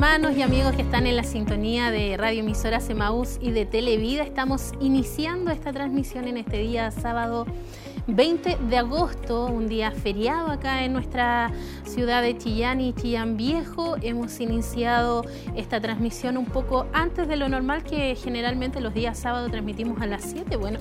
hermanos y amigos que están en la sintonía de Radio Emisora Semaús y de Televida. Estamos iniciando esta transmisión en este día sábado 20 de agosto, un día feriado acá en nuestra ciudad de Chillán y Chillán Viejo. Hemos iniciado esta transmisión un poco antes de lo normal que generalmente los días sábados transmitimos a las 7. Bueno,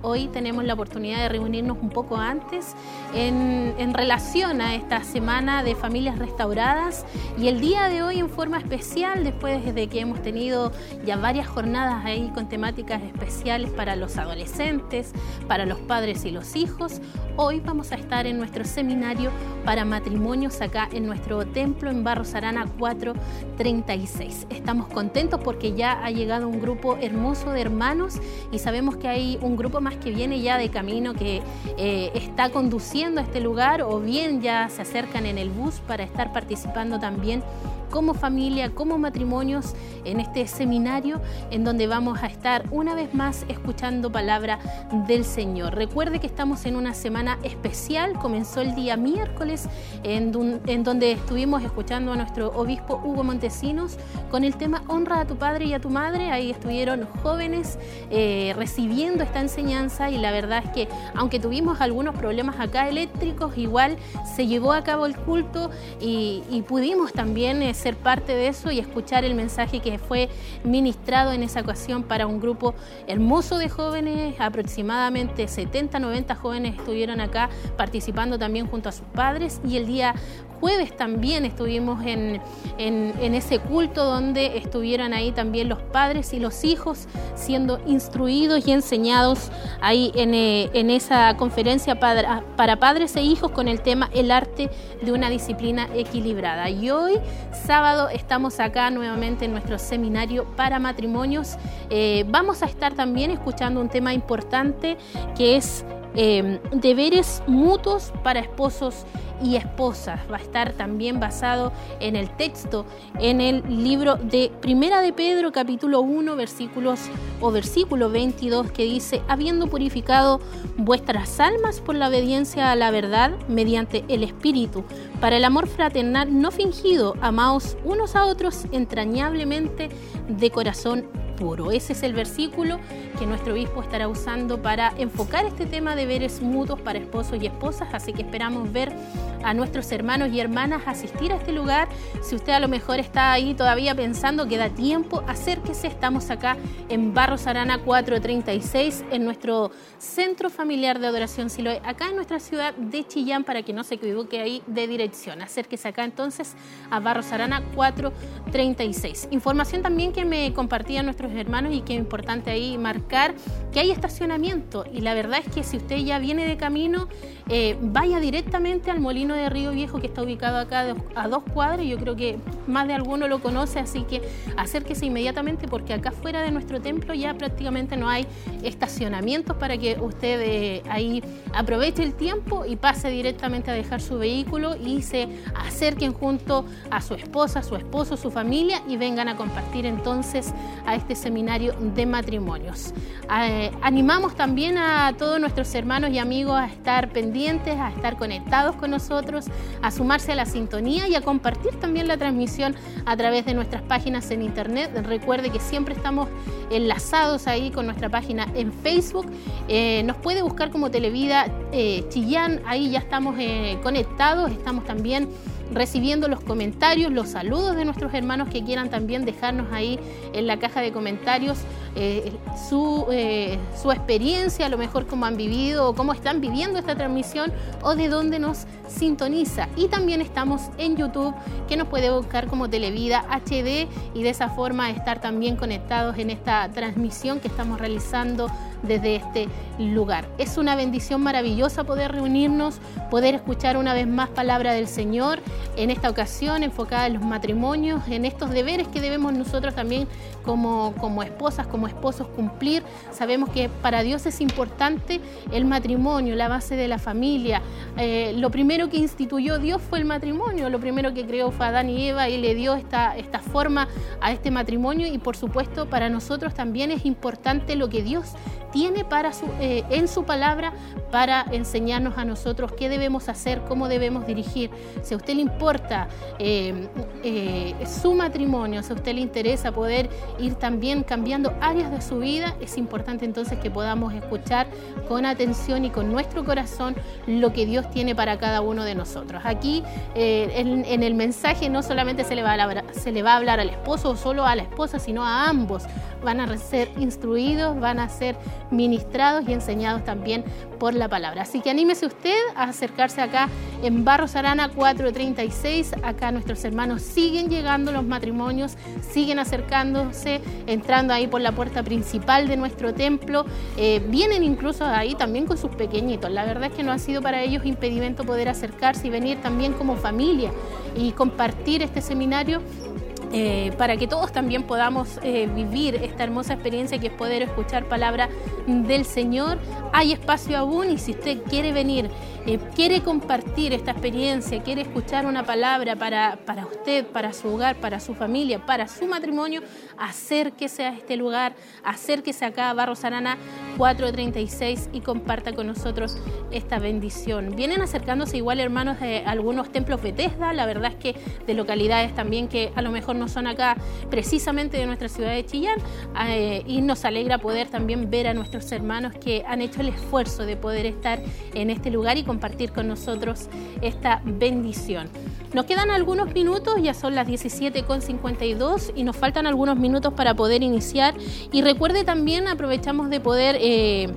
Hoy tenemos la oportunidad de reunirnos un poco antes en, relación a esta semana de familias restauradas y el día de hoy en forma especial, después de que hemos tenido ya varias jornadas ahí con temáticas especiales para los adolescentes, para los padres y los hijos, hoy vamos a estar en nuestro seminario para matrimonios acá en nuestro templo en Barros Arana 436. Estamos contentos porque ya ha llegado un grupo hermoso de hermanos y sabemos que hay un grupo que viene ya de camino, que eh, está conduciendo a este lugar o bien ya se acercan en el bus para estar participando también como familia, como matrimonios en este seminario en donde vamos a estar una vez más escuchando palabra del Señor. Recuerde que estamos en una semana especial, comenzó el día miércoles en, donde estuvimos escuchando a nuestro obispo Hugo Montesinos con el tema Honra a tu padre y a tu madre. Ahí estuvieron jóvenes eh, recibiendo esta enseñanza y la verdad es que aunque tuvimos algunos problemas acá eléctricos, igual se llevó a cabo el culto y, pudimos también eh, ser parte de eso y escuchar el mensaje que fue ministrado en esa ocasión para un grupo hermoso de jóvenes, aproximadamente 70, 90 jóvenes estuvieron acá participando también junto a sus padres. Y el día jueves también estuvimos en, ese culto donde estuvieron ahí también los padres y los hijos siendo instruidos y enseñados ahí en, eh, esa conferencia para, para, padres e hijos con el tema El arte de una disciplina equilibrada. Y hoy, sábado, estamos acá nuevamente en nuestro seminario para matrimonios. Eh, vamos a estar también escuchando un tema importante que es eh, deberes mutuos para esposos y esposas. Va a estar también basado en el texto, en el libro de Primera de Pedro, capítulo 1, versículos o versículo 22, que dice, habiendo purificado vuestras almas por la obediencia a la verdad mediante el Espíritu, para el amor fraternal no fingido, amaos unos a otros entrañablemente de corazón puro. Ese es el versículo que nuestro obispo estará usando para enfocar este tema de veres mutuos para esposos y esposas, así que esperamos ver a nuestros hermanos y hermanas asistir a este lugar. Si usted a lo mejor está ahí todavía pensando que da tiempo, acérquese, estamos acá en Barros Arana 436, en nuestro Centro Familiar de Adoración Siloé, acá en nuestra ciudad de Chillán, para que no se equivoque ahí de dirección. Acérquese acá entonces a Barros Arana 436. Información también que me compartían nuestros hermanos y que es importante ahí marcar que hay estacionamiento. Y la verdad es que si usted ya viene de camino, eh, vaya directamente al molino de Río Viejo que está ubicado acá a dos cuadras, yo creo que más de alguno lo conoce, así que acérquese inmediatamente porque acá fuera de nuestro templo ya prácticamente no hay estacionamientos para que usted eh, ahí aproveche el tiempo y pase directamente a dejar su vehículo y se acerquen junto a su esposa, su esposo, su familia y vengan a compartir entonces a este seminario de matrimonios. Eh, animamos también a todos nuestros hermanos y amigos a estar pendientes, a estar conectados con nosotros, a sumarse a la sintonía y a compartir también la transmisión a través de nuestras páginas en internet. Recuerde que siempre estamos enlazados ahí con nuestra página en Facebook. Eh, nos puede buscar como Televida eh, Chillán, ahí ya estamos conectados, estamos también recibiendo los comentarios, los saludos de nuestros hermanos que quieran también dejarnos ahí en la caja de comentarios eh, su, eh, su, experiencia, a lo mejor cómo han vivido o cómo están viviendo esta transmisión o de dónde nos sintoniza. Y también estamos en YouTube, que nos puede buscar como Televida HD y de esa forma estar también conectados en esta transmisión que estamos realizando desde este lugar. Es una bendición maravillosa poder reunirnos, poder escuchar una vez más palabra del Señor, en esta ocasión enfocada en los matrimonios, en estos deberes que debemos nosotros también como, como esposas, como esposos cumplir. Sabemos que para Dios es importante el matrimonio, la base de la familia. Eh, lo primero que instituyó Dios fue el matrimonio, lo primero que creó fue Adán y Eva y le dio esta, esta forma a este matrimonio y por supuesto para nosotros también es importante lo que Dios tiene para su, eh, en su palabra para enseñarnos a nosotros qué debemos hacer, cómo debemos dirigir. Si a usted le importa eh, eh, su matrimonio, si a usted le interesa poder ir también cambiando áreas de su vida, es importante entonces que podamos escuchar con atención y con nuestro corazón lo que Dios tiene para cada uno de nosotros. Aquí en, en, el mensaje no solamente se le, va a hablar, se le va a hablar al esposo o solo a la esposa, sino a ambos. Van a ser instruidos, van a ser ministrados y enseñados también por la palabra. Así que anímese usted a acercarse acá en Barros Arana 436. Acá nuestros hermanos siguen llegando los matrimonios, siguen acercándose, entrando ahí por la puerta principal de nuestro templo. Eh, vienen incluso ahí también con sus pequeñitos. La verdad es que no ha sido para ellos impedimento poder acercarse y venir también como familia y compartir este seminario eh, para que todos también podamos eh, vivir esta hermosa experiencia que es poder escuchar palabra del Señor. Hay espacio aún y si usted quiere venir, eh, quiere compartir esta experiencia, quiere escuchar una palabra para, para usted, para su hogar, para su familia, para su matrimonio, acérquese a este lugar, acérquese acá a Barros Arana 436 y comparta con nosotros esta bendición. Vienen acercándose igual hermanos de algunos templos Bethesda, la verdad es que de localidades también que a lo mejor no son acá precisamente de nuestra ciudad de Chillán eh, y nos alegra poder también ver a nuestros hermanos que han hecho el esfuerzo de poder estar en este lugar y compartir con nosotros esta bendición. Nos quedan algunos minutos, ya son las 17.52 y nos faltan algunos minutos para poder iniciar. Y recuerde también, aprovechamos de poder... Eh,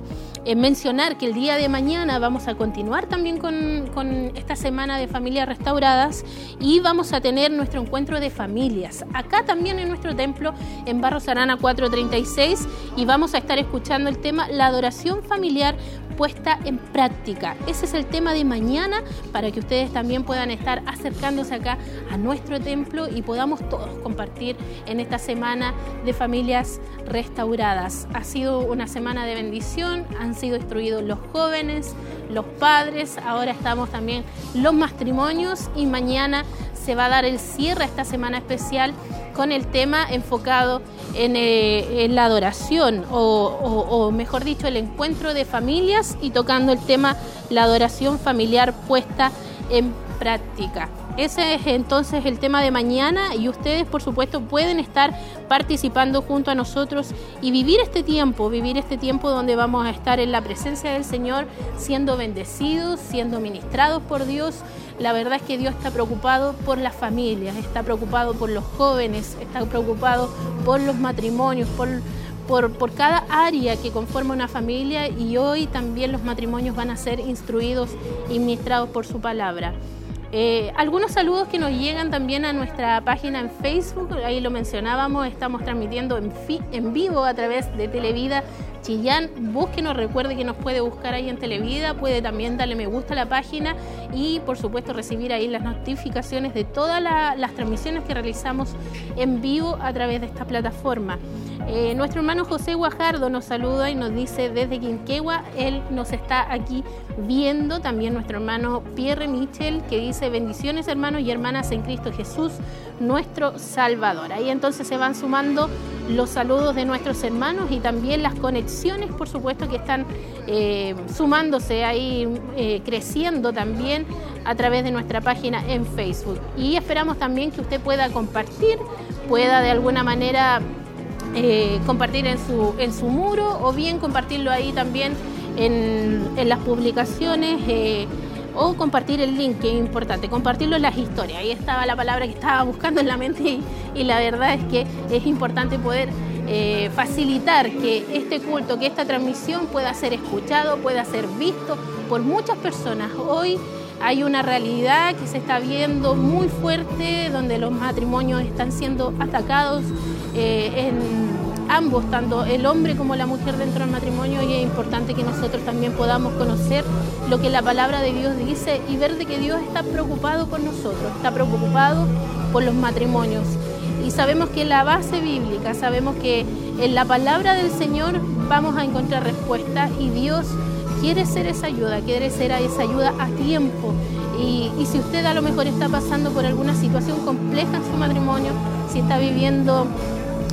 mencionar que el día de mañana vamos a continuar también con, con, esta semana de familias restauradas y vamos a tener nuestro encuentro de familias acá también en nuestro templo en Barros Arana 436 y vamos a estar escuchando el tema la adoración familiar puesta en práctica. Ese es el tema de mañana para que ustedes también puedan estar acercándose acá a nuestro templo y podamos todos compartir en esta semana de familias restauradas. Ha sido una semana de bendición, han sido instruidos los jóvenes, los padres, ahora estamos también los matrimonios y mañana se va a dar el cierre a esta semana especial con el tema enfocado en, eh, la adoración o, mejor dicho el encuentro de familias y tocando el tema la adoración familiar puesta en práctica. Ese es entonces el tema de mañana y ustedes por supuesto pueden estar participando junto a nosotros y vivir este tiempo, vivir este tiempo donde vamos a estar en la presencia del Señor, siendo bendecidos, siendo ministrados por Dios. La verdad es que Dios está preocupado por las familias, está preocupado por los jóvenes, está preocupado por los matrimonios, por por, cada área que conforma una familia y hoy también los matrimonios van a ser instruidos y ministrados por su palabra. Eh, algunos saludos que nos llegan también a nuestra página en Facebook, ahí lo mencionábamos, estamos transmitiendo en, en vivo a través de Televida Chillán, búsquenos, recuerde que nos puede buscar ahí en Televida, puede también darle me gusta a la página y por supuesto recibir ahí las notificaciones de todas las transmisiones que realizamos en vivo a través de esta plataforma. Eh, nuestro hermano José Guajardo nos saluda y nos dice desde Quinquegua, él nos está aquí viendo, también nuestro hermano Pierre Michel que dice bendiciones hermanos y hermanas en Cristo Jesús, nuestro Salvador. Ahí entonces se van sumando los saludos de nuestros hermanos y también las conexiones, por supuesto, que están eh, sumándose ahí, eh, creciendo también a través de nuestra página en Facebook. Y esperamos también que usted pueda compartir, pueda de alguna manera eh, compartir en su, en su muro o bien compartirlo ahí también en, en las publicaciones o compartir el link, que es importante, compartirlo en las historias. Ahí estaba la palabra que estaba buscando en la mente y, la verdad es que es importante poder eh, facilitar que este culto, que esta transmisión pueda ser escuchado, pueda ser visto por muchas personas. Hoy hay una realidad que se está viendo muy fuerte, donde los matrimonios están siendo atacados eh, ambos, tanto el hombre como la mujer dentro del matrimonio y es importante que nosotros también podamos conocer lo que la palabra de Dios dice y ver de que Dios está preocupado por nosotros, está preocupado por los matrimonios. Y sabemos que la base bíblica, sabemos que en la palabra del Señor vamos a encontrar respuesta y Dios quiere ser esa ayuda, quiere ser esa ayuda a tiempo. Y, si usted a lo mejor está pasando por alguna situación compleja en su matrimonio, si está viviendo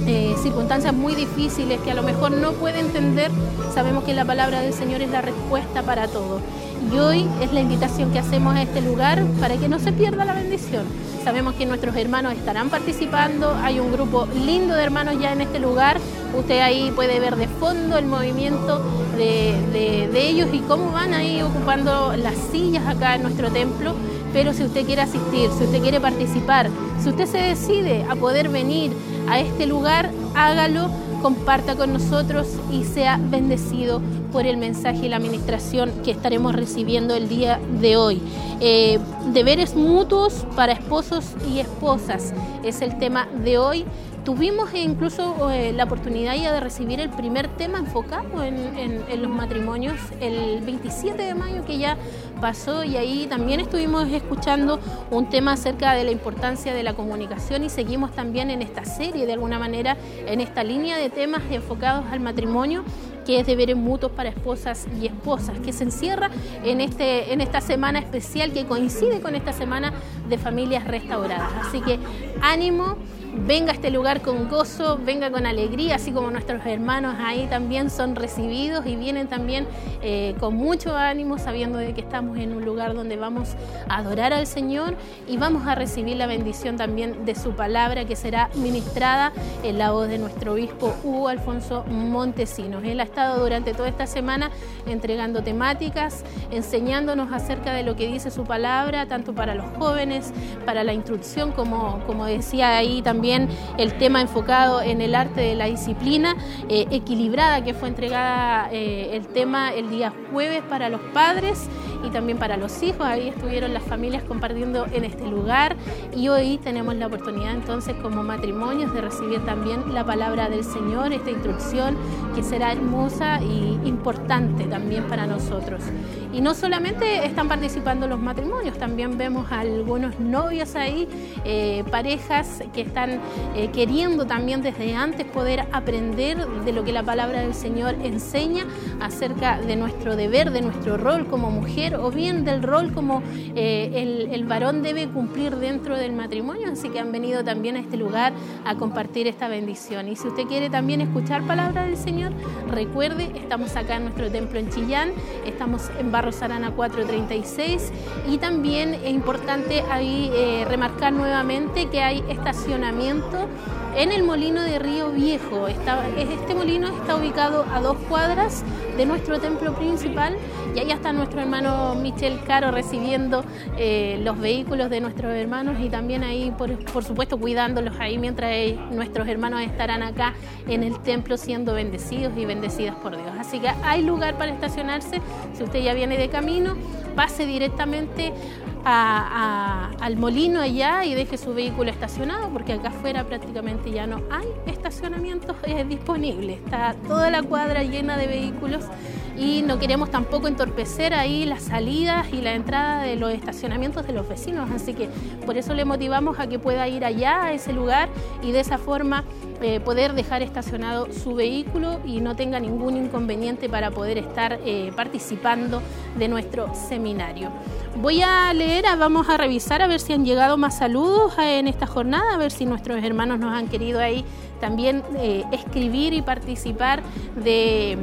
eh, circunstancias muy difíciles que a lo mejor no puede entender, sabemos que la palabra del Señor es la respuesta para todo. Y hoy es la invitación que hacemos a este lugar para que no se pierda la bendición. Sabemos que nuestros hermanos estarán participando, hay un grupo lindo de hermanos ya en este lugar. Usted ahí puede ver de fondo el movimiento de, ellos y cómo van ahí ocupando las sillas acá en nuestro templo. Pero si usted quiere asistir, si usted quiere participar, si usted se decide a poder venir a este lugar, hágalo comparta con nosotros y sea bendecido por el mensaje y la administración que estaremos recibiendo el día de hoy. Eh, deberes mutuos para esposos y esposas es el tema de hoy. Tuvimos incluso eh, la oportunidad ya de recibir el primer tema enfocado en, los matrimonios el 27 de mayo que ya pasó y ahí también estuvimos escuchando un tema acerca de la importancia de la comunicación y seguimos también en esta serie de alguna manera en esta línea de temas enfocados al matrimonio que es deberes mutuos para esposas y esposas, que se encierra en, este, en esta semana especial que coincide con esta semana de familias restauradas. Así que ánimo, venga a este lugar con gozo, venga con alegría, así como nuestros hermanos ahí también son recibidos y vienen también eh, con mucho ánimo, sabiendo de que estamos en un lugar donde vamos a adorar al Señor y vamos a recibir la bendición también de su palabra que será ministrada en la voz de nuestro obispo Hugo Alfonso Montesinos. Él ha estado durante toda esta semana entregando temáticas, enseñándonos acerca de lo que dice su palabra, tanto para los jóvenes, para la instrucción, como, como decía ahí también también el tema enfocado en el arte de la disciplina eh, equilibrada que fue entregada eh, el tema el día jueves para los padres y también para los hijos. Ahí estuvieron las familias compartiendo en este lugar y hoy tenemos la oportunidad entonces como matrimonios de recibir también la palabra del Señor, esta instrucción que será hermosa y importante también para nosotros. Y no solamente están participando los matrimonios, también vemos a algunos novios ahí, eh, parejas que están eh, queriendo también desde antes poder aprender de lo que la palabra del Señor enseña acerca de nuestro deber, de nuestro rol como mujer o bien del rol como eh, el, varón debe cumplir dentro del matrimonio. Así que han venido también a este lugar a compartir esta bendición. Y si usted quiere también escuchar palabra del Señor, recuerde, estamos acá en nuestro templo en Chillán, estamos en Barros Arana 436 y también es importante ahí eh, remarcar nuevamente que hay estacionamiento en el molino de Río Viejo. este molino está ubicado a dos cuadras de nuestro templo principal y ahí está nuestro hermano Michel Caro recibiendo eh, los vehículos de nuestros hermanos y también ahí, por, por supuesto, cuidándolos ahí mientras nuestros hermanos estarán acá en el templo siendo bendecidos y bendecidas por Dios. Así que hay lugar para estacionarse. Si usted ya viene de camino, pase directamente al molino allá y deje su vehículo estacionado, porque acá afuera prácticamente ya no hay estacionamientos disponibles. Está toda la cuadra llena de vehículos y no queremos tampoco entorpecer ahí las salidas y la entrada de los estacionamientos de los vecinos. Así que por eso le motivamos a que pueda ir allá a ese lugar y de esa forma eh, poder dejar estacionado su vehículo y no tenga ningún inconveniente para poder estar eh, participando de nuestro seminario. Voy a leer, vamos a revisar a ver si han llegado más saludos en esta jornada, a ver si nuestros hermanos nos han querido ahí también eh, escribir y participar de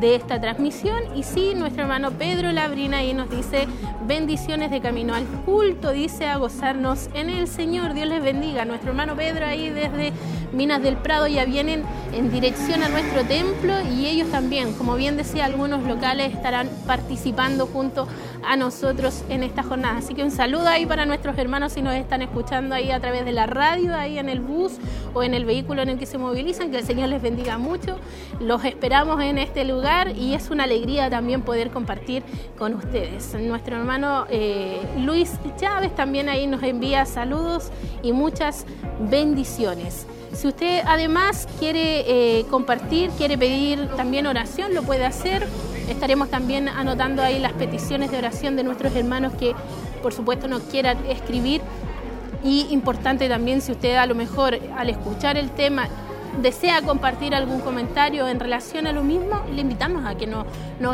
de esta transmisión. Y sí, nuestro hermano Pedro Labrina ahí nos dice bendiciones de camino al culto, dice a gozarnos en el Señor. Dios les bendiga. Nuestro hermano Pedro ahí desde Minas del Prado ya vienen en dirección a nuestro templo y ellos también, como bien decía, algunos locales estarán participando junto a nosotros en esta jornada. Así que un saludo ahí para nuestros hermanos si nos están escuchando ahí a través de la radio, ahí en el bus o en el vehículo en el que se movilizan. Que el Señor les bendiga mucho. Los esperamos en este lugar y es una alegría también poder compartir con ustedes. Nuestro hermano eh, Luis Chávez también ahí nos envía saludos y muchas bendiciones. Si usted además quiere eh, compartir, quiere pedir también oración, lo puede hacer. Estaremos también anotando ahí las peticiones de oración de nuestros hermanos que por supuesto nos quieran escribir. Y importante también si usted a lo mejor al escuchar el tema desea compartir algún comentario en relación a lo mismo, le invitamos a que nos,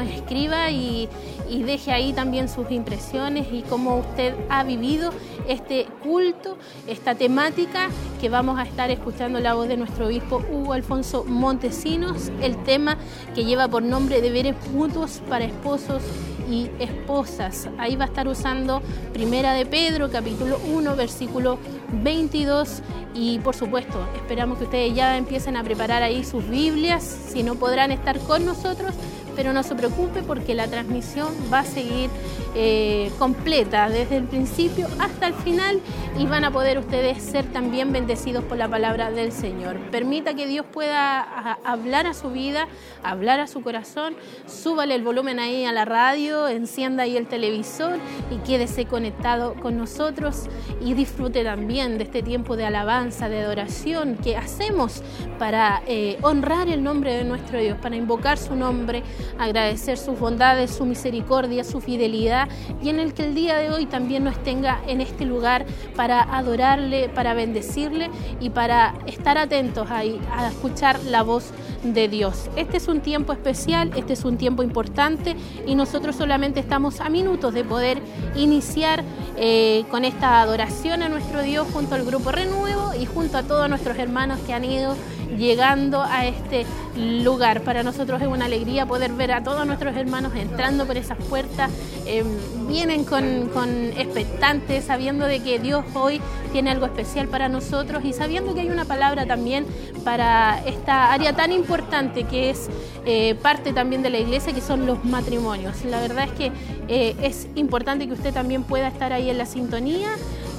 escriba y deje ahí también sus impresiones y cómo usted ha vivido este culto, esta temática que vamos a estar escuchando la voz de nuestro obispo Hugo Alfonso Montesinos, el tema que lleva por nombre deberes mutuos para esposos y esposas. Ahí va a estar usando Primera de Pedro, capítulo 1, versículo 22 y por supuesto esperamos que ustedes ya empiecen a preparar ahí sus Biblias, si no podrán estar con nosotros, pero no se preocupe porque la transmisión va a seguir eh, completa desde el principio hasta el final y van a poder ustedes ser también bendecidos por la palabra del Señor. Permita que Dios pueda hablar a su vida, hablar a su corazón, súbale el volumen ahí a la radio, encienda ahí el televisor y quédese conectado con nosotros y disfrute también de este tiempo de alabanza, de adoración que hacemos para eh, honrar el nombre de nuestro Dios, para invocar su nombre, agradecer sus bondades, su misericordia, su fidelidad y en el que el día de hoy también nos tenga en este lugar para adorarle, para bendecirle y para estar atentos ahí a escuchar la voz de Dios. Este es un tiempo especial, este es un tiempo importante y nosotros solamente estamos a minutos de poder iniciar eh, con esta adoración a nuestro Dios junto al Grupo Renuevo y junto a todos nuestros hermanos que han ido llegando a este lugar. Para nosotros es una alegría poder ver a todos nuestros hermanos entrando por esas puertas. Em, vienen con, con expectantes, sabiendo de que Dios hoy tiene algo especial para nosotros y sabiendo que hay una palabra también para esta área tan importante que es eh, parte también de la iglesia, que son los matrimonios. La verdad es que eh, es importante que usted también pueda estar ahí en la sintonía.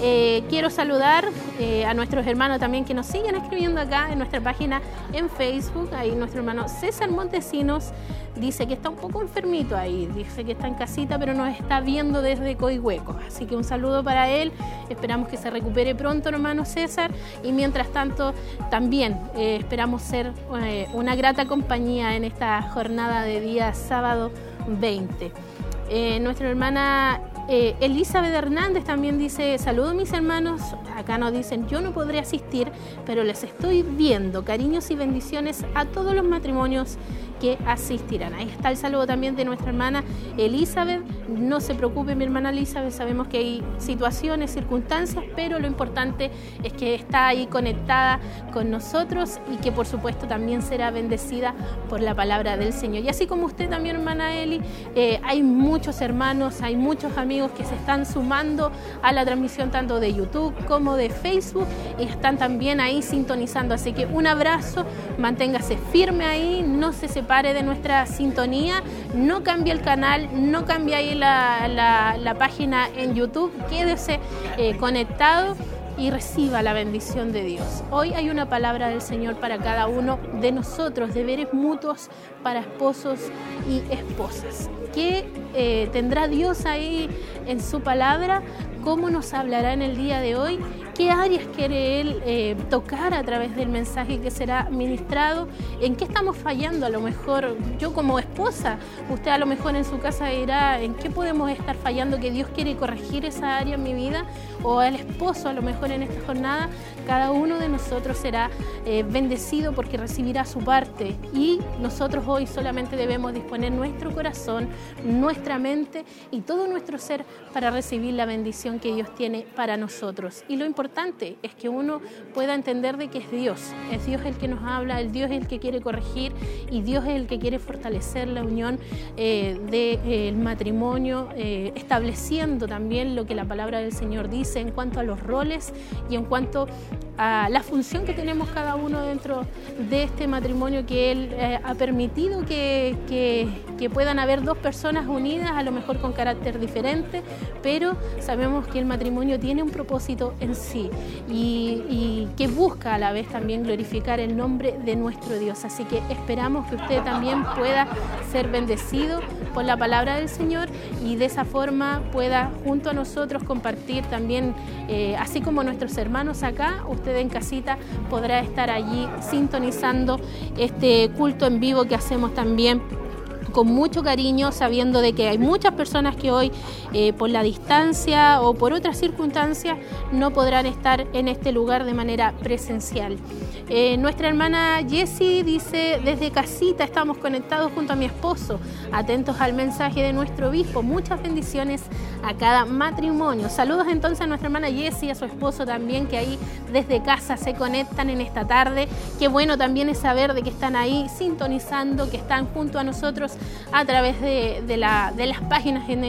Eh, quiero saludar a nuestros hermanos también que nos siguen escribiendo acá en nuestra página en Facebook. Ahí nuestro hermano César Montesinos dice que está un poco enfermito ahí, dice que está en casita, pero nos está viendo desde Coihueco. Así que un saludo para él. Esperamos que se recupere pronto, hermano César. Y mientras tanto, también esperamos ser una grata compañía en esta jornada de día sábado 20. Eh, nuestra hermana eh, Elizabeth Hernández también dice, saludo mis hermanos, acá nos dicen, yo no podré asistir, pero les estoy viendo, cariños y bendiciones a todos los matrimonios asistirán. Ahí está el saludo también de nuestra hermana Elizabeth. No se preocupe mi hermana Elizabeth, sabemos que hay situaciones, circunstancias, pero lo importante es que está ahí conectada con nosotros y que por supuesto también será bendecida por la palabra del Señor. Y así como usted también, hermana Eli, eh, hay muchos hermanos, hay muchos amigos que se están sumando a la transmisión tanto de YouTube como de Facebook y están también ahí sintonizando. Así que un abrazo, manténgase firme ahí, no se separe de nuestra sintonía, no cambie el canal, no cambie ahí la, página en YouTube, quédese eh, conectado y reciba la bendición de Dios. Hoy hay una palabra del Señor para cada uno de nosotros, deberes mutuos para esposos y esposas. ¿Qué eh, tendrá Dios ahí en su palabra? ¿Cómo nos hablará en el día de hoy? qué áreas quiere Él eh, tocar a través del mensaje que será ministrado, en qué estamos fallando a lo mejor, yo como esposa, usted a lo mejor en su casa dirá, en qué podemos estar fallando que Dios quiere corregir esa área en mi vida, o el esposo a lo mejor en esta jornada, cada uno de nosotros será eh, bendecido porque recibirá su parte y nosotros hoy solamente debemos disponer nuestro corazón, nuestra mente y todo nuestro ser para recibir la bendición que Dios tiene para nosotros. Y lo importante es que uno pueda entender de que es Dios, es Dios el que nos habla, el Dios es el que quiere corregir y Dios es el que quiere fortalecer la unión eh, del matrimonio, eh, estableciendo también lo que la palabra del Señor dice en cuanto a los roles y en cuanto a la función que tenemos cada uno dentro de este matrimonio que Él eh, ha permitido que, que, puedan haber dos personas unidas, a lo mejor con carácter diferente, pero sabemos que el matrimonio tiene un propósito en sí y, que busca a la vez también glorificar el nombre de nuestro Dios. Así que esperamos que usted también pueda ser bendecido por la palabra del Señor y de esa forma pueda junto a nosotros compartir también, eh, así como nuestros hermanos acá, usted en casita podrá estar allí sintonizando este culto en vivo que hacemos también con mucho cariño, sabiendo de que hay muchas personas que hoy, eh, por la distancia o por otras circunstancias, no podrán estar en este lugar de manera presencial. Eh, nuestra hermana Jessie dice, desde casita estamos conectados junto a mi esposo, atentos al mensaje de nuestro obispo. Muchas bendiciones a cada matrimonio. Saludos entonces a nuestra hermana Jessie y a su esposo también, que ahí desde casa se conectan en esta tarde. Qué bueno también es saber de que están ahí sintonizando, que están junto a nosotros a través de, las páginas en,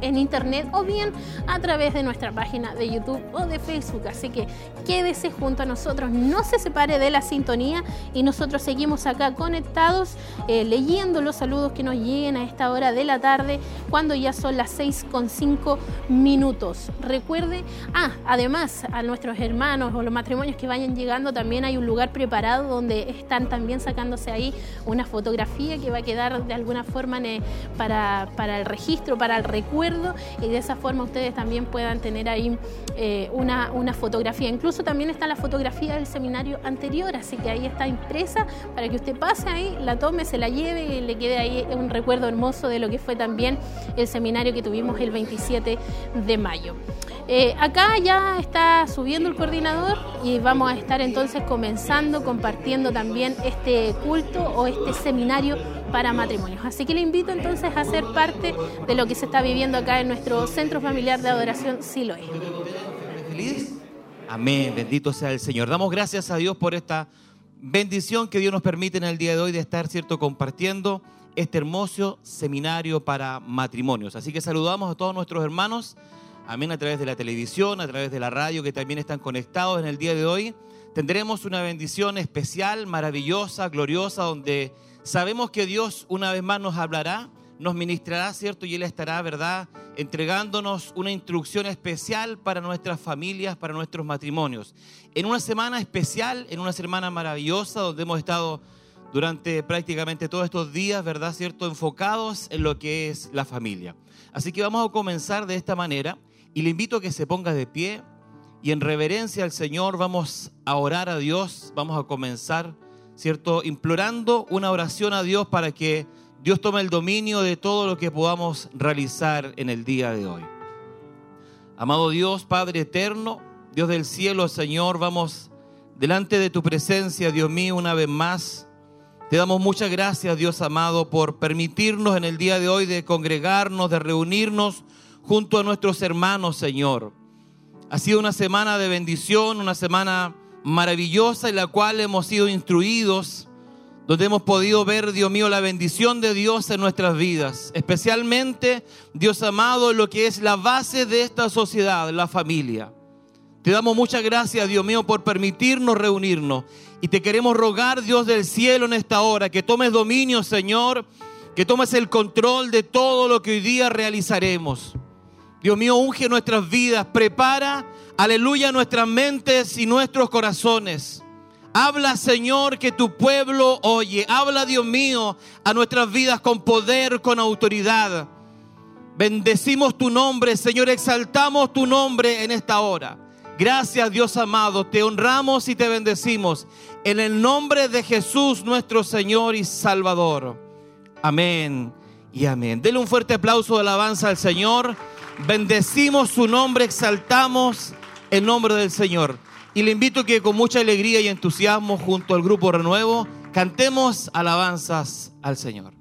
en internet o bien a través de nuestra página de YouTube o de Facebook. Así que quédese junto a nosotros, no se separe de la sintonía y nosotros seguimos acá conectados eh, leyendo los saludos que nos lleguen a esta hora de la tarde cuando ya son las 6 con 5 minutos. Recuerde, ah, además a nuestros hermanos o los matrimonios que vayan llegando también hay un lugar preparado donde están también sacándose ahí una fotografía que va a quedar de alguna forma para, para el registro, para el recuerdo y de esa forma ustedes también puedan tener ahí eh, una, una fotografía. Incluso también está la fotografía del seminario anterior, así que ahí está impresa para que usted pase ahí, la tome, se la lleve y le quede ahí un recuerdo hermoso de lo que fue también el seminario que tuvimos el 27 de mayo. Eh, acá ya está subiendo el coordinador y vamos a estar entonces comenzando, compartiendo también este culto o este seminario para matrimonios. Así que le invito entonces a ser parte de lo que se está viviendo acá en nuestro Centro Familiar de Adoración Siloé. Amén, bendito sea el Señor. Damos gracias a Dios por esta bendición que Dios nos permite en el día de hoy de estar, ¿cierto?, compartiendo este hermoso seminario para matrimonios. Así que saludamos a todos nuestros hermanos, amén, a través de la televisión, a través de la radio, que también están conectados en el día de hoy. Tendremos una bendición especial, maravillosa, gloriosa, donde sabemos que Dios una vez más nos hablará nos ministrará, ¿cierto? Y Él estará, ¿verdad?, entregándonos una instrucción especial para nuestras familias, para nuestros matrimonios. En una semana especial, en una semana maravillosa, donde hemos estado durante prácticamente todos estos días, ¿verdad?, ¿cierto?, enfocados en lo que es la familia. Así que vamos a comenzar de esta manera y le invito a que se ponga de pie y en reverencia al Señor vamos a orar a Dios, vamos a comenzar, ¿cierto?, implorando una oración a Dios para que Dios tome el dominio de todo lo que podamos realizar en el día de hoy. Amado Dios, Padre eterno, Dios del cielo, Señor, vamos delante de tu presencia, Dios mío, una vez más. Te damos muchas gracias, Dios amado, por permitirnos en el día de hoy de congregarnos, de reunirnos junto a nuestros hermanos, Señor. Ha sido una semana de bendición, una semana maravillosa en la cual hemos sido instruidos donde hemos podido ver, Dios mío, la bendición de Dios en nuestras vidas, especialmente, Dios amado, lo que es la base de esta sociedad, la familia. Te damos muchas gracias, Dios mío, por permitirnos reunirnos. Y te queremos rogar, Dios del cielo, en esta hora, que tomes dominio, Señor, que tomes el control de todo lo que hoy día realizaremos. Dios mío, unge nuestras vidas, prepara, aleluya, nuestras mentes y nuestros corazones Habla, Señor, que tu pueblo oye. Habla, Dios mío, a nuestras vidas con poder, con autoridad. Bendecimos tu nombre, Señor, exaltamos tu nombre en esta hora. Gracias, Dios amado, te honramos y te bendecimos. En el nombre de Jesús, nuestro Señor y Salvador. Amén y amén. Dele un fuerte aplauso de alabanza al Señor. Bendecimos su nombre, exaltamos el nombre del Señor. Y le invito que con mucha alegría y entusiasmo junto al grupo Renuevo cantemos alabanzas al Señor.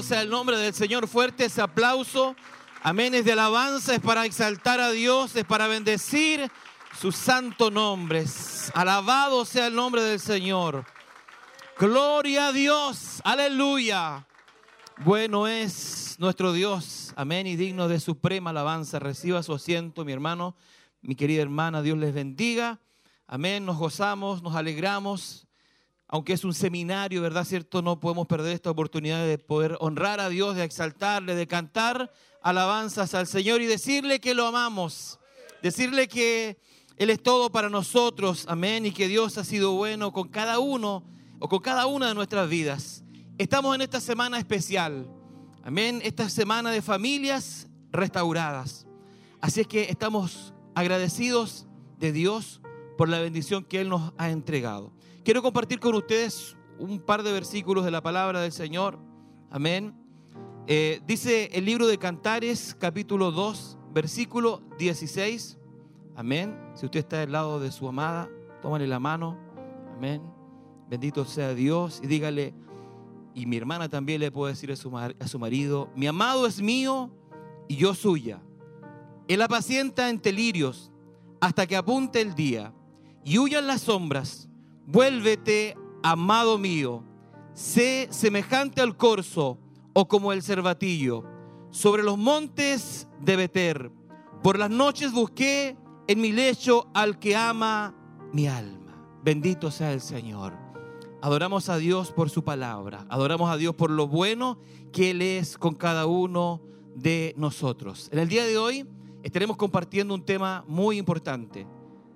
Sea el nombre del Señor. Fuerte ese aplauso. Amén. Es de alabanza, es para exaltar a Dios, es para bendecir sus santos nombres. Alabado sea el nombre del Señor. Gloria a Dios. Aleluya. Bueno es nuestro Dios. Amén. Y digno de suprema alabanza. Reciba su asiento, mi hermano, mi querida hermana. Dios les bendiga. Amén. Nos gozamos, nos alegramos aunque es un seminario, ¿verdad? ¿Cierto? No podemos perder esta oportunidad de poder honrar a Dios, de exaltarle, de cantar alabanzas al Señor y decirle que lo amamos, decirle que Él es todo para nosotros, amén, y que Dios ha sido bueno con cada uno o con cada una de nuestras vidas. Estamos en esta semana especial, amén, esta semana de familias restauradas. Así es que estamos agradecidos de Dios por la bendición que Él nos ha entregado. Quiero compartir con ustedes un par de versículos de la palabra del Señor. Amén. Eh, dice el libro de Cantares, capítulo 2, versículo 16. Amén. Si usted está del lado de su amada, tómale la mano. Amén. Bendito sea Dios. Y dígale, y mi hermana también le puede decir a su, a su marido, mi amado es mío y yo suya. Él apacienta en delirios hasta que apunte el día y huyan las sombras. Vuélvete, amado mío, sé semejante al corzo o como el cervatillo. Sobre los montes de Beter, por las noches busqué en mi lecho al que ama mi alma. Bendito sea el Señor. Adoramos a Dios por su palabra. Adoramos a Dios por lo bueno que Él es con cada uno de nosotros. En el día de hoy estaremos compartiendo un tema muy importante.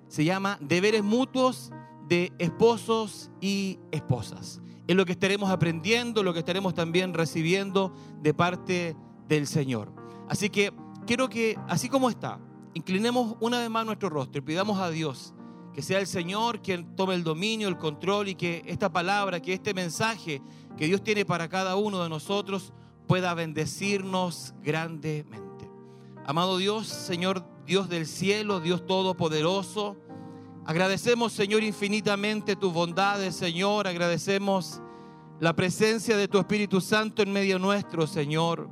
Se llama deberes mutuos de esposos y esposas. Es lo que estaremos aprendiendo, lo que estaremos también recibiendo de parte del Señor. Así que quiero que, así como está, inclinemos una vez más nuestro rostro y pidamos a Dios que sea el Señor quien tome el dominio, el control y que esta palabra, que este mensaje que Dios tiene para cada uno de nosotros pueda bendecirnos grandemente. Amado Dios, Señor Dios del cielo, Dios todopoderoso, agradecemos, Señor, infinitamente tus bondades, Señor, agradecemos la presencia de tu Espíritu Santo en medio nuestro, Señor.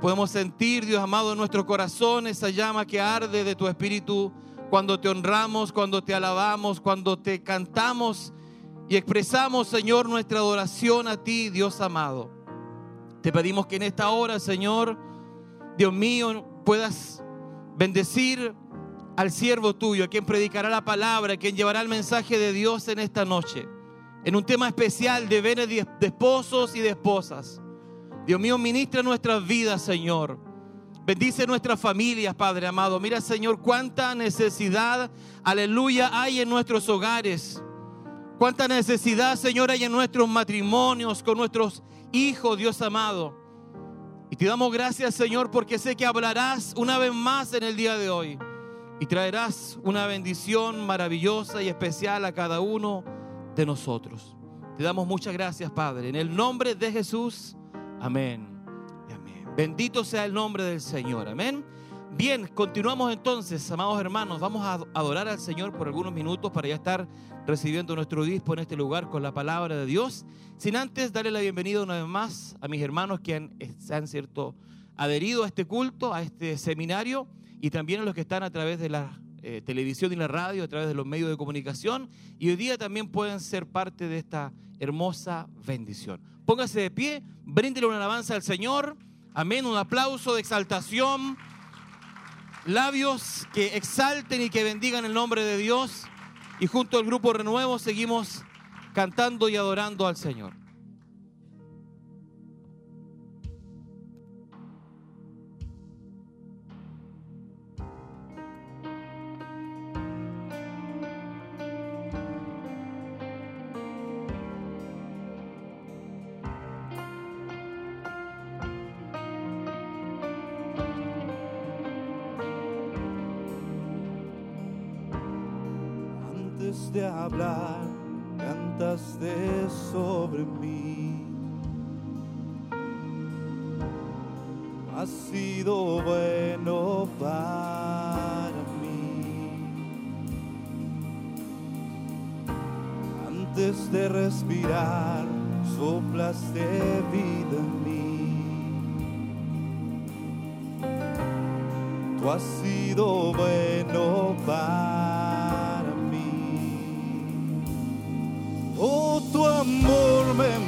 Podemos sentir, Dios amado, en nuestro corazón esa llama que arde de tu Espíritu cuando te honramos, cuando te alabamos, cuando te cantamos y expresamos, Señor, nuestra adoración a ti, Dios amado. Te pedimos que en esta hora, Señor, Dios mío, puedas bendecir al siervo tuyo, a quien predicará la palabra, a quien llevará el mensaje de Dios en esta noche, en un tema especial de bienes de esposos y de esposas. Dios mío, ministra nuestras vidas, Señor. Bendice nuestras familias, Padre amado. Mira, Señor, cuánta necesidad, aleluya, hay en nuestros hogares. Cuánta necesidad, Señor, hay en nuestros matrimonios, con nuestros hijos, Dios amado. Y te damos gracias, Señor, porque sé que hablarás una vez más en el día de hoy. Y traerás una bendición maravillosa y especial a cada uno de nosotros. Te damos muchas gracias, Padre. En el nombre de Jesús, amén. amén. Bendito sea el nombre del Señor, amén. Bien, continuamos entonces, amados hermanos. Vamos a adorar al Señor por algunos minutos para ya estar recibiendo nuestro obispo en este lugar con la palabra de Dios. Sin antes darle la bienvenida una vez más a mis hermanos que se han cierto, adherido a este culto, a este seminario, y también a los que están a través de la eh, televisión y la radio, a través de los medios de comunicación, y hoy día también pueden ser parte de esta hermosa bendición. Póngase de pie, bríndele una alabanza al Señor, amén, un aplauso de exaltación labios que exalten y que bendigan el nombre de Dios. Y junto al grupo Renuevo seguimos cantando y adorando al Señor. Hablar, cantaste sobre mí. Has sido bueno para mí. Antes de respirar, soplaste vida en mí. Tú has sido bueno para Oh, tu amor me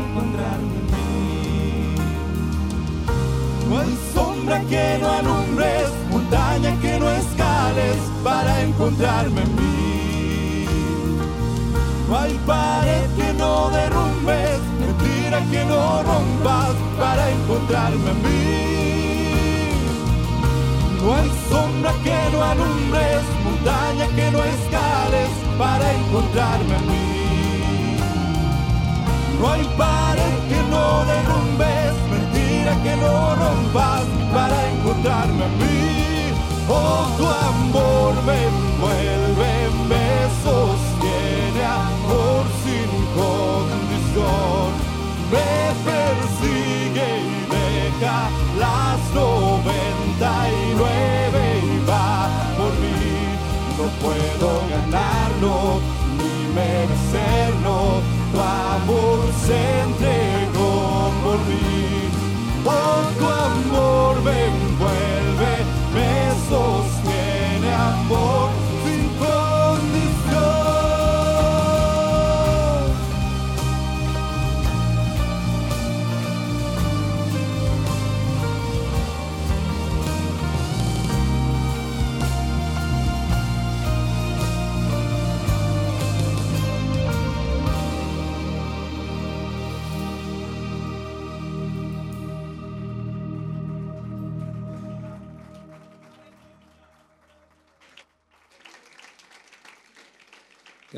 sombra que no alumbres, montaña que no escales para encontrarme en mí. No hay pared que no derrumbes, mentira que no rompas para encontrarme a mí. No hay sombra que no alumbres, montaña que no escales para encontrarme a mí. No hay pared que no derrumbes, mentira que no rompas para encontrarme a mí. Oh, tu amor me envuelve, me sostiene, amor sin condición. Me persigue y deja las noventa y nueve y va por mí. No puedo ganarlo ni merecerlo. Tu amor se entregó amor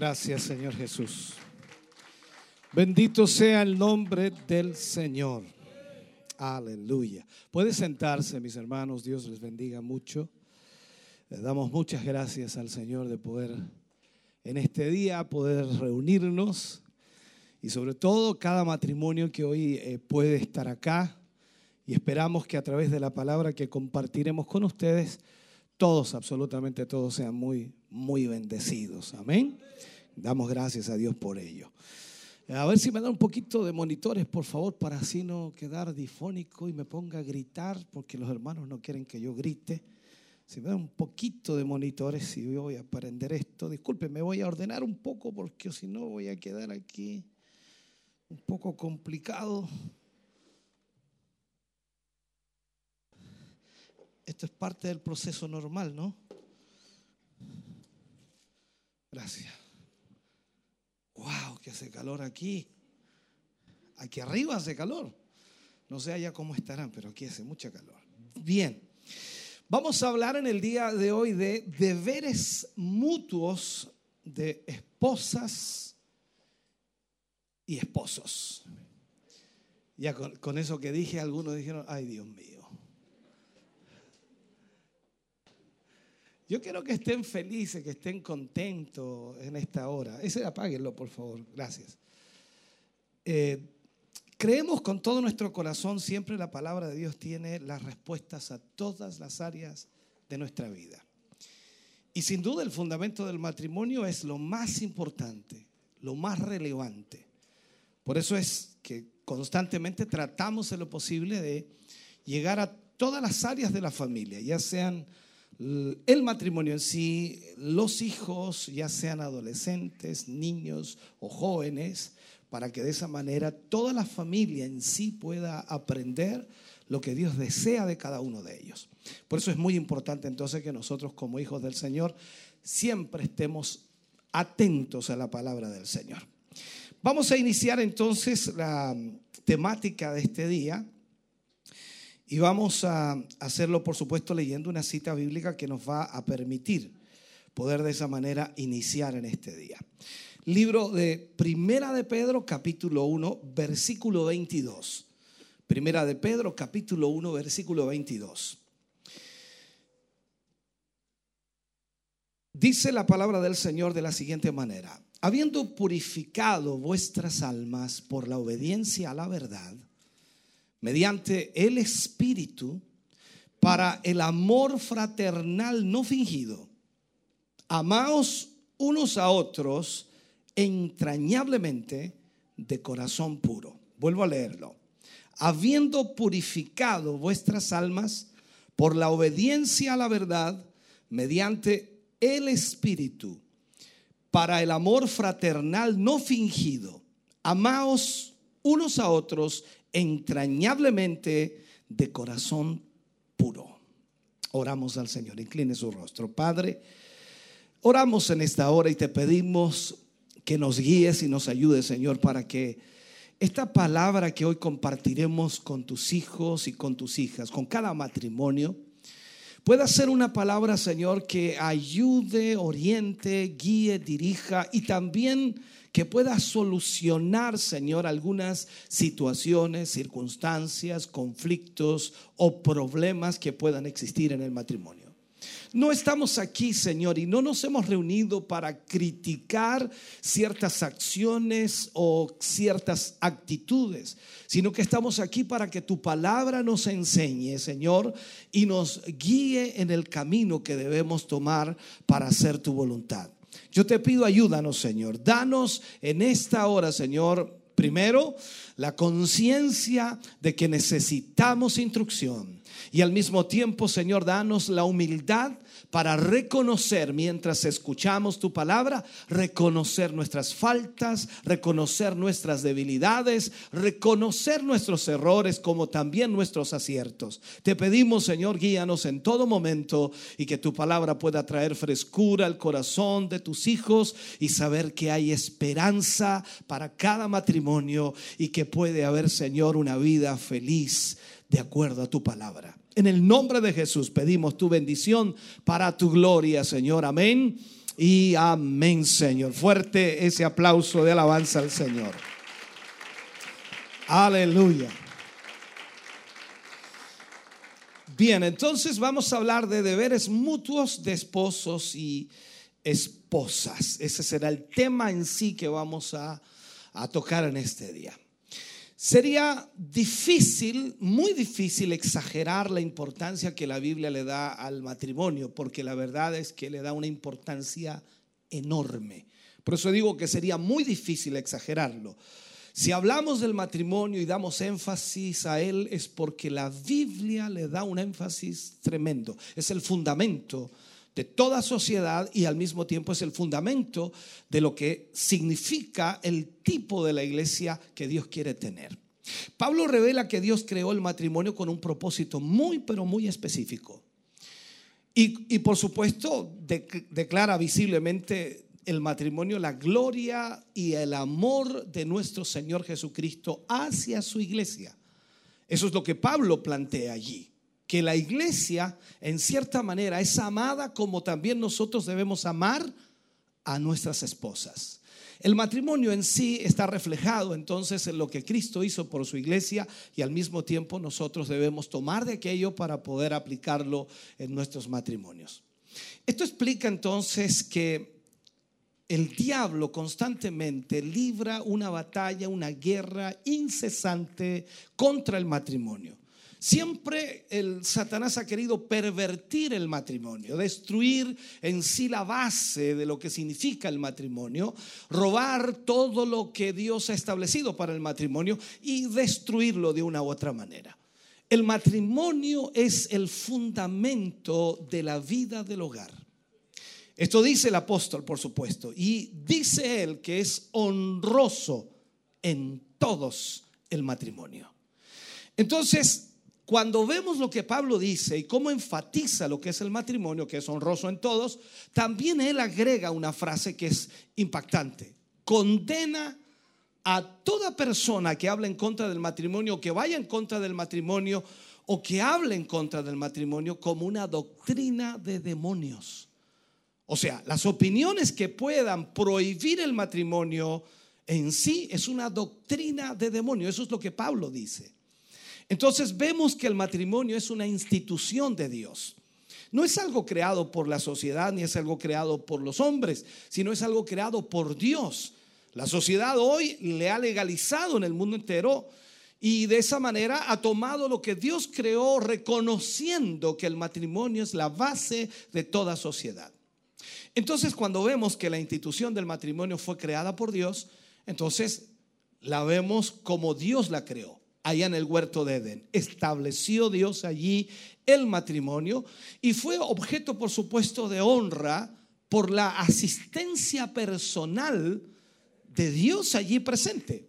Gracias, Señor Jesús. Bendito sea el nombre del Señor. Aleluya. Puede sentarse, mis hermanos. Dios les bendiga mucho. Le damos muchas gracias al Señor de poder en este día poder reunirnos y sobre todo cada matrimonio que hoy eh, puede estar acá y esperamos que a través de la palabra que compartiremos con ustedes todos, absolutamente todos sean muy muy bendecidos. Amén. Damos gracias a Dios por ello. A ver si me dan un poquito de monitores, por favor, para así no quedar difónico y me ponga a gritar, porque los hermanos no quieren que yo grite. Si me dan un poquito de monitores yo voy a aprender esto, disculpen, me voy a ordenar un poco porque si no voy a quedar aquí un poco complicado. Esto es parte del proceso normal, ¿no? Gracias. Wow, que hace calor aquí. Aquí arriba hace calor. No sé allá cómo estarán, pero aquí hace mucha calor. Bien. Vamos a hablar en el día de hoy de deberes mutuos de esposas y esposos. Ya con, con eso que dije, algunos dijeron, ay Dios mío. Yo quiero que estén felices, que estén contentos en esta hora. Ese apáguenlo, por favor. Gracias. Eh, creemos con todo nuestro corazón, siempre la palabra de Dios tiene las respuestas a todas las áreas de nuestra vida. Y sin duda el fundamento del matrimonio es lo más importante, lo más relevante. Por eso es que constantemente tratamos en lo posible de llegar a todas las áreas de la familia, ya sean el matrimonio en sí, los hijos, ya sean adolescentes, niños o jóvenes, para que de esa manera toda la familia en sí pueda aprender lo que Dios desea de cada uno de ellos. Por eso es muy importante entonces que nosotros como hijos del Señor siempre estemos atentos a la palabra del Señor. Vamos a iniciar entonces la temática de este día y vamos a hacerlo, por supuesto, leyendo una cita bíblica que nos va a permitir poder de esa manera iniciar en este día. Libro de Primera de Pedro, capítulo 1, versículo 22. Primera de Pedro, capítulo 1, versículo 22. Dice la palabra del Señor de la siguiente manera, habiendo purificado vuestras almas por la obediencia a la verdad, mediante el Espíritu, para el amor fraternal no fingido, amaos unos a otros entrañablemente de corazón puro. Vuelvo a leerlo. Habiendo purificado vuestras almas por la obediencia a la verdad, mediante el Espíritu, para el amor fraternal no fingido, amaos unos a otros entrañablemente de corazón puro. Oramos al Señor, incline su rostro. Padre, oramos en esta hora y te pedimos que nos guíes y nos ayudes, Señor, para que esta palabra que hoy compartiremos con tus hijos y con tus hijas, con cada matrimonio, pueda ser una palabra, Señor, que ayude, oriente, guíe, dirija y también que pueda solucionar, Señor, algunas situaciones, circunstancias, conflictos o problemas que puedan existir en el matrimonio. No estamos aquí, Señor, y no nos hemos reunido para criticar ciertas acciones o ciertas actitudes, sino que estamos aquí para que tu palabra nos enseñe, Señor, y nos guíe en el camino que debemos tomar para hacer tu voluntad. Yo te pido ayúdanos, Señor. Danos en esta hora, Señor, primero la conciencia de que necesitamos instrucción. Y al mismo tiempo, Señor, danos la humildad para reconocer mientras escuchamos tu palabra, reconocer nuestras faltas, reconocer nuestras debilidades, reconocer nuestros errores como también nuestros aciertos. Te pedimos, Señor, guíanos en todo momento y que tu palabra pueda traer frescura al corazón de tus hijos y saber que hay esperanza para cada matrimonio y que puede haber, Señor, una vida feliz de acuerdo a tu palabra. En el nombre de Jesús pedimos tu bendición para tu gloria, Señor. Amén. Y amén, Señor. Fuerte ese aplauso de alabanza al Señor. Aleluya. Bien, entonces vamos a hablar de deberes mutuos de esposos y esposas. Ese será el tema en sí que vamos a, a tocar en este día. Sería difícil, muy difícil exagerar la importancia que la Biblia le da al matrimonio, porque la verdad es que le da una importancia enorme. Por eso digo que sería muy difícil exagerarlo. Si hablamos del matrimonio y damos énfasis a él es porque la Biblia le da un énfasis tremendo. Es el fundamento de toda sociedad y al mismo tiempo es el fundamento de lo que significa el tipo de la iglesia que Dios quiere tener. Pablo revela que Dios creó el matrimonio con un propósito muy, pero muy específico. Y, por supuesto declara visiblemente el matrimonio la gloria y el amor de nuestro Señor Jesucristo hacia su iglesia. Eso es lo que Pablo plantea allí que la iglesia en cierta manera es amada como también nosotros debemos amar a nuestras esposas. El matrimonio en sí está reflejado entonces en lo que Cristo hizo por su iglesia y al mismo tiempo nosotros debemos tomar de aquello para poder aplicarlo en nuestros matrimonios. Esto explica entonces que el diablo constantemente libra una batalla, una guerra incesante contra el matrimonio. Siempre el Satanás ha querido pervertir el matrimonio, destruir en sí la base de lo que significa el matrimonio, robar todo lo que Dios ha establecido para el matrimonio y destruirlo de una u otra manera. El matrimonio es el fundamento de la vida del hogar. Esto dice el apóstol, por supuesto, y dice él que es honroso en todos el matrimonio. Entonces, cuando vemos lo que Pablo dice y cómo enfatiza lo que es el matrimonio, que es honroso en todos, también él agrega una frase que es impactante. Condena a toda persona que habla en contra del matrimonio, que vaya en contra del matrimonio o que hable en contra del matrimonio como una doctrina de demonios. O sea, las opiniones que puedan prohibir el matrimonio en sí es una doctrina de demonio. Eso es lo que Pablo dice. Entonces vemos que el matrimonio es una institución de Dios. No es algo creado por la sociedad ni es algo creado por los hombres, sino es algo creado por Dios. La sociedad hoy le ha legalizado en el mundo entero y de esa manera ha tomado lo que Dios creó reconociendo que el matrimonio es la base de toda sociedad. Entonces cuando vemos que la institución del matrimonio fue creada por Dios, entonces la vemos como Dios la creó allá en el huerto de Edén. Estableció Dios allí el matrimonio y fue objeto, por supuesto, de honra por la asistencia personal de Dios allí presente.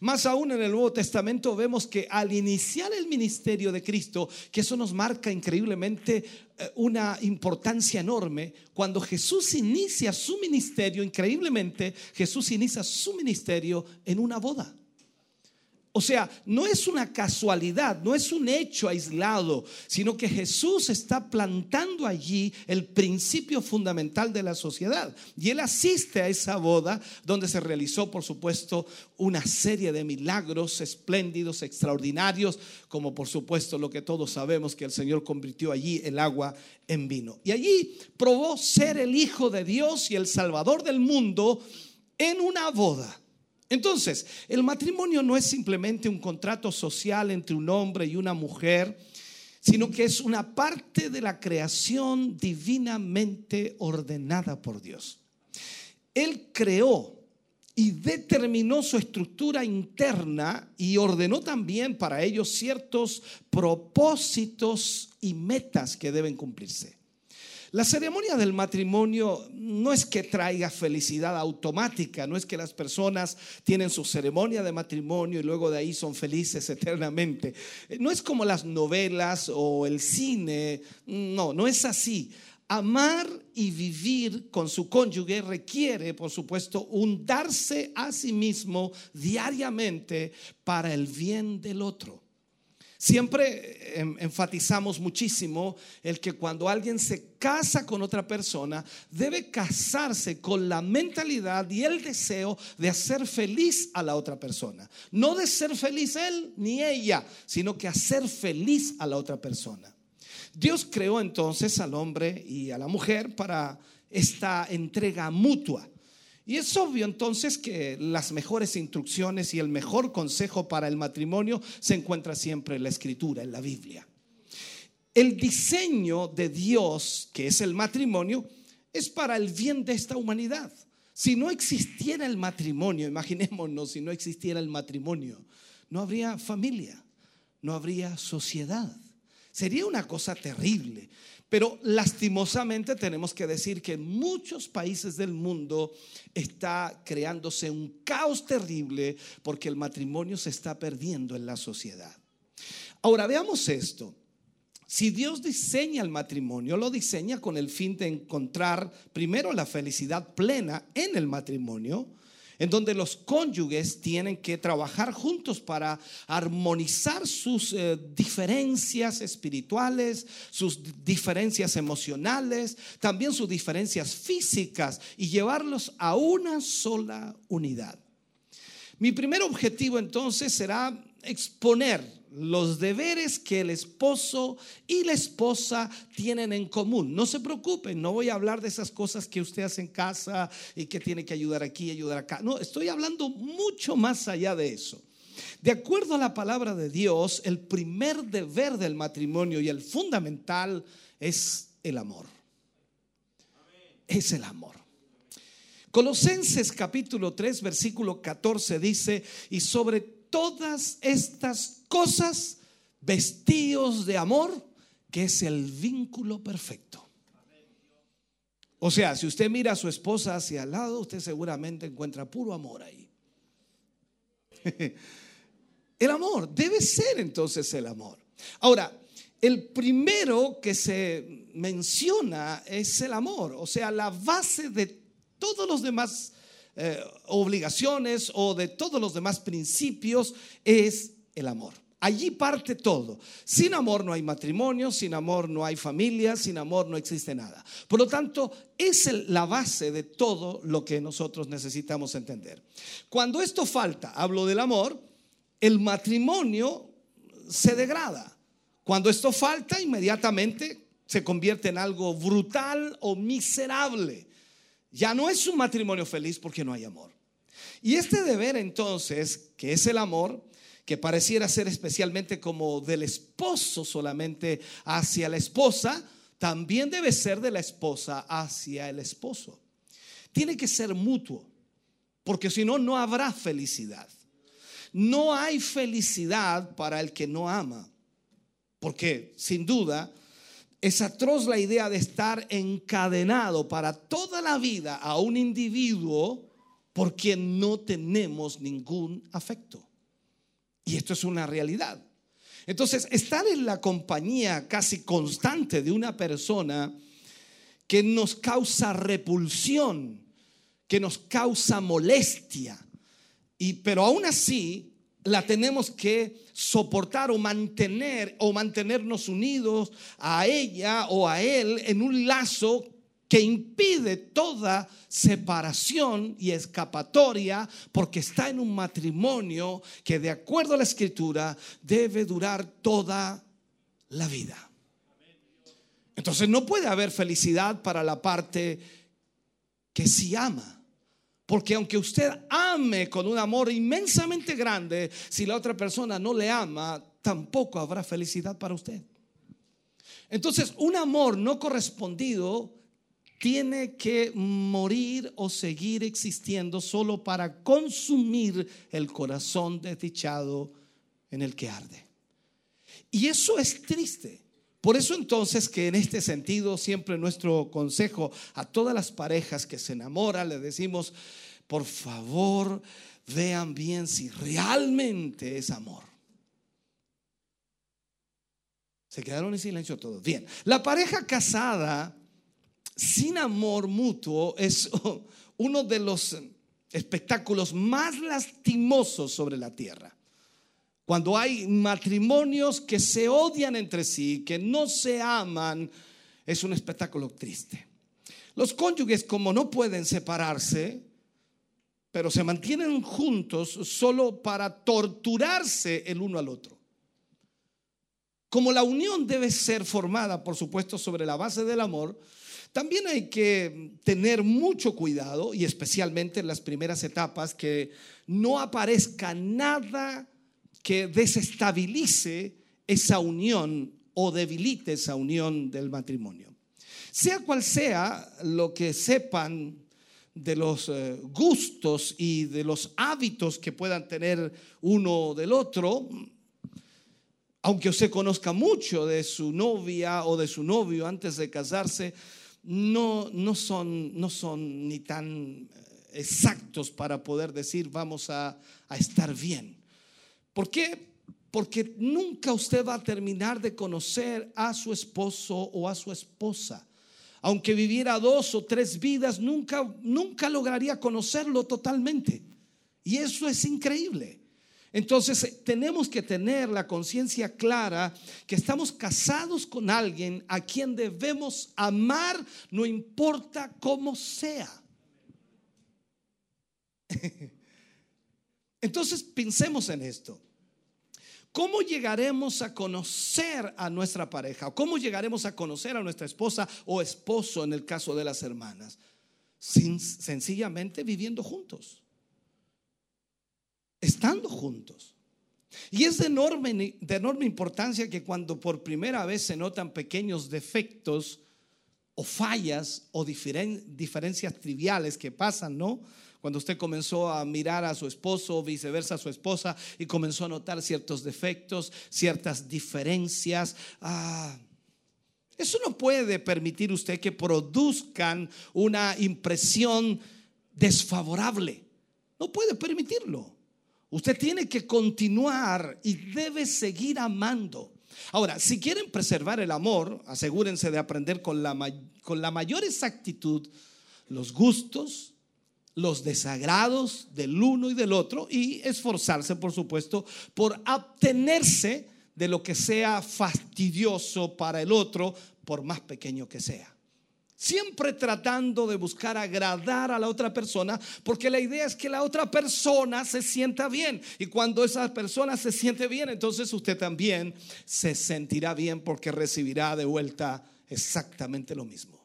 Más aún en el Nuevo Testamento vemos que al iniciar el ministerio de Cristo, que eso nos marca increíblemente eh, una importancia enorme, cuando Jesús inicia su ministerio, increíblemente Jesús inicia su ministerio en una boda. O sea, no es una casualidad, no es un hecho aislado, sino que Jesús está plantando allí el principio fundamental de la sociedad. Y él asiste a esa boda donde se realizó, por supuesto, una serie de milagros espléndidos, extraordinarios, como por supuesto lo que todos sabemos que el Señor convirtió allí el agua en vino. Y allí probó ser el Hijo de Dios y el Salvador del mundo en una boda. Entonces, el matrimonio no es simplemente un contrato social entre un hombre y una mujer, sino que es una parte de la creación divinamente ordenada por Dios. Él creó y determinó su estructura interna y ordenó también para ellos ciertos propósitos y metas que deben cumplirse. La ceremonia del matrimonio no es que traiga felicidad automática, no es que las personas tienen su ceremonia de matrimonio y luego de ahí son felices eternamente. No es como las novelas o el cine, no, no es así. Amar y vivir con su cónyuge requiere, por supuesto, un darse a sí mismo diariamente para el bien del otro. Siempre em, enfatizamos muchísimo el que cuando alguien se casa con otra persona, debe casarse con la mentalidad y el deseo de hacer feliz a la otra persona. No de ser feliz él ni ella, sino que hacer feliz a la otra persona. Dios creó entonces al hombre y a la mujer para esta entrega mutua. Y es obvio entonces que las mejores instrucciones y el mejor consejo para el matrimonio se encuentra siempre en la escritura, en la Biblia. El diseño de Dios, que es el matrimonio, es para el bien de esta humanidad. Si no existiera el matrimonio, imaginémonos si no existiera el matrimonio, no habría familia, no habría sociedad. Sería una cosa terrible. Pero lastimosamente tenemos que decir que en muchos países del mundo está creándose un caos terrible porque el matrimonio se está perdiendo en la sociedad. Ahora veamos esto. Si Dios diseña el matrimonio, lo diseña con el fin de encontrar primero la felicidad plena en el matrimonio, en donde los cónyuges tienen que trabajar juntos para armonizar sus eh, diferencias espirituales, sus diferencias emocionales, también sus diferencias físicas y llevarlos a una sola unidad. Mi primer objetivo entonces será exponer los deberes que el esposo y la esposa tienen en común. No se preocupen, no voy a hablar de esas cosas que usted hace en casa y que tiene que ayudar aquí, ayudar acá. No, estoy hablando mucho más allá de eso. De acuerdo a la palabra de Dios, el primer deber del matrimonio y el fundamental es el amor. Es el amor. Colosenses capítulo 3, versículo 14 dice, y sobre todas estas cosas, vestidos de amor, que es el vínculo perfecto. O sea, si usted mira a su esposa hacia el lado, usted seguramente encuentra puro amor ahí. El amor debe ser entonces el amor. Ahora, el primero que se menciona es el amor, o sea, la base de todos los demás eh, obligaciones o de todos los demás principios es el amor. Allí parte todo. Sin amor no hay matrimonio, sin amor no hay familia, sin amor no existe nada. Por lo tanto, es la base de todo lo que nosotros necesitamos entender. Cuando esto falta, hablo del amor, el matrimonio se degrada. Cuando esto falta, inmediatamente se convierte en algo brutal o miserable. Ya no es un matrimonio feliz porque no hay amor. Y este deber entonces, que es el amor, que pareciera ser especialmente como del esposo solamente hacia la esposa, también debe ser de la esposa hacia el esposo. Tiene que ser mutuo, porque si no, no habrá felicidad. No hay felicidad para el que no ama, porque sin duda es atroz la idea de estar encadenado para toda la vida a un individuo por quien no tenemos ningún afecto. Y esto es una realidad. Entonces, estar en la compañía casi constante de una persona que nos causa repulsión, que nos causa molestia, y, pero aún así la tenemos que soportar o mantener o mantenernos unidos a ella o a él en un lazo que impide toda separación y escapatoria porque está en un matrimonio que de acuerdo a la escritura debe durar toda la vida. Entonces no puede haber felicidad para la parte que sí ama. Porque aunque usted ame con un amor inmensamente grande, si la otra persona no le ama, tampoco habrá felicidad para usted. Entonces, un amor no correspondido tiene que morir o seguir existiendo solo para consumir el corazón desdichado en el que arde. Y eso es triste. Por eso entonces que en este sentido siempre nuestro consejo a todas las parejas que se enamoran, le decimos, por favor, vean bien si realmente es amor. Se quedaron en silencio todos. Bien, la pareja casada sin amor mutuo es uno de los espectáculos más lastimosos sobre la tierra. Cuando hay matrimonios que se odian entre sí, que no se aman, es un espectáculo triste. Los cónyuges, como no pueden separarse, pero se mantienen juntos solo para torturarse el uno al otro. Como la unión debe ser formada, por supuesto, sobre la base del amor, también hay que tener mucho cuidado, y especialmente en las primeras etapas, que no aparezca nada que desestabilice esa unión o debilite esa unión del matrimonio. Sea cual sea lo que sepan de los eh, gustos y de los hábitos que puedan tener uno del otro, aunque usted conozca mucho de su novia o de su novio antes de casarse, no, no, son, no son ni tan eh, exactos para poder decir vamos a, a estar bien. ¿Por qué? Porque nunca usted va a terminar de conocer a su esposo o a su esposa. Aunque viviera dos o tres vidas, nunca, nunca lograría conocerlo totalmente. Y eso es increíble. Entonces eh, tenemos que tener la conciencia clara que estamos casados con alguien a quien debemos amar, no importa cómo sea. Entonces pensemos en esto. ¿Cómo llegaremos a conocer a nuestra pareja? ¿Cómo llegaremos a conocer a nuestra esposa o esposo en el caso de las hermanas? Sin, sencillamente viviendo juntos estando juntos. Y es enorme, de enorme importancia que cuando por primera vez se notan pequeños defectos o fallas o diferencias triviales que pasan, ¿no? Cuando usted comenzó a mirar a su esposo o viceversa a su esposa y comenzó a notar ciertos defectos, ciertas diferencias, ah, eso no puede permitir usted que produzcan una impresión desfavorable. No puede permitirlo. Usted tiene que continuar y debe seguir amando. Ahora, si quieren preservar el amor, asegúrense de aprender con la, con la mayor exactitud los gustos, los desagrados del uno y del otro y esforzarse, por supuesto, por abstenerse de lo que sea fastidioso para el otro, por más pequeño que sea. Siempre tratando de buscar agradar a la otra persona, porque la idea es que la otra persona se sienta bien. Y cuando esa persona se siente bien, entonces usted también se sentirá bien porque recibirá de vuelta exactamente lo mismo.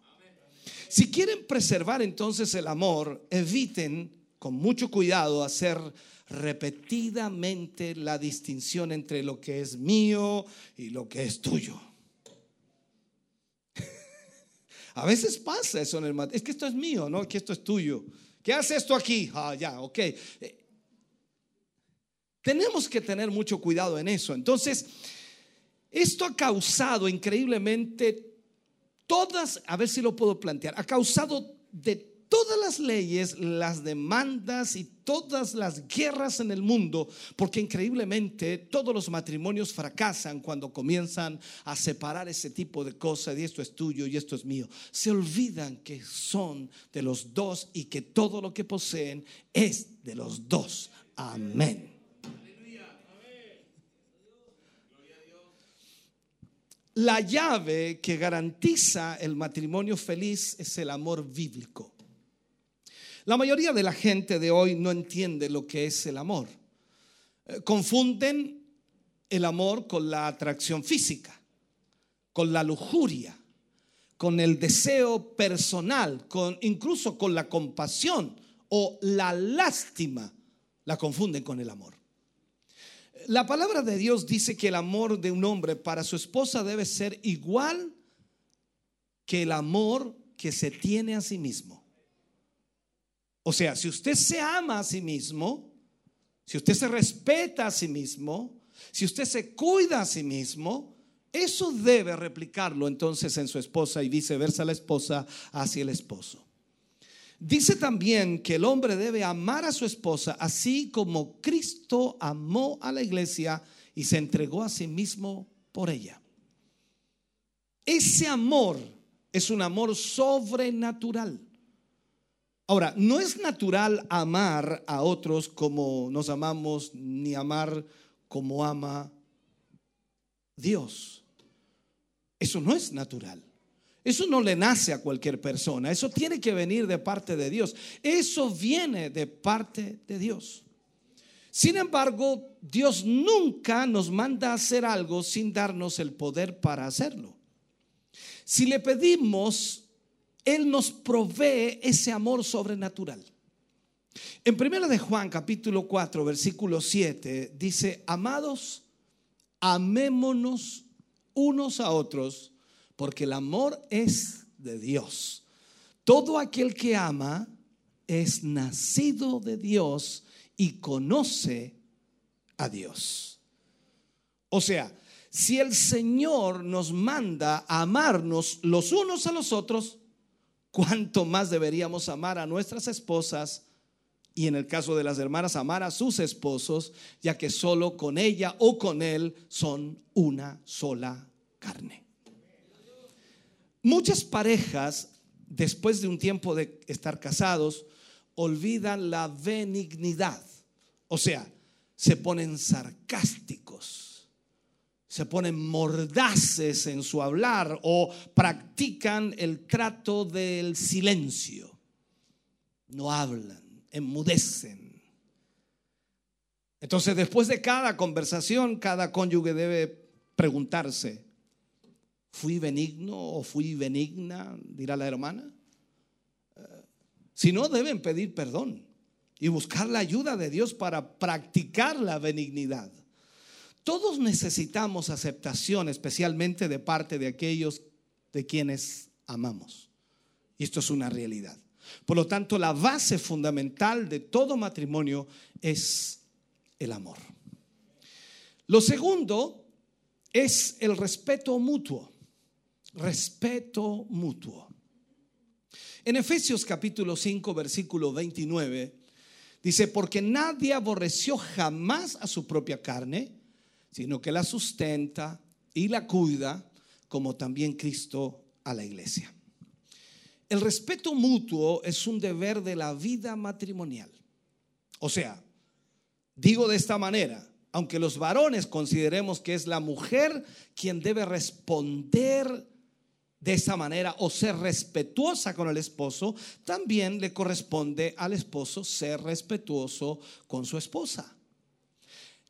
Si quieren preservar entonces el amor, eviten con mucho cuidado hacer repetidamente la distinción entre lo que es mío y lo que es tuyo. A veces pasa eso en el matrimonio. Es que esto es mío, ¿no? Que esto es tuyo. ¿Qué hace esto aquí? Ah, ya, ok. Eh, tenemos que tener mucho cuidado en eso. Entonces, esto ha causado increíblemente todas, a ver si lo puedo plantear, ha causado de todas las leyes, las demandas y todas las guerras en el mundo, porque increíblemente todos los matrimonios fracasan cuando comienzan a separar ese tipo de cosas, y esto es tuyo y esto es mío. Se olvidan que son de los dos y que todo lo que poseen es de los dos. Amén. La llave que garantiza el matrimonio feliz es el amor bíblico. La mayoría de la gente de hoy no entiende lo que es el amor. Eh, Confunden el amor con la atracción física, con la lujuria, con el deseo personal, con incluso con la compasión o la lástima. La confunden con el amor. La palabra de Dios dice que el amor de un hombre para su esposa debe ser igual que el amor que se tiene a sí mismo. O sea, si usted se ama a sí mismo, si usted se respeta a sí mismo, si usted se cuida a sí mismo, eso debe replicarlo entonces en su esposa y viceversa la esposa hacia el esposo. Dice también que el hombre debe amar a su esposa así como Cristo amó a la iglesia y se entregó a sí mismo por ella. Ese amor es un amor sobrenatural. Ahora, no es natural amar a otros como nos amamos, ni amar como ama Dios. Eso no es natural. Eso no le nace a cualquier persona. Eso tiene que venir de parte de Dios. Eso viene de parte de Dios. Sin embargo, Dios nunca nos manda a hacer algo sin darnos el poder para hacerlo. Si le pedimos, Él nos provee ese amor sobrenatural. En primera de Juan capítulo 4 versículo 7 dice, amados, amémonos unos a otros porque el amor es de Dios. Todo aquel que ama es nacido de Dios y conoce a Dios. O sea, si el Señor nos manda a amarnos los unos a los otros, ¿cuánto más deberíamos amar a nuestras esposas? Y en el caso de las hermanas, amar a sus esposos, ya que solo con ella o con él son una sola carne. Muchas parejas, después de un tiempo de estar casados, olvidan la benignidad. O sea, se ponen sarcásticos, se ponen mordaces en su hablar o practican el trato del silencio. No hablan, enmudecen. Entonces, después de cada conversación, cada cónyuge debe preguntarse, ¿Fui benigno o fui benigna? Dirá la hermana. Eh, si no, deben pedir perdón y buscar la ayuda de Dios para practicar la benignidad. Todos necesitamos aceptación, especialmente de parte de aquellos de quienes amamos. Y esto es una realidad. Por lo tanto, la base fundamental de todo matrimonio es el amor. Lo segundo es el respeto mutuo respeto mutuo. En Efesios capítulo 5, versículo 29, dice, porque nadie aborreció jamás a su propia carne, sino que la sustenta y la cuida, como también Cristo a la iglesia. El respeto mutuo es un deber de la vida matrimonial. O sea, digo de esta manera, aunque los varones consideremos que es la mujer quien debe responder de esa manera o ser respetuosa con el esposo, también le corresponde al esposo ser respetuoso con su esposa.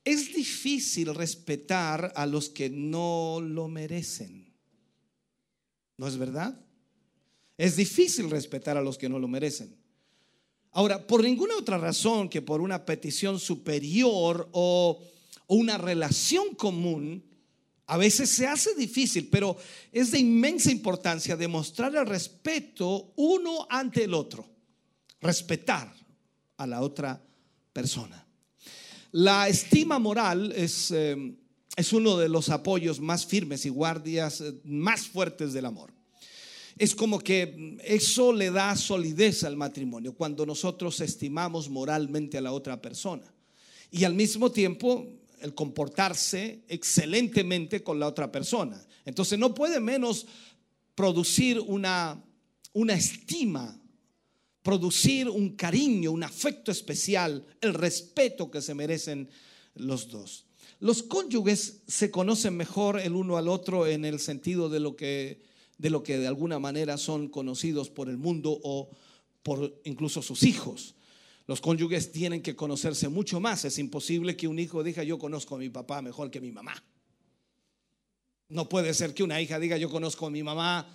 Es difícil respetar a los que no lo merecen. ¿No es verdad? Es difícil respetar a los que no lo merecen. Ahora, por ninguna otra razón que por una petición superior o, una relación común, a veces se hace difícil, pero es de inmensa importancia demostrar el respeto uno ante el otro. Respetar a la otra persona. La estima moral es, eh, es uno de los apoyos más firmes y guardias eh, más fuertes del amor. Es como que eso le da solidez al matrimonio cuando nosotros estimamos moralmente a la otra persona. Y al mismo tiempo el comportarse excelentemente con la otra persona. Entonces no puede menos producir una, una estima, producir un cariño, un afecto especial, el respeto que se merecen los dos. Los cónyuges se conocen mejor el uno al otro en el sentido de lo que de lo que de alguna manera son conocidos por el mundo o por incluso sus hijos. Los cónyuges tienen que conocerse mucho más. Es imposible que un hijo diga yo conozco a mi papá mejor que mi mamá. No puede ser que una hija diga yo conozco a mi mamá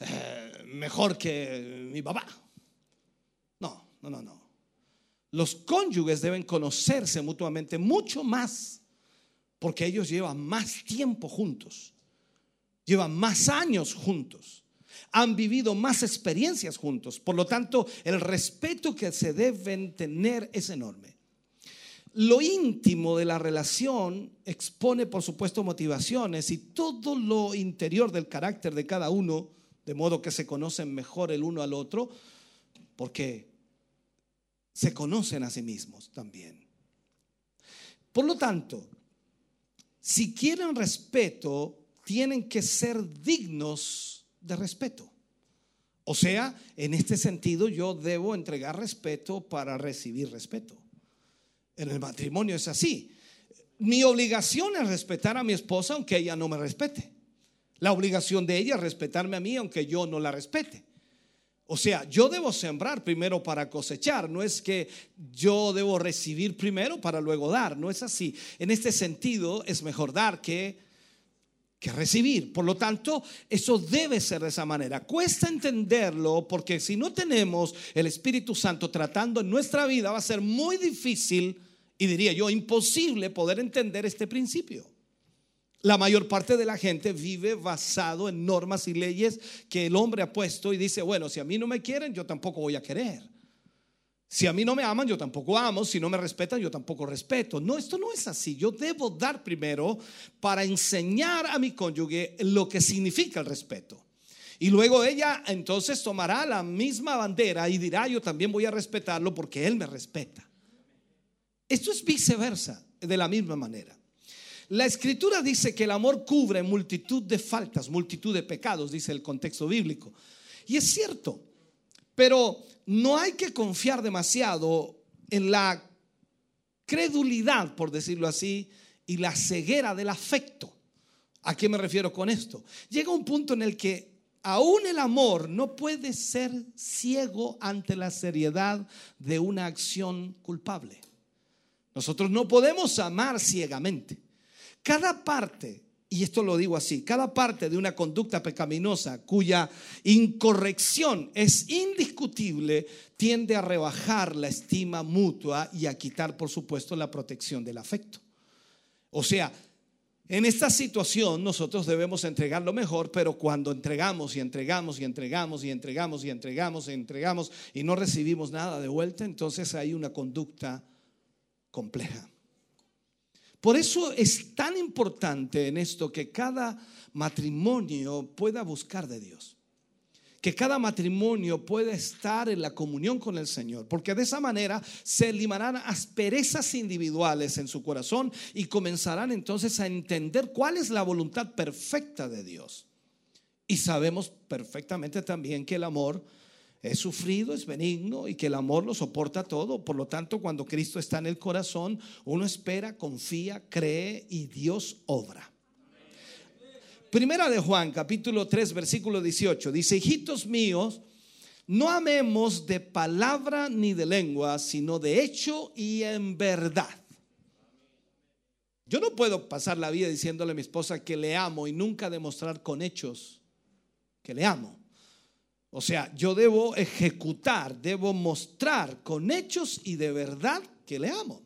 eh, mejor que mi papá. No, no, no. Los cónyuges deben conocerse mutuamente mucho más porque ellos llevan más tiempo juntos, llevan más años juntos, han vivido más experiencias juntos. Por lo tanto, el respeto que se deben tener es enorme. Lo íntimo de la relación expone, por supuesto, motivaciones y todo lo interior del carácter de cada uno, de modo que se conocen mejor el uno al otro, porque se conocen a sí mismos también. Por lo tanto, si quieren respeto, tienen que ser dignos de respeto. O sea, en este sentido yo debo entregar respeto para recibir respeto. En el matrimonio es así. Mi obligación es respetar a mi esposa aunque ella no me respete. La obligación de ella es respetarme a mí aunque yo no la respete. O sea, yo debo sembrar primero para cosechar, no es que yo debo recibir primero para luego dar, no es así. En este sentido es mejor dar que, que recibir. Por lo tanto, eso debe ser de esa manera. Cuesta entenderlo porque si no tenemos el Espíritu Santo tratando en nuestra vida va a ser muy difícil y diría yo imposible poder entender este principio. La mayor parte de la gente vive basado en normas y leyes que el hombre ha puesto y dice, bueno, si a mí no me quieren, yo tampoco voy a querer. Si a mí no me aman, yo tampoco amo. Si no me respetan, yo tampoco respeto. No, esto no es así. Yo debo dar primero para enseñar a mi cónyuge lo que significa el respeto. Y luego ella entonces tomará la misma bandera y dirá, yo también voy a respetarlo porque él me respeta. Esto es viceversa, de la misma manera. La escritura dice que el amor cubre multitud de faltas, multitud de pecados, dice el contexto bíblico. Y es cierto, pero no hay que confiar demasiado en la credulidad, por decirlo así, y la ceguera del afecto. ¿A qué me refiero con esto? Llega un punto en el que aún el amor no puede ser ciego ante la seriedad de una acción culpable. Nosotros no podemos amar ciegamente. Cada parte, y esto lo digo así, cada parte de una conducta pecaminosa cuya incorrección es indiscutible tiende a rebajar la estima mutua y a quitar, por supuesto, la protección del afecto. O sea, en esta situación nosotros debemos entregar lo mejor, pero cuando entregamos y entregamos y entregamos y entregamos y entregamos y entregamos y no recibimos nada de vuelta, entonces hay una conducta compleja. Por eso es tan importante en esto que cada matrimonio pueda buscar de Dios. Que cada matrimonio pueda estar en la comunión con el Señor. Porque de esa manera se eliminarán asperezas individuales en su corazón y comenzarán entonces a entender cuál es la voluntad perfecta de Dios. Y sabemos perfectamente también que el amor es sufrido, es benigno y que el amor lo soporta todo. Por lo tanto, cuando Cristo está en el corazón, uno espera, confía, cree y Dios obra. Primera de Juan, capítulo 3, versículo 18, dice, hijitos míos, no amemos de palabra ni de lengua, sino de hecho y en verdad. Yo no puedo pasar la vida diciéndole a mi esposa que le amo y nunca demostrar con hechos que le amo. O sea, yo debo ejecutar, debo mostrar con hechos y de verdad que le amo.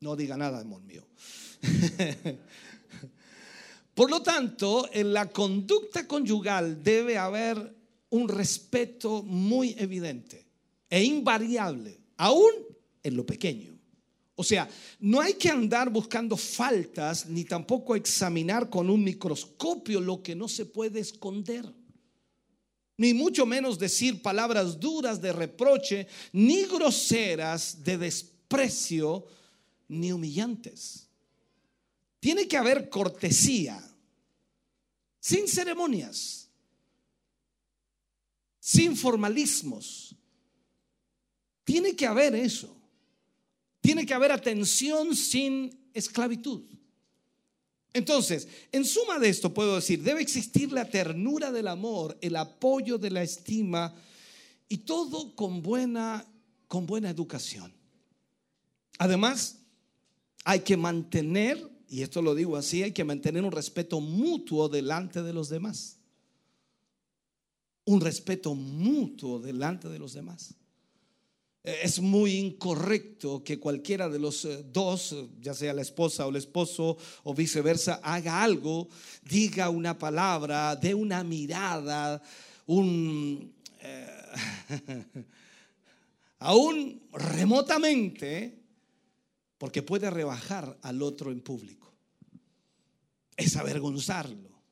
No diga nada, amor mío. Por lo tanto, en la conducta conyugal debe haber un respeto muy evidente e invariable, aún en lo pequeño. O sea, no hay que andar buscando faltas ni tampoco examinar con un microscopio lo que no se puede esconder ni mucho menos decir palabras duras de reproche, ni groseras de desprecio, ni humillantes. Tiene que haber cortesía, sin ceremonias, sin formalismos. Tiene que haber eso. Tiene que haber atención sin esclavitud. Entonces, en suma de esto puedo decir, debe existir la ternura del amor, el apoyo de la estima y todo con buena, con buena educación. Además, hay que mantener, y esto lo digo así, hay que mantener un respeto mutuo delante de los demás. Un respeto mutuo delante de los demás. Es muy incorrecto que cualquiera de los eh, dos, ya sea la esposa o el esposo o viceversa, haga algo, diga una palabra, dé una mirada, un... eh, aún remotamente, porque puede rebajar al otro en público. Es avergonzarlo.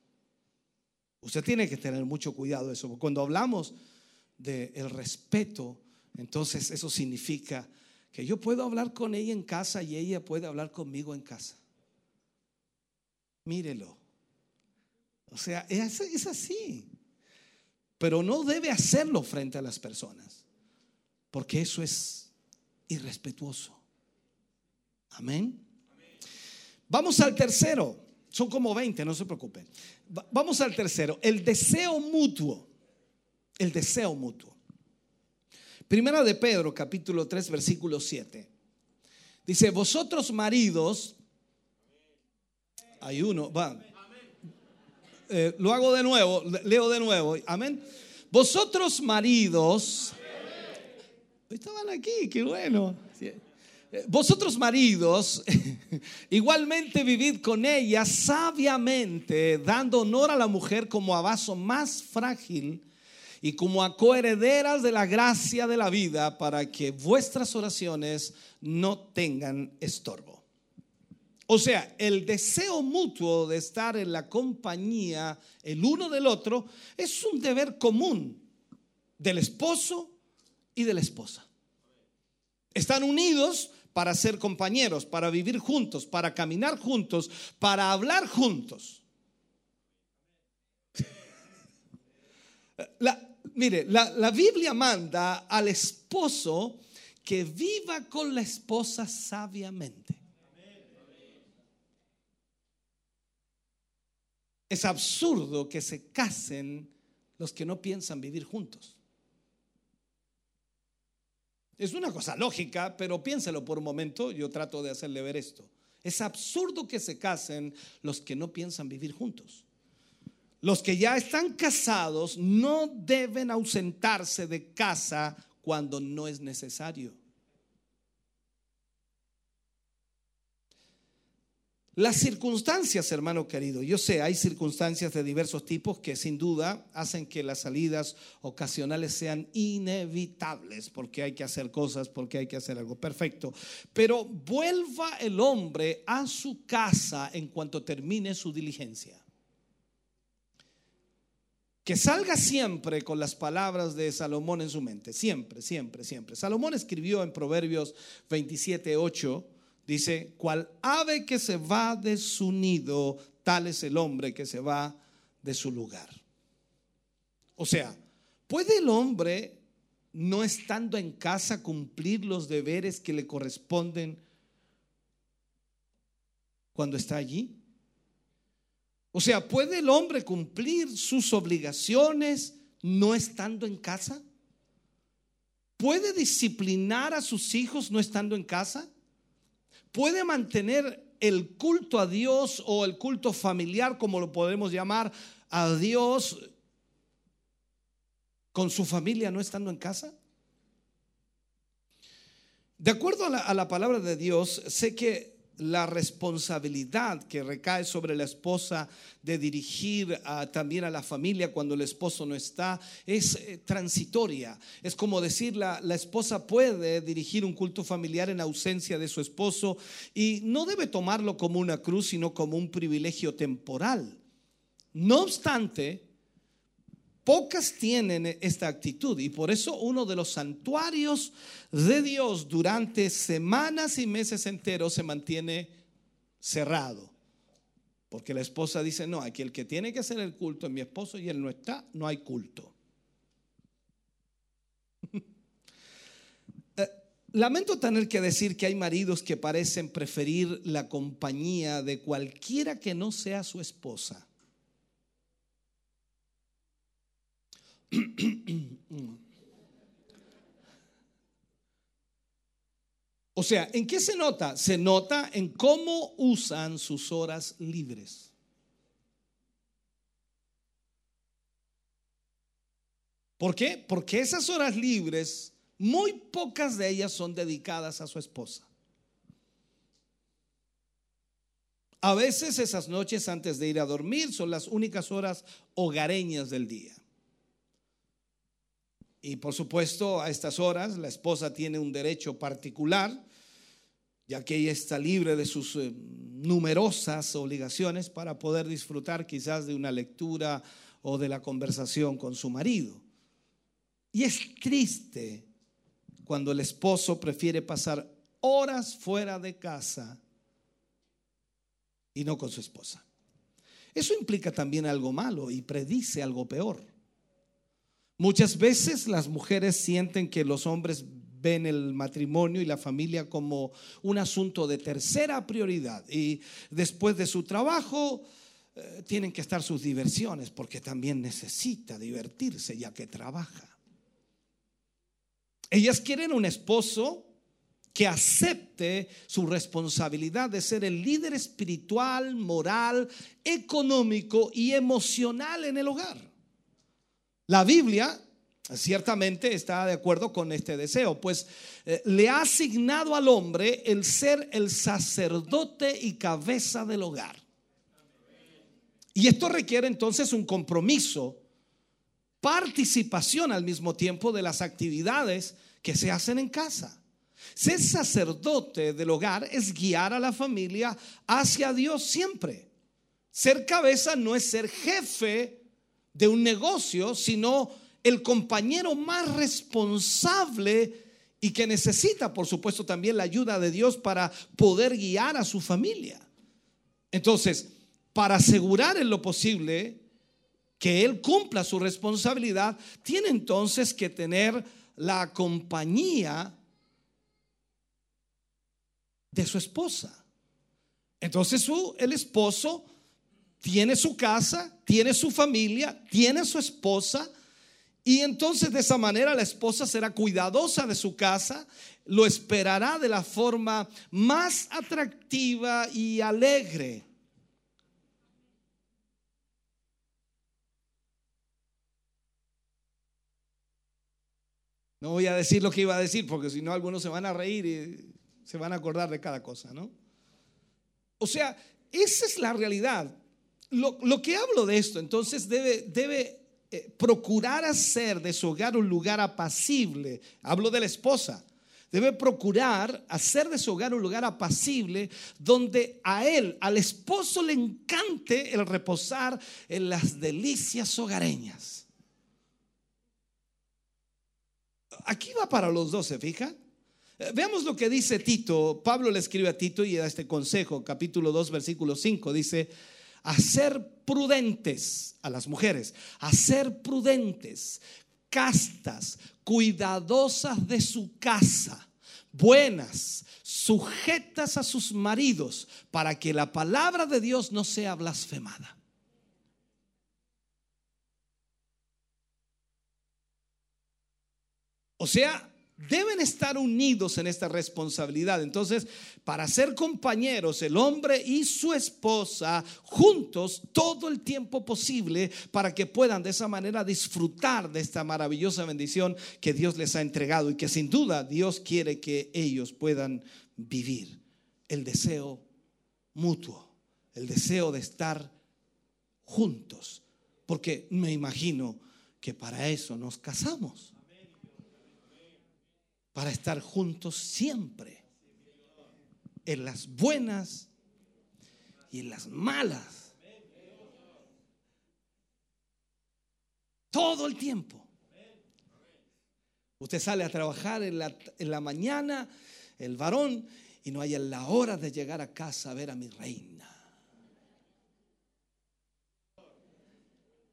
Usted tiene que tener mucho cuidado de eso. Cuando hablamos del respeto, entonces eso significa que yo puedo hablar con ella en casa y ella puede hablar conmigo en casa. Mírelo. O sea, es, así. Pero no debe hacerlo frente a las personas, porque eso es irrespetuoso. Amén. Vamos al tercero. Son como 20, no se preocupen. Va- Vamos al tercero. El deseo mutuo. El deseo mutuo. Primera de Pedro, capítulo 3, versículo 7. Dice, vosotros maridos, hay uno, va. Eh, lo hago de nuevo, le- leo de nuevo. Amén. Vosotros maridos, estaban aquí, qué bueno. Eh, Vosotros maridos, igualmente vivid con ella sabiamente, dando honor a la mujer como a vaso más frágil y como a coherederas de la gracia de la vida, para que vuestras oraciones no tengan estorbo. O sea, el deseo mutuo de estar en la compañía el uno del otro es un deber común del esposo y de la esposa. Están unidos para ser compañeros, para vivir juntos, para caminar juntos, para hablar juntos. La- mire, la, la Biblia manda al esposo que viva con la esposa sabiamente. Es absurdo que se casen los que no piensan vivir juntos. Es una cosa lógica, pero piénselo por un momento, yo trato de hacerle ver esto. Es absurdo que se casen los que no piensan vivir juntos. Los que ya están casados no deben ausentarse de casa cuando no es necesario. Las circunstancias, hermano querido, yo sé, hay circunstancias de diversos tipos que sin duda hacen que las salidas ocasionales sean inevitables, porque hay que hacer cosas, porque hay que hacer algo perfecto. Pero vuelva el hombre a su casa en cuanto termine su diligencia. Que salga siempre con las palabras de Salomón en su mente, siempre, siempre, siempre. Salomón escribió en Proverbios 27, 8, dice, cual ave que se va de su nido, tal es el hombre que se va de su lugar. O sea, ¿puede el hombre, no estando en casa, cumplir los deberes que le corresponden cuando está allí? O sea, ¿puede el hombre cumplir sus obligaciones no estando en casa? ¿Puede disciplinar a sus hijos no estando en casa? ¿Puede mantener el culto a Dios o el culto familiar, como lo podemos llamar, a Dios con su familia no estando en casa? De acuerdo a la, a la palabra de Dios, sé que la responsabilidad que recae sobre la esposa de dirigir a- también a la familia cuando el esposo no está es eh, transitoria. Es como decir, la, la esposa puede dirigir un culto familiar en ausencia de su esposo y no debe tomarlo como una cruz, sino como un privilegio temporal. No obstante, Pocas tienen esta actitud y por eso uno de los santuarios de Dios durante semanas y meses enteros se mantiene cerrado. Porque la esposa dice, no, aquí el que tiene que hacer el culto es mi esposo y él no está, no hay culto. Eh, Lamento tener que decir que hay maridos que parecen preferir la compañía de cualquiera que no sea su esposa. O sea, ¿en qué se nota? Se nota en cómo usan sus horas libres. ¿Por qué? Porque esas horas libres, muy pocas de ellas son dedicadas a su esposa. A veces esas noches antes de ir a dormir son las únicas horas hogareñas del día. Y por supuesto, a estas horas la esposa tiene un derecho particular, ya que ella está libre de sus eh, numerosas obligaciones para poder disfrutar quizás de una lectura o de la conversación con su marido. Y es triste cuando el esposo prefiere pasar horas fuera de casa y no con su esposa. Eso implica también algo malo y predice algo peor. Muchas veces las mujeres sienten que los hombres ven el matrimonio y la familia como un asunto de tercera prioridad y después de su trabajo eh, tienen que estar sus diversiones porque también necesita divertirse ya que trabaja. Ellas quieren un esposo que acepte su responsabilidad de ser el líder espiritual, moral, económico y emocional en el hogar. La Biblia ciertamente está de acuerdo con este deseo, pues eh, le ha asignado al hombre el ser el sacerdote y cabeza del hogar. Y esto requiere entonces un compromiso, participación al mismo tiempo de las actividades que se hacen en casa. Ser sacerdote del hogar es guiar a la familia hacia Dios siempre. Ser cabeza no es ser jefe de un negocio, sino el compañero más responsable y que necesita, por supuesto, también la ayuda de Dios para poder guiar a su familia. Entonces, para asegurar en lo posible que él cumpla su responsabilidad, tiene entonces que tener la compañía de su esposa. Entonces su, el esposo tiene su casa, tiene su familia, tiene su esposa. Y entonces de esa manera la esposa será cuidadosa de su casa, lo esperará de la forma más atractiva y alegre. No voy a decir lo que iba a decir porque si no algunos se van a reír y se van a acordar de cada cosa, ¿no? O sea, esa es la realidad. Lo, que hablo de esto, entonces debe, debe eh, procurar hacer de su hogar un lugar apacible. Hablo de la esposa. Debe procurar hacer de su hogar un lugar apacible donde a él, al esposo, le encante el reposar en las delicias hogareñas. Aquí va para los dos, ¿se fija? Eh, veamos lo que dice Tito. Pablo le escribe a Tito y da este consejo, capítulo 2, versículo 5. Dice, a ser prudentes a las mujeres, a ser prudentes, castas, cuidadosas de su casa, buenas, sujetas a sus maridos, para que la palabra de Dios no sea blasfemada. O sea, deben estar unidos en esta responsabilidad. Entonces, para ser compañeros, el hombre y su esposa juntos todo el tiempo posible para que puedan de esa manera disfrutar de esta maravillosa bendición que Dios les ha entregado y que sin duda Dios quiere que ellos puedan vivir. El deseo mutuo, el deseo de estar juntos, porque me imagino que para eso nos casamos para estar juntos siempre, en las buenas y en las malas. Todo el tiempo. Usted sale a trabajar en la, mañana, el varón, y no hay la hora de llegar a casa a ver a mi reina.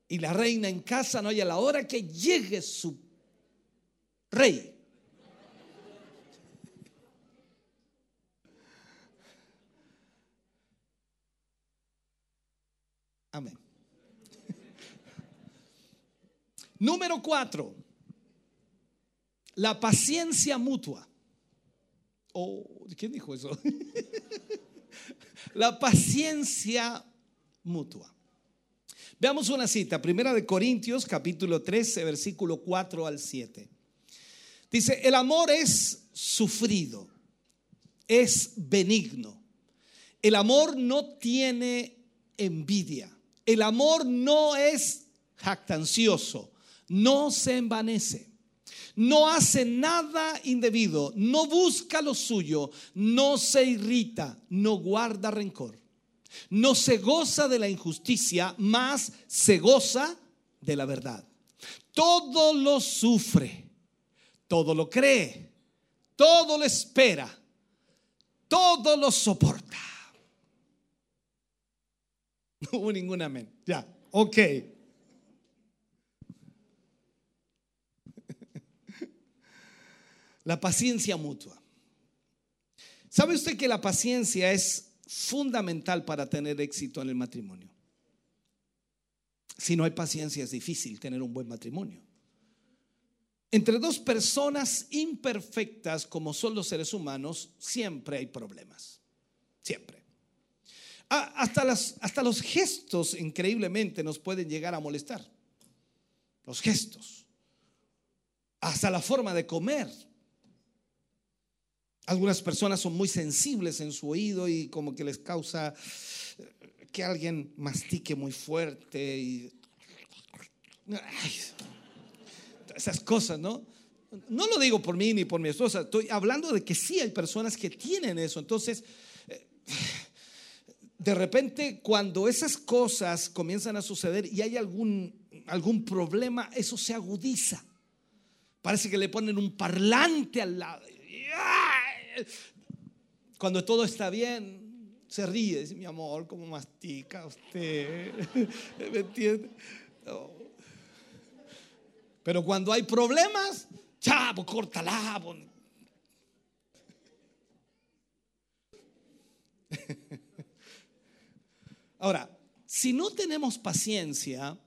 Y la reina en casa no hay la hora que llegue su rey. Amén. Número cuatro, la paciencia mutua. Oh, ¿quién dijo eso? la paciencia mutua. Veamos una cita, primera de Corintios, capítulo 13, versículo 4 al 7. Dice, el amor es sufrido, es benigno. El amor no tiene envidia. El amor no es jactancioso, no se envanece, no hace nada indebido, no busca lo suyo, no se irrita, no guarda rencor, no se goza de la injusticia, más se goza de la verdad. Todo lo sufre, todo lo cree, todo lo espera, todo lo soporta. No hubo ningún amén. Ya, ok. La paciencia mutua. ¿Sabe usted que la paciencia es fundamental para tener éxito en el matrimonio? Si no hay paciencia es difícil tener un buen matrimonio. Entre dos personas imperfectas como son los seres humanos, siempre hay problemas. Siempre. Hasta, las, hasta los gestos increíblemente nos pueden llegar a molestar. Los gestos. Hasta la forma de comer. Algunas personas son muy sensibles en su oído y como que les causa que alguien mastique muy fuerte y esas cosas, ¿no? No lo digo por mí ni por mi esposa, estoy hablando de que sí hay personas que tienen eso. Entonces, eh, de repente cuando esas cosas comienzan a suceder y hay algún, algún problema, eso se agudiza. Parece que le ponen un parlante al lado. Cuando todo está bien, se ríe, dice, mi amor, ¿cómo mastica usted? ¿Me entiende? Pero cuando hay problemas, chavo, córtala. Ahora, si no tenemos paciencia,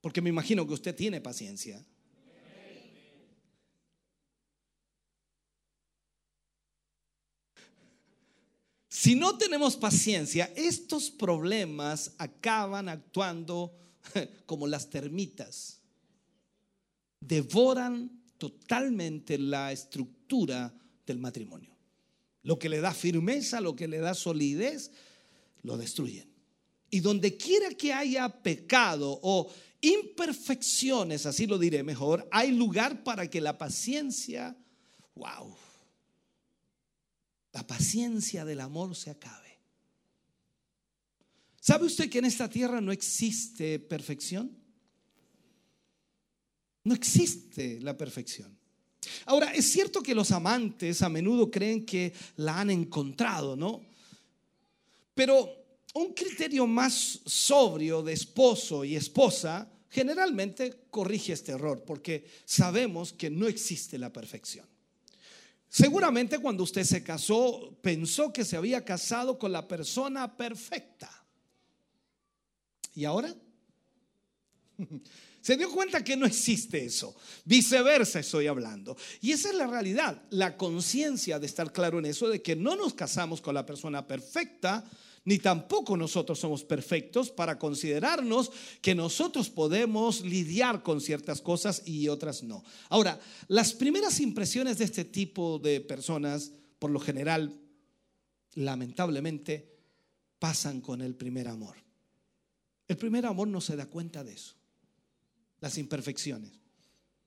porque me imagino que usted tiene paciencia, si no tenemos paciencia, estos problemas acaban actuando como las termitas. Devoran totalmente la estructura del matrimonio. Lo que le da firmeza, lo que le da solidez, lo destruyen. Y donde quiera que haya pecado o imperfecciones, así lo diré mejor, hay lugar para que la paciencia, wow, la paciencia del amor se acabe. ¿Sabe usted que en esta tierra no existe perfección? No existe la perfección. Ahora, es cierto que los amantes a menudo creen que la han encontrado, ¿no? Pero un criterio más sobrio de esposo y esposa generalmente corrige este error porque sabemos que no existe la perfección. Seguramente cuando usted se casó pensó que se había casado con la persona perfecta. ¿Y ahora? Se dio cuenta que no existe eso. Viceversa estoy hablando. Y esa es la realidad, la conciencia de estar claro en eso, de que no nos casamos con la persona perfecta, ni tampoco nosotros somos perfectos para considerarnos que nosotros podemos lidiar con ciertas cosas y otras no. Ahora, las primeras impresiones de este tipo de personas, por lo general, lamentablemente, pasan con el primer amor. El primer amor no se da cuenta de eso las imperfecciones.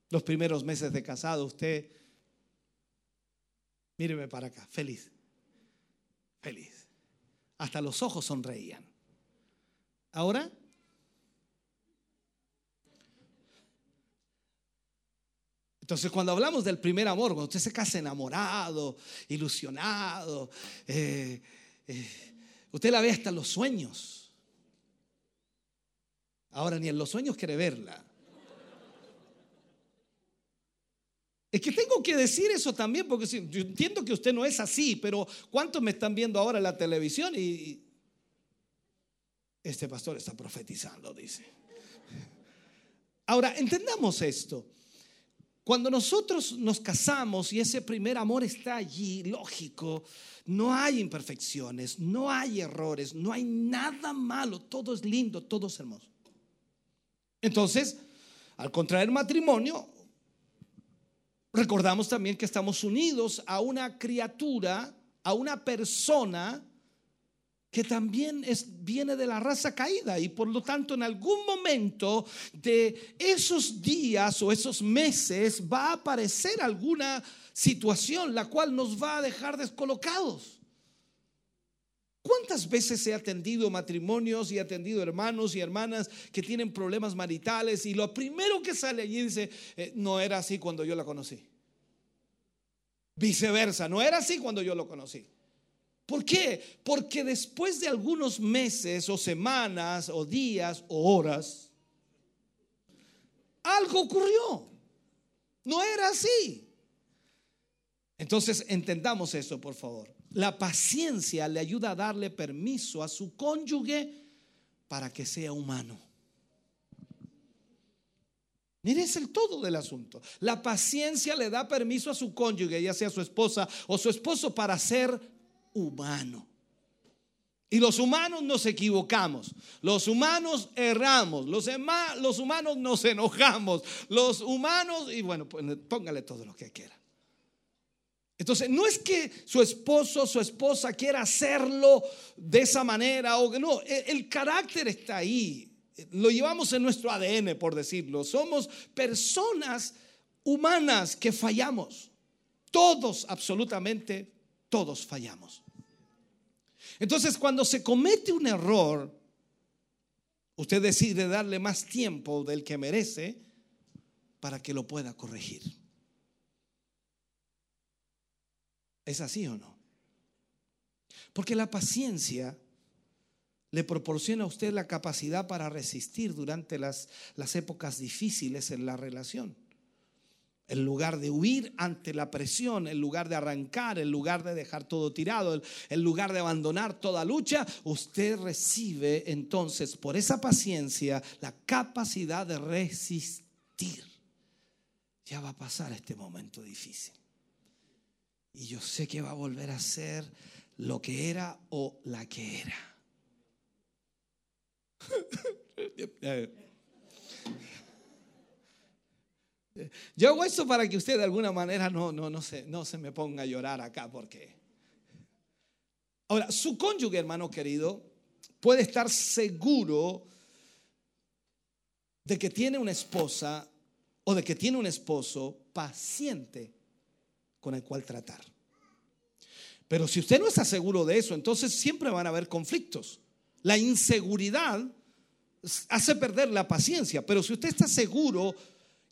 Los primeros meses de casado, usted, míreme para acá, feliz, feliz. Hasta los ojos sonreían. Ahora, entonces cuando hablamos del primer amor, cuando usted se casa enamorado, ilusionado, eh, eh, usted la ve hasta los sueños. Ahora ni en los sueños quiere verla. Es que tengo que decir eso también, porque sí, yo entiendo que usted no es así, pero ¿cuántos me están viendo ahora en la televisión? Y, Este pastor está profetizando, dice. Ahora, entendamos esto. Cuando nosotros nos casamos y ese primer amor está allí, lógico, no hay imperfecciones, no hay errores, no hay nada malo, todo es lindo, todo es hermoso. Entonces, al contraer matrimonio, recordamos también que estamos unidos a una criatura, a una persona que también es, viene de la raza caída y por lo tanto en algún momento de esos días o esos meses va a aparecer alguna situación la cual nos va a dejar descolocados. ¿Cuántas veces he atendido matrimonios y he atendido hermanos y hermanas que tienen problemas maritales y lo primero que sale allí dice, eh, no era así cuando yo la conocí? Viceversa, no era así cuando yo lo conocí. ¿Por qué? Porque después de algunos meses o semanas o días o horas, algo ocurrió. No era así. Entonces entendamos eso, por favor. La paciencia le ayuda a darle permiso a su cónyuge para que sea humano. Mire, es el todo del asunto. La paciencia le da permiso a su cónyuge, ya sea su esposa o su esposo, para ser humano. Y los humanos nos equivocamos, los humanos erramos, los, humanos nos enojamos, los humanos, y bueno, pues, póngale todo lo que quiera. Entonces, no es que su esposo o su esposa quiera hacerlo de esa manera, o no, el, el carácter está ahí, lo llevamos en nuestro ADN, por decirlo. Somos personas humanas que fallamos. Todos, absolutamente, todos fallamos. Entonces, cuando se comete un error, usted decide darle más tiempo del que merece para que lo pueda corregir. ¿Es así o no? Porque la paciencia le proporciona a usted la capacidad para resistir durante las, las épocas difíciles en la relación. En lugar de huir ante la presión, en lugar de arrancar, en lugar de dejar todo tirado, en lugar de abandonar toda lucha, usted recibe entonces por esa paciencia la capacidad de resistir. Ya va a pasar este momento difícil. Y yo sé que va a volver a ser lo que era o la que era. Yo hago esto para que usted de alguna manera no, no, no, se, no se me ponga a llorar acá, porque... Ahora, su cónyuge, hermano querido, puede estar seguro de que tiene una esposa o de que tiene un esposo paciente con el cual tratar. Pero si usted no está seguro de eso, entonces siempre van a haber conflictos. La inseguridad hace perder la paciencia, pero si usted está seguro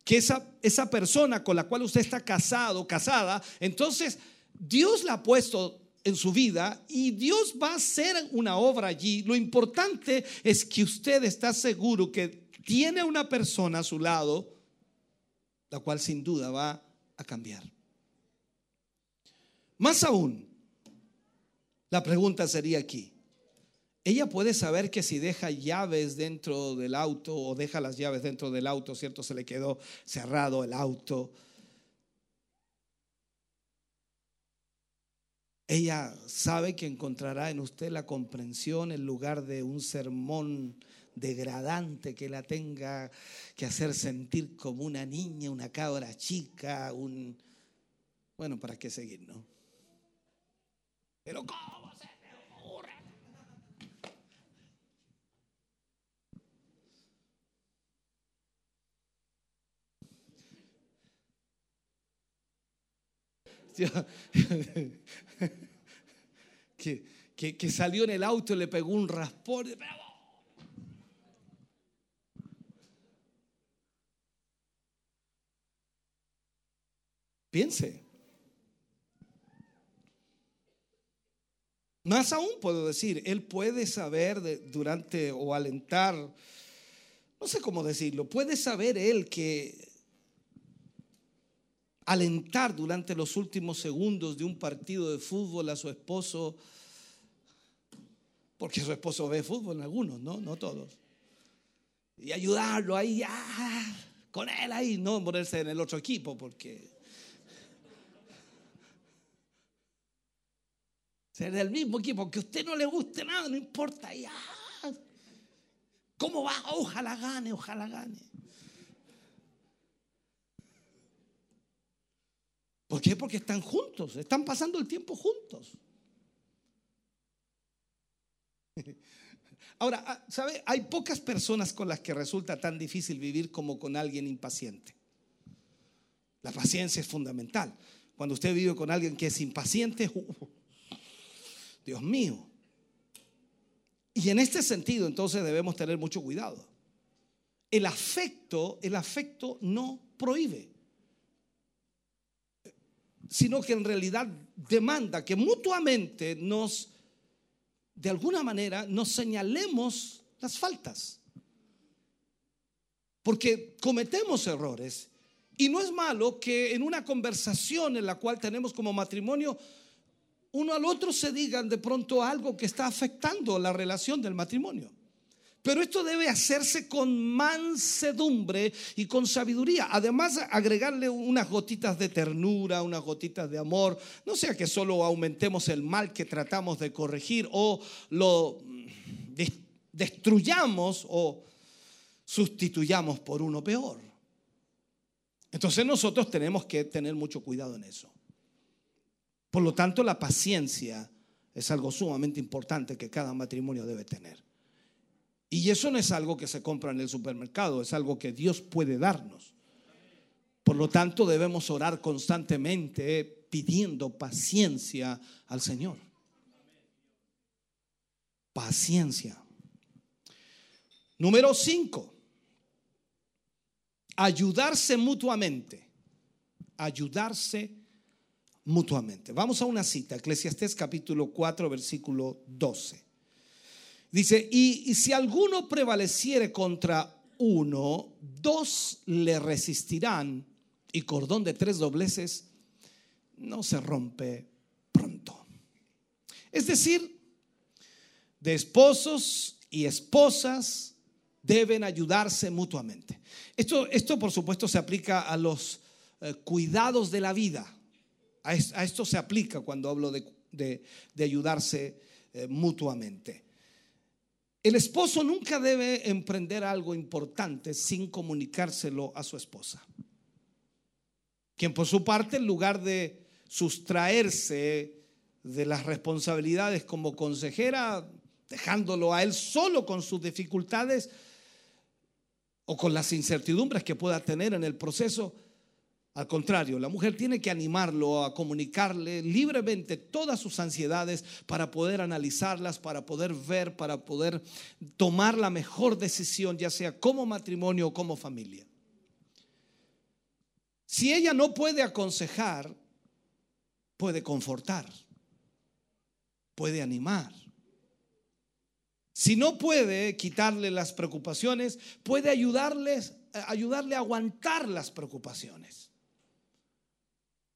que esa, esa persona con la cual usted está casado, casada, entonces Dios la ha puesto en su vida y Dios va a hacer una obra allí. Lo importante es que usted está seguro que tiene una persona a su lado, la cual sin duda va a cambiar. Más aún, la pregunta sería aquí, ella puede saber que si deja llaves dentro del auto o deja las llaves dentro del auto, ¿cierto? Se le quedó cerrado el auto. Ella sabe que encontrará en usted la comprensión en lugar de un sermón degradante que la tenga que hacer sentir como una niña, una cabra chica, un... Bueno, ¿para qué seguir, no? Pero ¿cómo? que, que, salió en el auto y le pegó un raspón. Piense. Más aún puedo decir, él puede saber durante o alentar, no sé cómo decirlo, puede saber él que alentar durante los últimos segundos de un partido de fútbol a su esposo porque su esposo ve fútbol en algunos, ¿no? No todos. Y ayudarlo ahí, ah, con él ahí, no ponerse en el otro equipo, porque ser del mismo equipo, que a usted no le guste nada, no importa, ya. ¿Cómo va? Ojalá gane, ojalá gane. ¿Por qué? Porque están juntos, están pasando el tiempo juntos. Ahora, ah, ¿sabe? Hay pocas personas con las que resulta tan difícil vivir como con alguien impaciente. La paciencia es fundamental. Cuando usted vive con alguien que es impaciente, uh, Dios mío. Y en este sentido, entonces debemos tener mucho cuidado. El afecto, el afecto no prohíbe, sino que en realidad demanda que mutuamente nos de alguna manera nos señalemos las faltas. Porque cometemos errores. Y no es malo que en una conversación en la cual tenemos como matrimonio, uno al otro se digan de pronto algo que está afectando la relación del matrimonio. Pero esto debe hacerse con mansedumbre y con sabiduría. Además, agregarle unas gotitas de ternura, unas gotitas de amor. No sea que solo aumentemos el mal que tratamos de corregir o lo destruyamos o sustituyamos por uno peor. Entonces nosotros tenemos que tener mucho cuidado en eso. Por lo tanto, la paciencia es algo sumamente importante que cada matrimonio debe tener. Y eso no es algo que se compra en el supermercado, es algo que Dios puede darnos. Por lo tanto, debemos orar constantemente pidiendo paciencia al Señor. Paciencia. Número 5. Ayudarse mutuamente. Ayudarse mutuamente. Vamos a una cita, Eclesiastés capítulo 4, versículo 12. Dice, y, si alguno prevaleciere contra uno, dos le resistirán y cordón de tres dobleces no se rompe pronto. Es decir, de esposos y esposas deben ayudarse mutuamente. Esto, esto por supuesto se aplica a los eh, cuidados de la vida. A, esto se aplica cuando hablo de, ayudarse eh, mutuamente. El esposo nunca debe emprender algo importante sin comunicárselo a su esposa. Quien por su parte, en lugar de sustraerse de las responsabilidades como consejera, dejándolo a él solo con sus dificultades o con las incertidumbres que pueda tener en el proceso, al contrario, la mujer tiene que animarlo a comunicarle libremente todas sus ansiedades para poder analizarlas, para poder ver, para poder tomar la mejor decisión, ya sea como matrimonio o como familia. Si ella no puede aconsejar, puede confortar, puede animar. Si no puede quitarle las preocupaciones, puede ayudarles, ayudarle a aguantar las preocupaciones.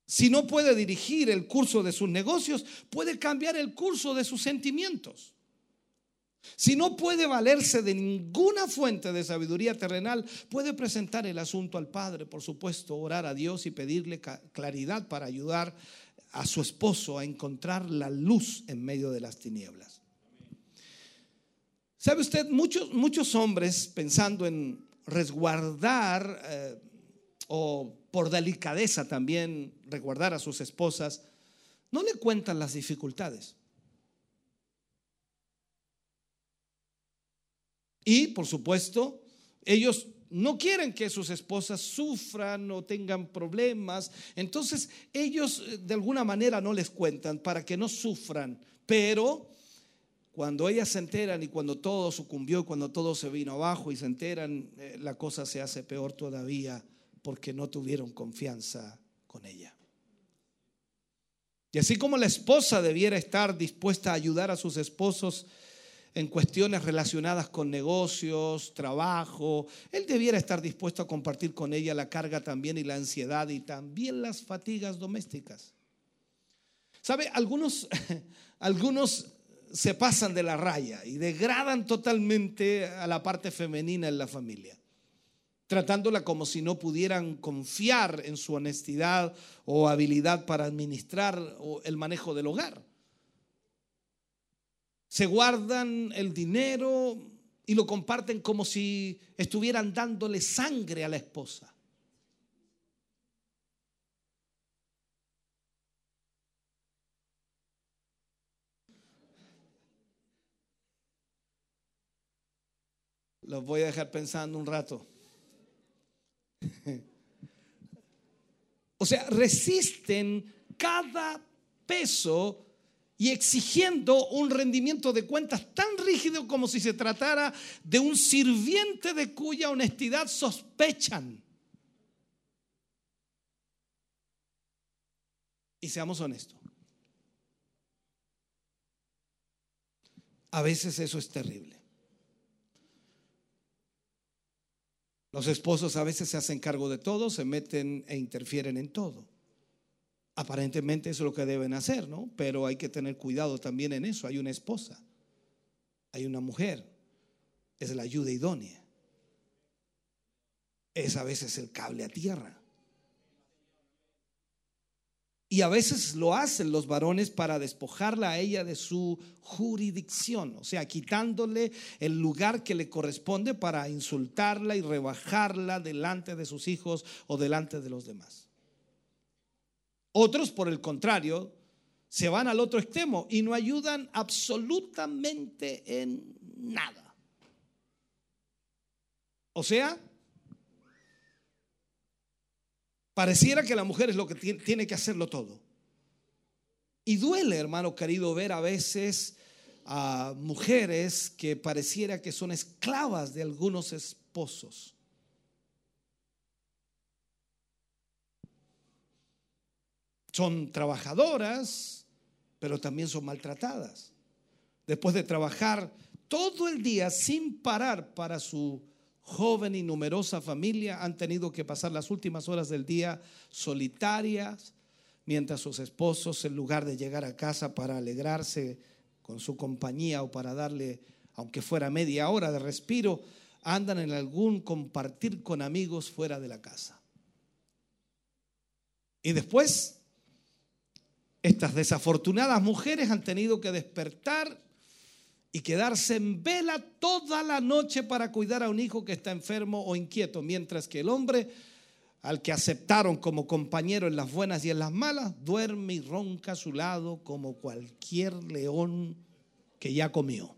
Si no puede dirigir el curso de sus negocios, puede cambiar el curso de sus sentimientos. Si no puede valerse de ninguna fuente de sabiduría terrenal, puede presentar el asunto al Padre, por supuesto, orar a Dios y pedirle claridad para ayudar a su esposo a encontrar la luz en medio de las tinieblas. ¿Sabe usted? Muchos, muchos hombres pensando en resguardar eh, o por delicadeza también recordar a sus esposas, no le cuentan las dificultades. Y, por supuesto, ellos no quieren que sus esposas sufran o tengan problemas. Entonces, ellos eh, de alguna manera no les cuentan para que no sufran. Pero cuando ellas se enteran y cuando todo sucumbió, cuando todo se vino abajo y se enteran, eh, la cosa se hace peor todavía porque no tuvieron confianza con ella. Y así como la esposa debiera estar dispuesta a ayudar a sus esposos en cuestiones relacionadas con negocios, trabajo, él debiera estar dispuesto a compartir con ella la carga también y la ansiedad y también las fatigas domésticas. ¿Sabe? Algunos, algunos se pasan de la raya y degradan totalmente a la parte femenina en la familia, tratándola como si no pudieran confiar en su honestidad o habilidad para administrar el manejo del hogar. Se guardan el dinero y lo comparten como si estuvieran dándole sangre a la esposa. Los voy a dejar pensando un rato. O sea, resisten cada peso y exigiendo un rendimiento de cuentas tan rígido como si se tratara de un sirviente de cuya honestidad sospechan. Y seamos honestos. A veces eso es terrible. Los esposos a veces se hacen cargo de todo, se meten e interfieren en todo. Aparentemente es lo que deben hacer, ¿no? Pero hay que tener cuidado también en eso. Hay una esposa, hay una mujer, es la ayuda idónea. Es a veces el cable a tierra. Y a veces lo hacen los varones para despojarla a ella de su jurisdicción, o sea, quitándole el lugar que le corresponde para insultarla y rebajarla delante de sus hijos o delante de los demás. Otros, por el contrario, se van al otro extremo y no ayudan absolutamente en nada. O sea, pareciera que la mujer es lo que tiene que hacerlo todo. Y duele, hermano querido, ver a veces a mujeres que pareciera que son esclavas de algunos esposos. son trabajadoras, pero también son maltratadas. Después de trabajar todo el día sin parar para su joven y numerosa familia, han tenido que pasar las últimas horas del día solitarias, mientras sus esposos, en lugar de llegar a casa para alegrarse con su compañía o para darle, aunque fuera media hora de respiro, andan en algún compartir con amigos fuera de la casa. Y después estas desafortunadas mujeres han tenido que despertar y quedarse en vela toda la noche para cuidar a un hijo que está enfermo o inquieto, mientras que el hombre al que aceptaron como compañero en las buenas y en las malas, duerme y ronca a su lado como cualquier león que ya comió.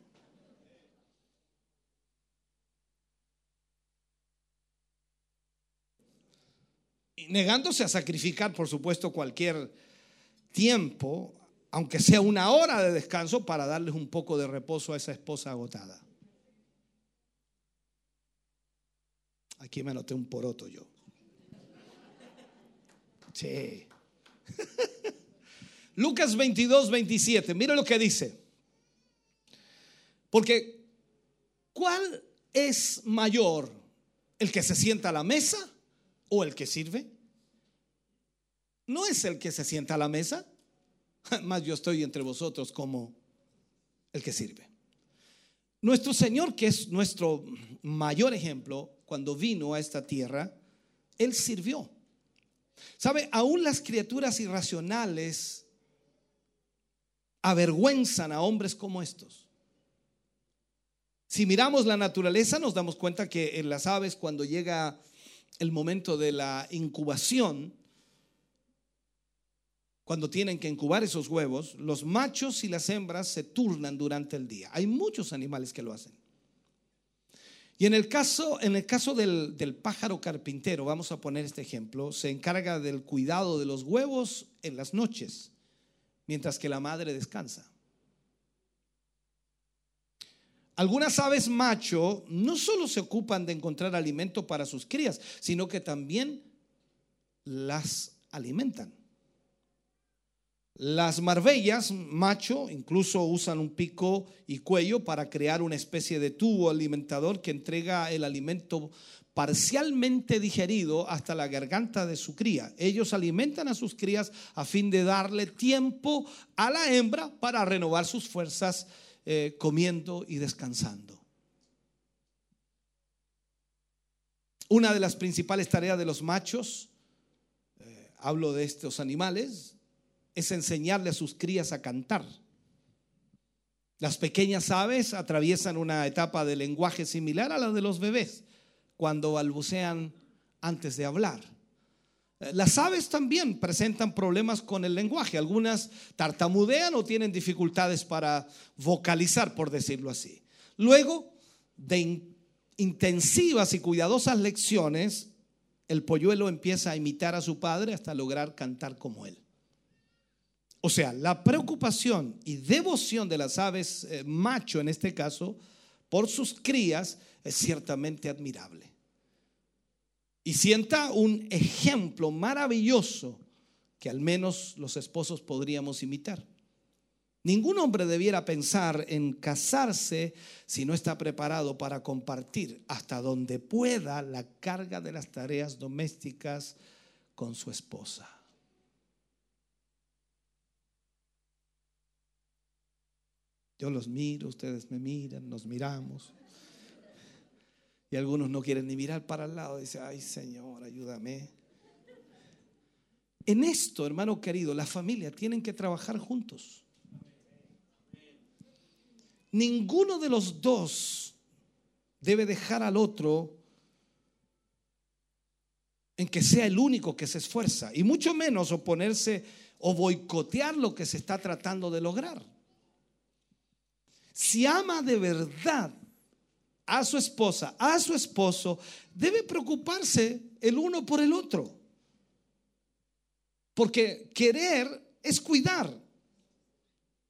Y negándose a sacrificar, por supuesto, cualquier tiempo, aunque sea una hora de descanso, para darles un poco de reposo a esa esposa agotada. Aquí me anoté un poroto yo. Sí. Lucas 22, 27. Mira lo que dice. Porque, ¿cuál es mayor? ¿El que se sienta a la mesa o el que sirve? no es el que se sienta a la mesa, más yo estoy entre vosotros como el que sirve. Nuestro Señor, que es nuestro mayor ejemplo, cuando vino a esta tierra, Él sirvió. ¿Sabe? Aún las criaturas irracionales avergüenzan a hombres como estos. Si miramos la naturaleza, nos damos cuenta que en las aves, cuando llega el momento de la incubación, cuando tienen que incubar esos huevos, los machos y las hembras se turnan durante el día. Hay muchos animales que lo hacen. Y en el caso, en el caso del, del, pájaro carpintero, vamos a poner este ejemplo, se encarga del cuidado de los huevos en las noches, mientras que la madre descansa. Algunas aves macho no solo se ocupan de encontrar alimento para sus crías, sino que también las alimentan. Las marbellas, macho, incluso usan un pico y cuello para crear una especie de tubo alimentador que entrega el alimento parcialmente digerido hasta la garganta de su cría. Ellos alimentan a sus crías a fin de darle tiempo a la hembra para renovar sus fuerzas eh, comiendo y descansando. Una de las principales tareas de los machos, eh, hablo de estos animales, es enseñarle a sus crías a cantar. Las pequeñas aves atraviesan una etapa de lenguaje similar a la de los bebés cuando balbucean antes de hablar. Eh, Las aves también presentan problemas con el lenguaje. Algunas tartamudean o tienen dificultades para vocalizar, por decirlo así. Luego de in- intensivas y cuidadosas lecciones, el polluelo empieza a imitar a su padre hasta lograr cantar como él. O sea, la preocupación y devoción de las aves eh, macho en este caso por sus crías es ciertamente admirable. Y sienta un ejemplo maravilloso que al menos los esposos podríamos imitar. Ningún hombre debiera pensar en casarse si no está preparado para compartir hasta donde pueda la carga de las tareas domésticas con su esposa. Yo los miro, ustedes me miran, nos miramos. Y algunos no quieren ni mirar para el lado. Dicen, ay Señor, ayúdame. En esto, hermano querido, la familia tienen que trabajar juntos. Ninguno de los dos debe dejar al otro en que sea el único que se esfuerza. Y mucho menos oponerse o boicotear lo que se está tratando de lograr. Si ama de verdad a su esposa, a su esposo, debe preocuparse el uno por el otro. Porque querer es cuidar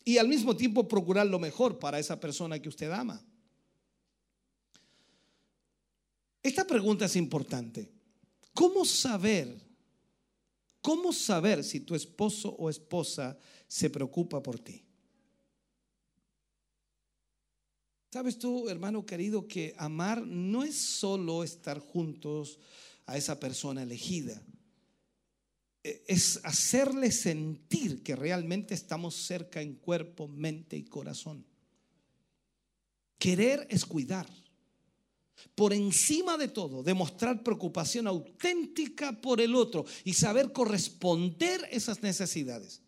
y al mismo tiempo procurar lo mejor para esa persona que usted ama. Esta pregunta es importante. ¿Cómo saber? ¿Cómo saber si tu esposo o esposa se preocupa por ti? ¿Sabes tú, hermano querido, que amar no es solo estar juntos a esa persona elegida? E- Es hacerle sentir que realmente estamos cerca en cuerpo, mente y corazón. Querer es cuidar. Por encima de todo, demostrar preocupación auténtica por el otro y saber corresponder esas necesidades.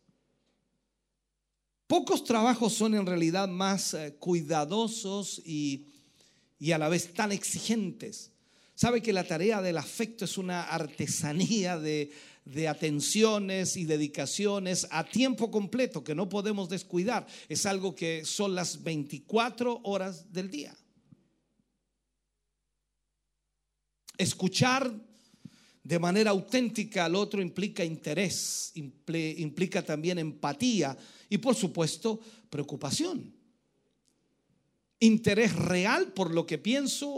Pocos trabajos son en realidad más eh, cuidadosos y, y a la vez tan exigentes. Sabe que la tarea del afecto es una artesanía de, de atenciones y dedicaciones a tiempo completo que no podemos descuidar. Es algo que son las 24 horas del día. Escuchar de manera auténtica al otro implica interés, impli- implica también empatía y por supuesto preocupación. Interés real por lo que pienso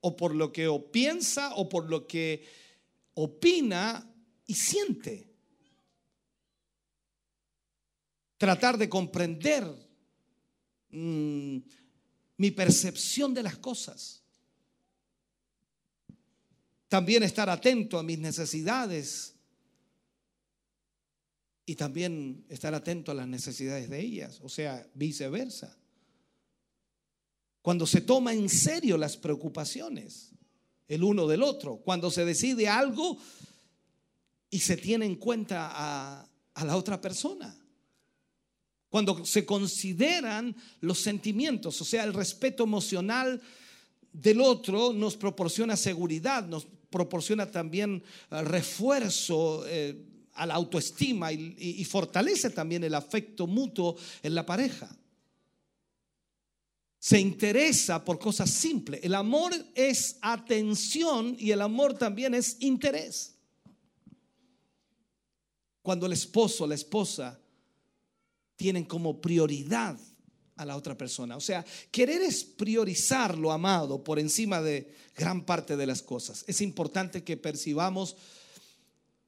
o por lo que piensa o por lo que opina y siente. Tratar de comprender mm, mi percepción de las cosas. También estar atento a mis necesidades y también estar atento a las necesidades de ellas, o sea, viceversa. Cuando se toma en serio las preocupaciones el uno del otro, cuando se decide algo y se tiene en cuenta a, la otra persona. Cuando se consideran los sentimientos, o sea, el respeto emocional del otro nos proporciona seguridad, nos proporciona también eh, refuerzo eh, a la autoestima y, fortalece también el afecto mutuo en la pareja. Se interesa por cosas simples. El amor es atención y el amor también es interés. Cuando el esposo, la esposa tienen como prioridad a la otra persona. O sea, querer es priorizar lo amado por encima de gran parte de las cosas. Es importante que percibamos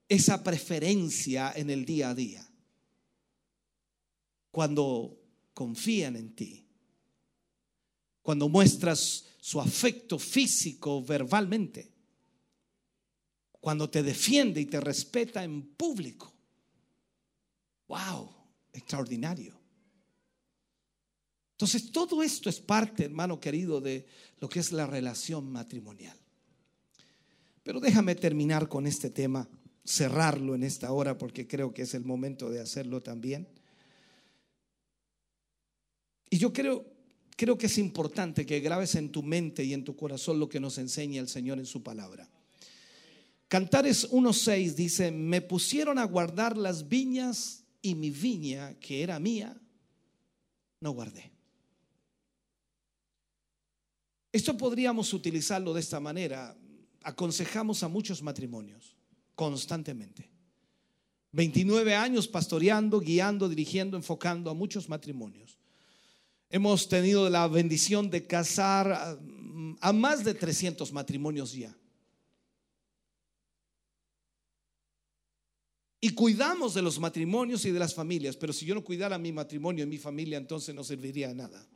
esa preferencia en el día a día. Cuando confían en ti. Cuando muestras su afecto físico verbalmente. Cuando te defiende y te respeta en público. Wow, extraordinario. Entonces, todo esto es parte, hermano querido, de lo que es la relación matrimonial. Pero déjame terminar con este tema, cerrarlo en esta hora, porque creo que es el momento de hacerlo también. Y yo creo, creo que es importante que grabes en tu mente y en tu corazón lo que nos enseña el Señor en su palabra. Cantares 1.6 dice, me pusieron a guardar las viñas y mi viña, que era mía, no guardé. Esto podríamos utilizarlo de esta manera. Aconsejamos a muchos matrimonios constantemente. 29 años pastoreando, guiando, dirigiendo, enfocando a muchos matrimonios. Hemos tenido la bendición de casar a, más de 300 matrimonios ya. Y cuidamos de los matrimonios y de las familias, pero si yo no cuidara mi matrimonio y mi familia, entonces no serviría de nada.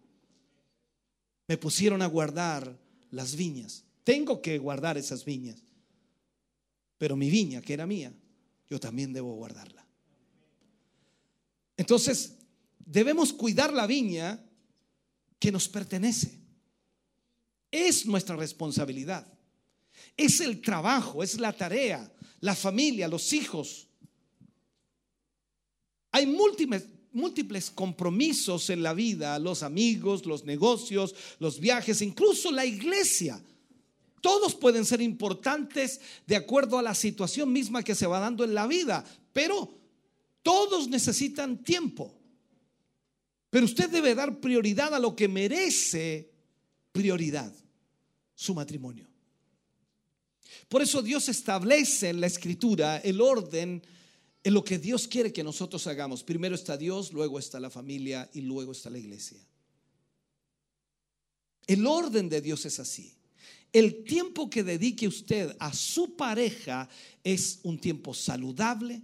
Me pusieron a guardar las viñas. Tengo que guardar esas viñas. Pero mi viña, que era mía, yo también debo guardarla. Entonces, debemos cuidar la viña que nos pertenece. Es nuestra responsabilidad. Es el trabajo, es la tarea, la familia, los hijos, hay múltiples, múltiples compromisos en la vida, los amigos, los negocios, los viajes, incluso la iglesia. Todos pueden ser importantes de acuerdo a la situación misma que se va dando en la vida, pero todos necesitan tiempo. Pero usted debe dar prioridad a lo que merece prioridad, su matrimonio. Por eso Dios establece en la escritura el orden en lo que Dios quiere que nosotros hagamos. Primero está Dios, luego está la familia y luego está la iglesia. El orden de Dios es así. El tiempo que dedique usted a su pareja es un tiempo saludable,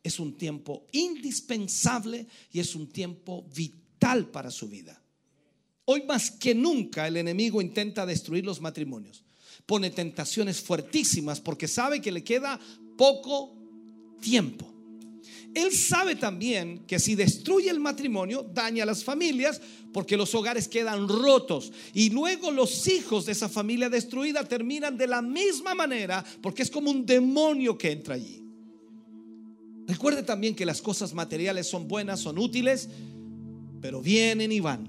es un tiempo indispensable y es un tiempo vital para su vida. Hoy más que nunca el enemigo intenta destruir los matrimonios. Pone tentaciones fuertísimas porque sabe que le queda poco tiempo. Él sabe también que si destruye el matrimonio, daña a las familias, porque los hogares quedan rotos. Y luego los hijos de esa familia destruida terminan de la misma manera, porque es como un demonio que entra allí. Recuerde también que las cosas materiales son buenas, son útiles, pero vienen y van.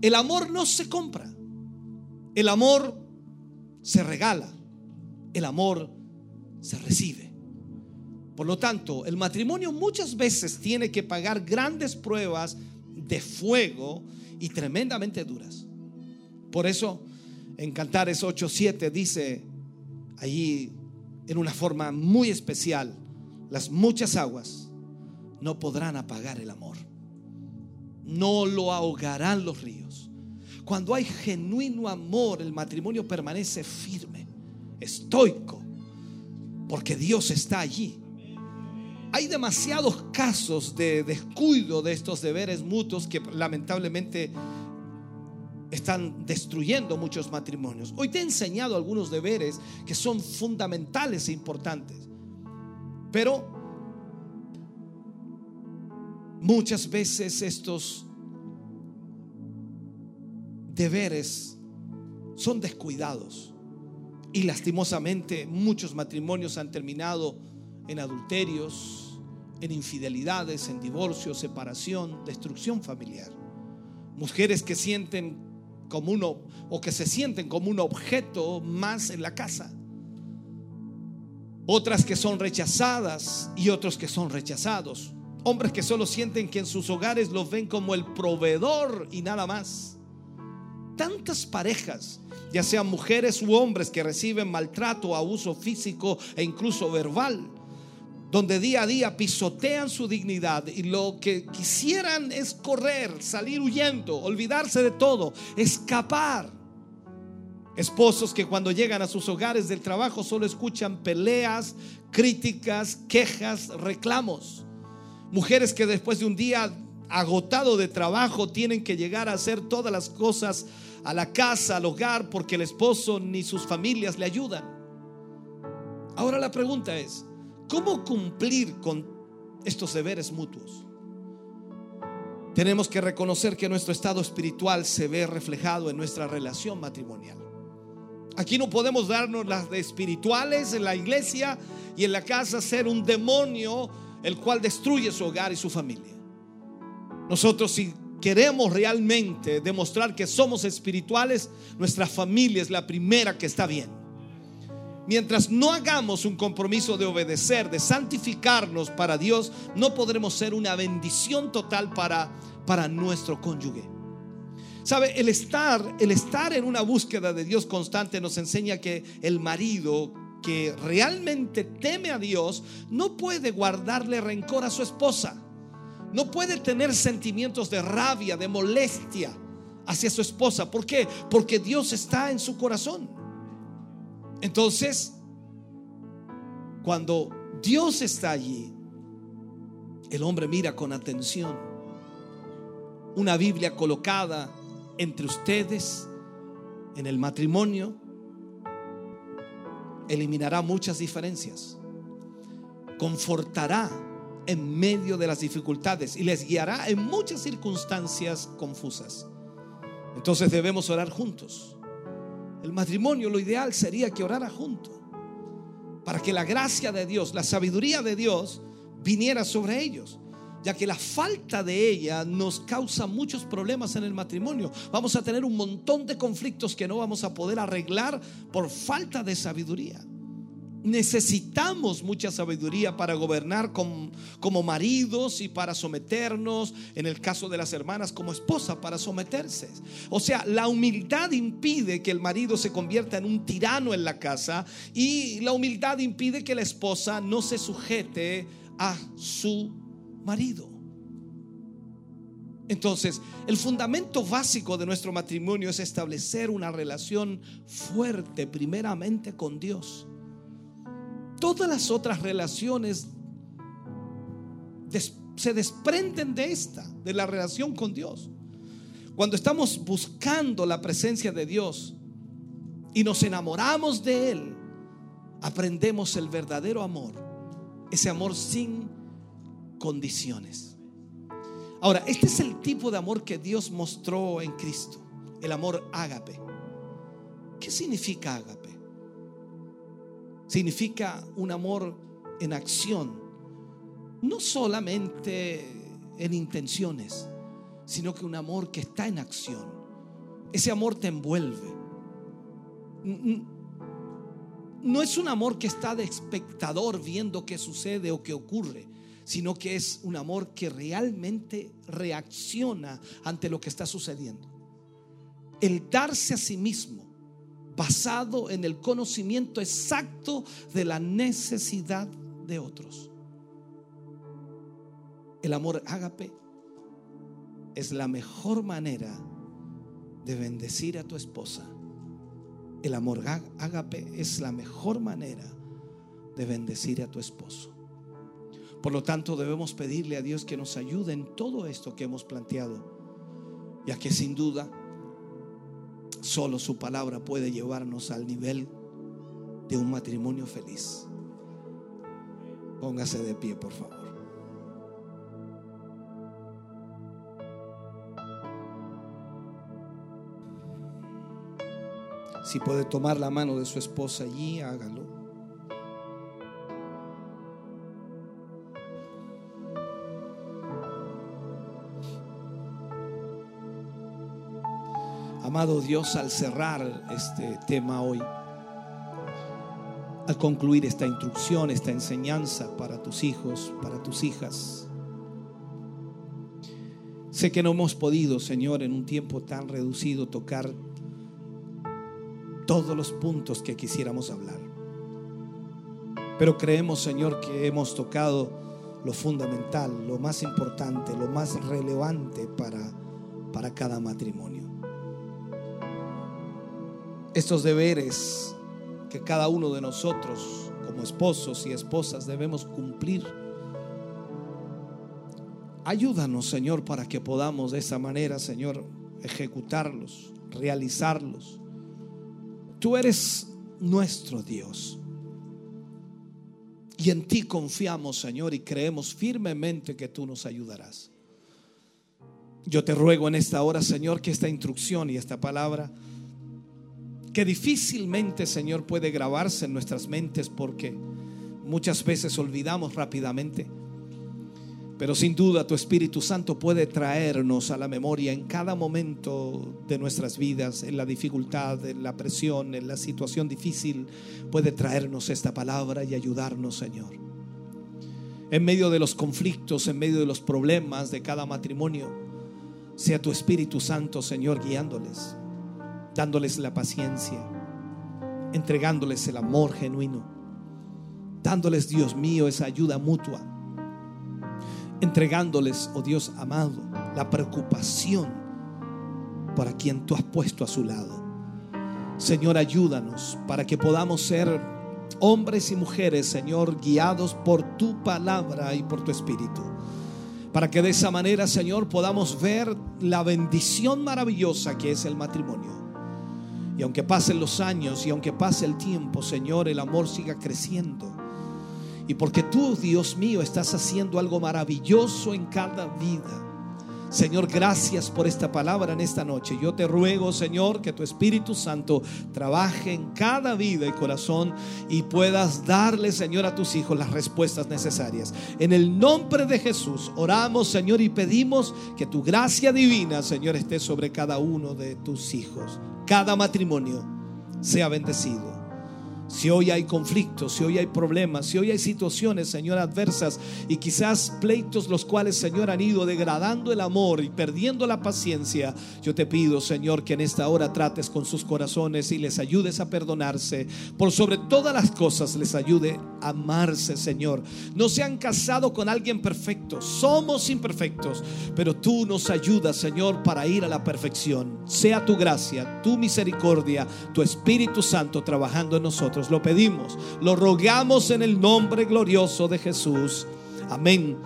El amor no se compra. El amor se regala. El amor se recibe. Por lo tanto, el matrimonio muchas veces tiene que pagar grandes pruebas de fuego y tremendamente duras. Por eso, en Cantares 8:7 dice allí en una forma muy especial, las muchas aguas no podrán apagar el amor. No lo ahogarán los ríos. Cuando hay genuino amor, el matrimonio permanece firme, estoico, porque Dios está allí hay demasiados casos de descuido de estos deberes mutuos que lamentablemente están destruyendo muchos matrimonios. Hoy te he enseñado algunos deberes que son fundamentales e importantes, pero muchas veces estos deberes son descuidados y lastimosamente muchos matrimonios han terminado en adulterios, en infidelidades, en divorcio, separación, destrucción familiar. Mujeres que sienten como uno o que se sienten como un objeto más en la casa. Otras que son rechazadas y otros que son rechazados. Hombres que solo sienten que en sus hogares los ven como el proveedor y nada más. Tantas parejas, ya sean mujeres u hombres que reciben maltrato, abuso físico e incluso verbal donde día a día pisotean su dignidad y lo que quisieran es correr, salir huyendo, olvidarse de todo, escapar. Esposos que cuando llegan a sus hogares del trabajo solo escuchan peleas, críticas, quejas, reclamos. Mujeres que después de un día agotado de trabajo tienen que llegar a hacer todas las cosas a la casa, al hogar, porque el esposo ni sus familias le ayudan. Ahora la pregunta es, ¿Cómo cumplir con estos deberes mutuos? tenemos que reconocer que nuestro estado espiritual se ve reflejado en nuestra relación matrimonial. Aquí no podemos darnos las de espirituales en la iglesia y en la casa ser un demonio el cual destruye su hogar y su familia. Nosotros si queremos realmente demostrar que somos espirituales, nuestra familia es la primera que está bien. Mientras no hagamos un compromiso de obedecer, de santificarnos para Dios, no podremos ser una bendición total para, para nuestro cónyuge. Sabe, el estar, el estar en una búsqueda de Dios constante nos enseña que el marido que realmente teme a Dios no puede guardarle rencor a su esposa. No puede tener sentimientos de rabia, de molestia hacia su esposa. ¿Por qué? Porque Dios está en su corazón. Entonces, cuando Dios está allí, el hombre mira con atención una Biblia colocada entre ustedes en el matrimonio eliminará muchas diferencias, confortará en medio de las dificultades y les guiará en muchas circunstancias confusas. Entonces debemos orar juntos. El matrimonio, lo ideal sería que orara juntos para que la gracia de Dios, la sabiduría de Dios viniera sobre ellos ya que la falta de ella nos causa muchos problemas en el matrimonio. Vamos a tener un montón de conflictos que no vamos a poder arreglar por falta de sabiduría. Necesitamos mucha sabiduría para gobernar como, maridos y para someternos, en el caso de las hermanas, como esposa, para someterse. O sea, la humildad impide que el marido se convierta en un tirano en la casa y la humildad impide que la esposa no se sujete a su marido. Entonces, el fundamento básico de nuestro matrimonio es establecer una relación fuerte primeramente con Dios todas las otras relaciones se desprenden de esta, de la relación con Dios. Cuando estamos buscando la presencia de Dios y nos enamoramos de Él, aprendemos el verdadero amor, ese amor sin condiciones. Ahora, este es el tipo de amor que Dios mostró en Cristo, el amor ágape. ¿Qué significa ágape? Significa un amor en acción, no solamente en intenciones, sino que un amor que está en acción. Ese amor te envuelve. No es un amor que está de espectador viendo qué sucede o qué ocurre, sino que es un amor que realmente reacciona ante lo que está sucediendo. El darse a sí mismo basado en el conocimiento exacto de la necesidad de otros. El amor ágape es la mejor manera de bendecir a tu esposa. El amor ágape es la mejor manera de bendecir a tu esposo. Por lo tanto, debemos pedirle a Dios que nos ayude en todo esto que hemos planteado, ya que sin duda Solo su palabra puede llevarnos al nivel de un matrimonio feliz. Póngase de pie, por favor. Si puede tomar la mano de su esposa allí, hágalo. Amado Dios, al cerrar este tema hoy, al concluir esta instrucción, esta enseñanza para tus hijos, para tus hijas, sé que no hemos podido, Señor, en un tiempo tan reducido tocar todos los puntos que quisiéramos hablar. Pero creemos, Señor, que hemos tocado lo fundamental, lo más importante, lo más relevante para, para cada matrimonio estos deberes que cada uno de nosotros como esposos y esposas debemos cumplir. Ayúdanos, Señor, para que podamos de esa manera, Señor, ejecutarlos, realizarlos. Tú eres nuestro Dios. Y en ti confiamos, Señor, y creemos firmemente que tú nos ayudarás. Yo te ruego en esta hora, Señor, que esta instrucción y esta palabra, que difícilmente, Señor, puede grabarse en nuestras mentes porque muchas veces olvidamos rápidamente. Pero sin duda tu Espíritu Santo puede traernos a la memoria en cada momento de nuestras vidas, en la dificultad, en la presión, en la situación difícil, puede traernos esta palabra y ayudarnos, Señor. En medio de los conflictos, en medio de los problemas de cada matrimonio, sea tu Espíritu Santo, Señor, guiándoles, dándoles la paciencia, entregándoles el amor genuino, dándoles, Dios mío, esa ayuda mutua entregándoles, oh Dios amado, la preocupación para quien tú has puesto a su lado. Señor, ayúdanos para que podamos ser hombres y mujeres, Señor, guiados por tu palabra y por tu espíritu. Para que de esa manera, Señor, podamos ver la bendición maravillosa que es el matrimonio. Y aunque pasen los años y aunque pase el tiempo, Señor, el amor siga creciendo y porque tú, Dios mío, estás haciendo algo maravilloso en cada vida. Señor, gracias por esta palabra en esta noche. Yo te ruego, Señor, que tu Espíritu Santo trabaje en cada vida y corazón y puedas darle, Señor, a tus hijos las respuestas necesarias. En el nombre de Jesús, oramos, Señor, y pedimos que tu gracia divina, Señor, esté sobre cada uno de tus hijos. Cada matrimonio sea bendecido. Si hoy hay conflictos, si hoy hay problemas, si hoy hay situaciones, Señor, adversas y quizás pleitos los cuales, Señor, han ido degradando el amor y perdiendo la paciencia, yo te pido, Señor, que en esta hora trates con sus corazones y les ayudes a perdonarse. Por sobre todas las cosas les ayude a amarse, Señor. No se han casado con alguien perfecto, somos imperfectos, pero tú nos ayudas, Señor, para ir a la perfección. Sea tu gracia, tu misericordia, tu Espíritu Santo trabajando en nosotros lo pedimos, lo rogamos en el nombre glorioso de Jesús. Amén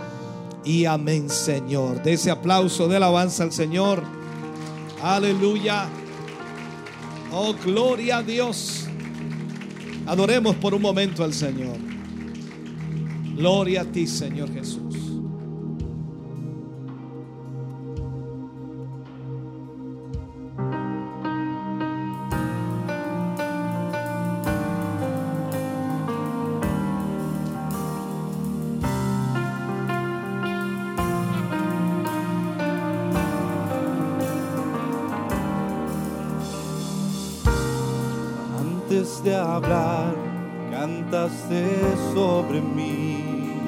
y amén, Señor. De ese aplauso de alabanza al Señor. Aleluya. Oh, gloria a Dios. Adoremos por un momento al Señor. Gloria a ti, Señor Jesús. Antes de hablar, cantaste sobre mí.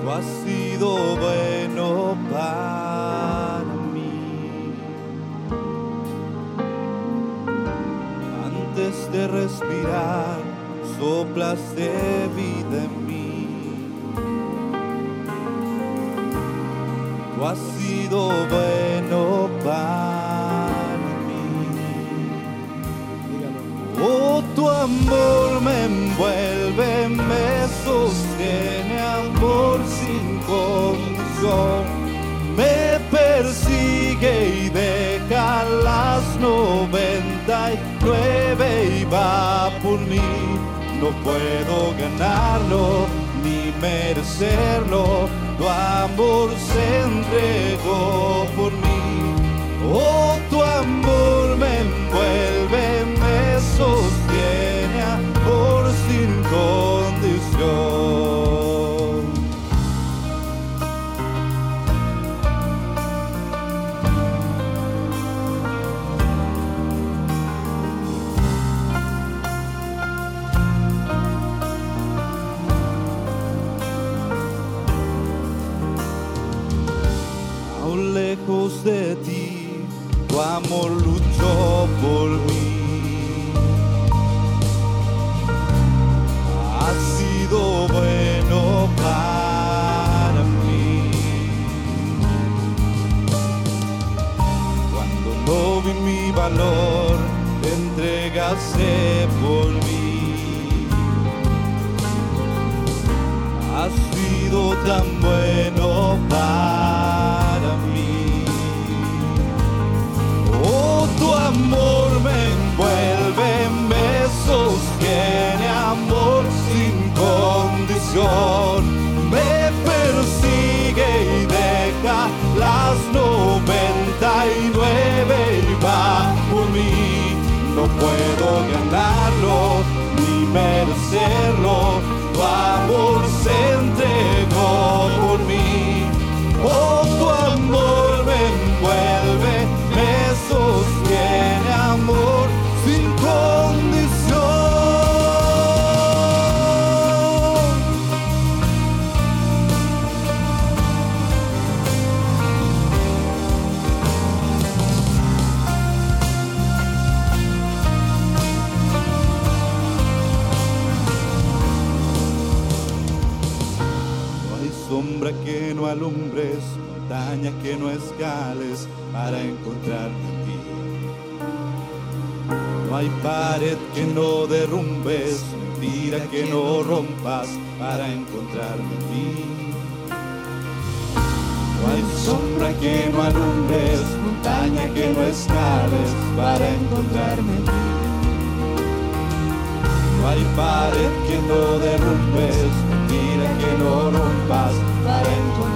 Tú has sido bueno para mí. Antes de respirar, soplaste vida en mí. Tú has sido bueno para Oh, tu amor me envuelve, me sostiene, amor sin condición. Me persigue y deja las noventa y nueve y va por mí. No puedo ganarlo ni merecerlo. Tu amor se entregó por mí. Oh, tu amor me envuelve, sostiene, amor sin condición. Valor, te entregaste por mí. Has sido tan bueno para deadline. Para encontrarme en ti. No hay pared que no derrumbes, mentira que no rompas para encontrarme en ti. No hay sombra que no alumbres, montaña que no escales para encontrarme en ti. No hay pared que no derrumbes, mentira que no rompas para encontrarme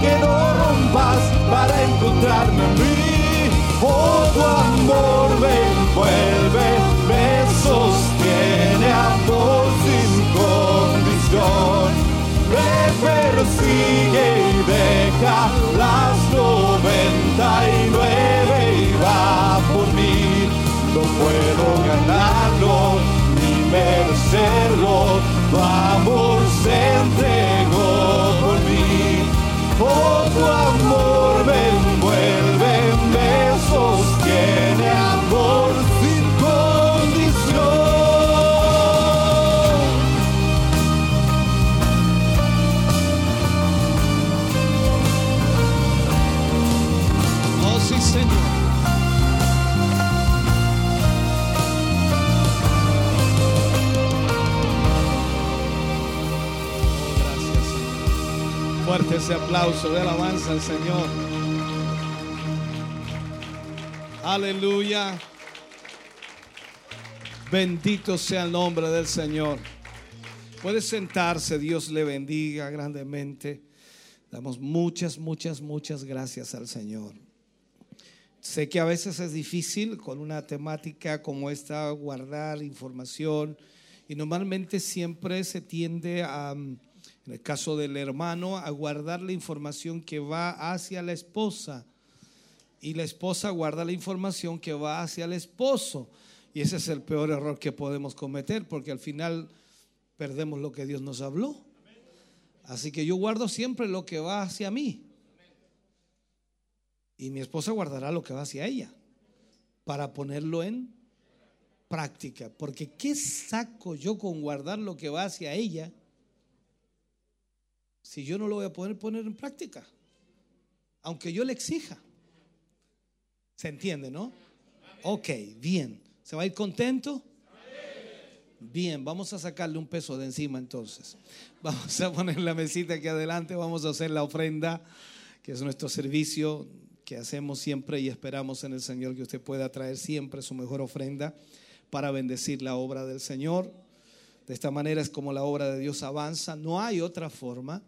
que no rompas para encontrarme en mí. Oh, tu amor me envuelve, me sostiene, amor sin condición. Me persigue y deja las noventa y nueve y va por mí. No puedo ganarlo ni merecerlo. Tu ese aplauso de alabanza al Señor. Aleluya. Bendito sea el nombre del Señor. Puede sentarse, Dios le bendiga grandemente. Damos muchas, muchas, muchas gracias al Señor. Sé que a veces es difícil con una temática como esta guardar información y normalmente siempre se tiende a, mm, en el caso del hermano, a guardar la información que va hacia la esposa y la esposa guarda la información que va hacia el esposo. Y ese es el peor error que podemos cometer porque al final perdemos lo que Dios nos habló. Así que yo guardo siempre lo que va hacia mí. Y mi esposa guardará lo que va hacia ella para ponerlo en práctica. Porque ¿qué saco yo con guardar lo que va hacia ella si yo no lo voy a poder poner en práctica? Aunque yo le exija. ¿Se entiende, no? Ok, bien. ¿Se va a ir contento? Bien, vamos a sacarle un peso de encima entonces. Vamos a poner la mesita aquí adelante, vamos a hacer la ofrenda, que es nuestro servicio que hacemos siempre y esperamos en el Señor que usted pueda traer siempre su mejor ofrenda para bendecir la obra del Señor. De esta manera es como la obra de Dios avanza, no hay otra forma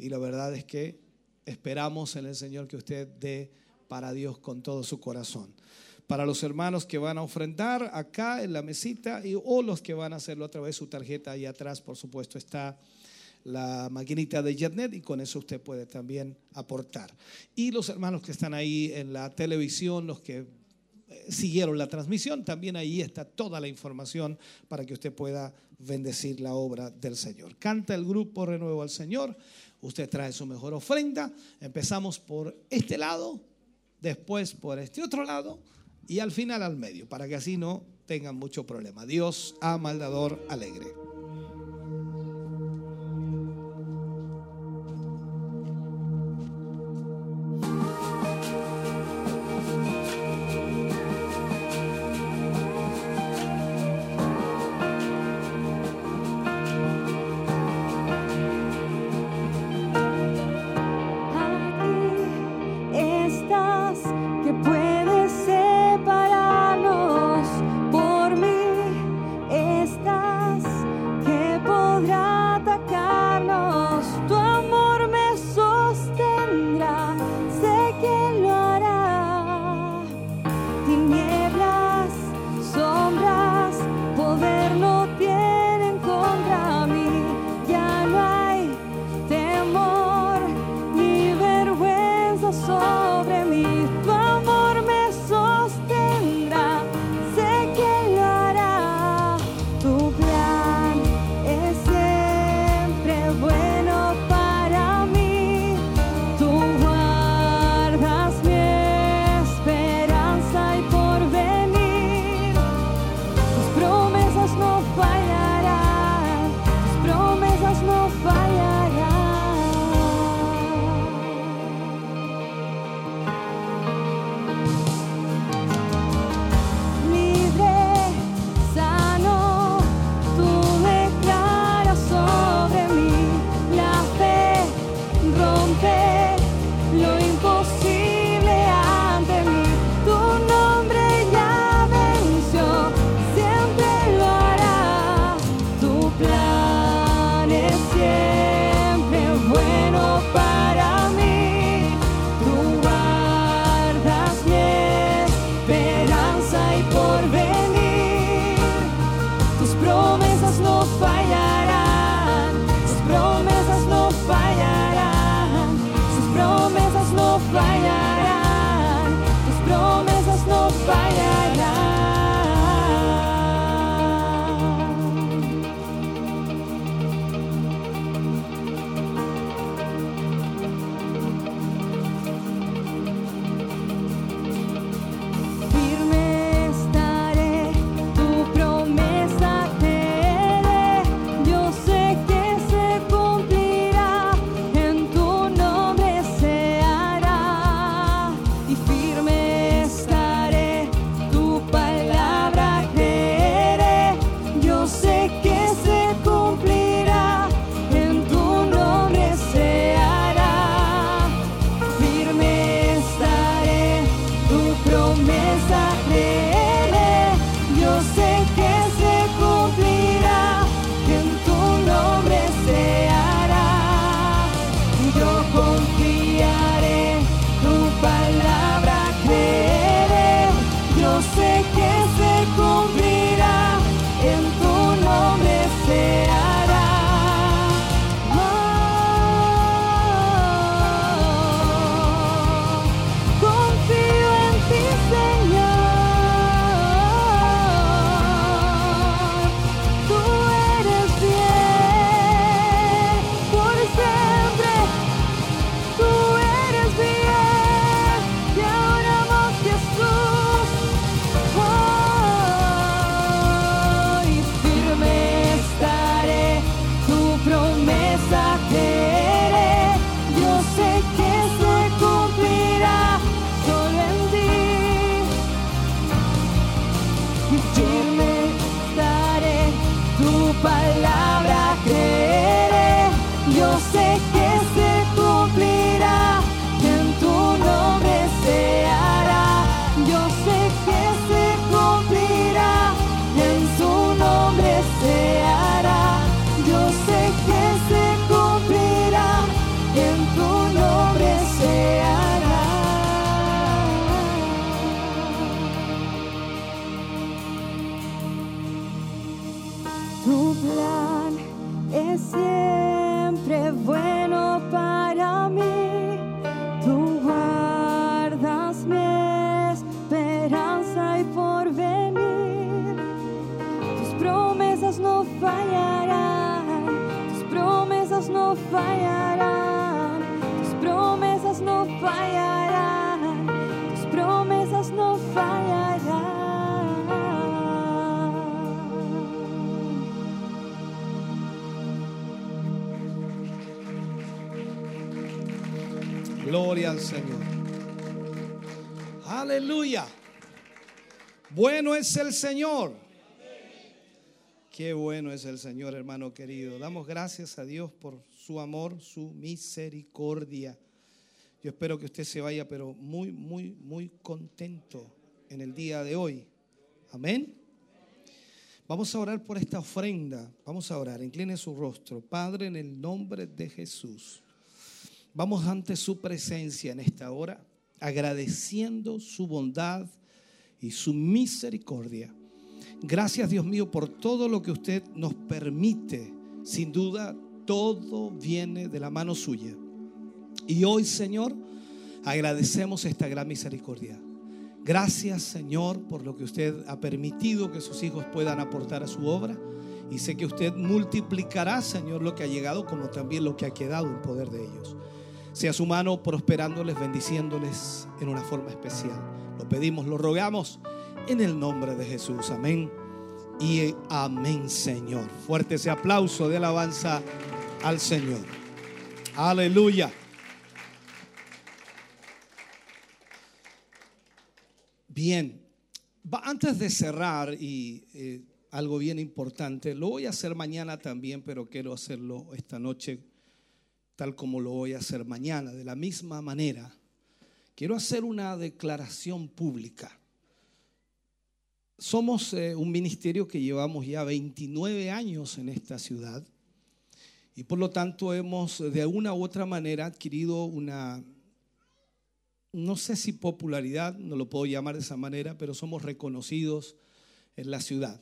y la verdad es que esperamos en el Señor que usted dé para Dios con todo su corazón para los hermanos que van a ofrendar acá en la mesita y, o los que van a hacerlo a través de su tarjeta. Ahí atrás, por supuesto, está la maquinita de JetNet y con eso usted puede también aportar. Y los hermanos que están ahí en la televisión, los que eh, siguieron la transmisión, también ahí está toda la información para que usted pueda bendecir la obra del Señor. Canta el grupo Renuevo al Señor, usted trae su mejor ofrenda, empezamos por este lado, después por este otro lado y al final al medio, para que así no tengan mucho problema. Dios ama dador alegre. Señor. Qué bueno es el Señor, hermano querido. Damos gracias a Dios por su amor, su misericordia. Yo espero que usted se vaya, pero muy, muy, muy contento en el día de hoy. Amén. Vamos a orar por esta ofrenda. Vamos a orar. Incline su rostro. Padre, en el nombre de Jesús. Vamos ante su presencia en esta hora, agradeciendo su bondad y su misericordia. Gracias Dios mío por todo lo que usted nos permite. Sin duda, todo viene de la mano suya. Y hoy, Señor, agradecemos esta gran misericordia. Gracias, Señor, por lo que usted ha permitido que sus hijos puedan aportar a su obra. Y sé que usted multiplicará, Señor, lo que ha llegado como también lo que ha quedado en poder de ellos. Sea su mano prosperándoles, bendiciéndoles en una forma especial. Pedimos, lo rogamos en el nombre de Jesús. Amén. Y amén, Señor. Fuerte ese aplauso de alabanza al Señor. Aleluya. Bien, antes de cerrar y eh, algo bien importante, lo voy a hacer mañana también, pero quiero hacerlo esta noche tal como lo voy a hacer mañana. De la misma manera, quiero hacer una declaración pública. Somos eh, un ministerio que llevamos ya 29 años en esta ciudad y por lo tanto hemos de una u otra manera adquirido una, no sé si popularidad, no lo puedo llamar de esa manera, pero somos reconocidos en la ciudad.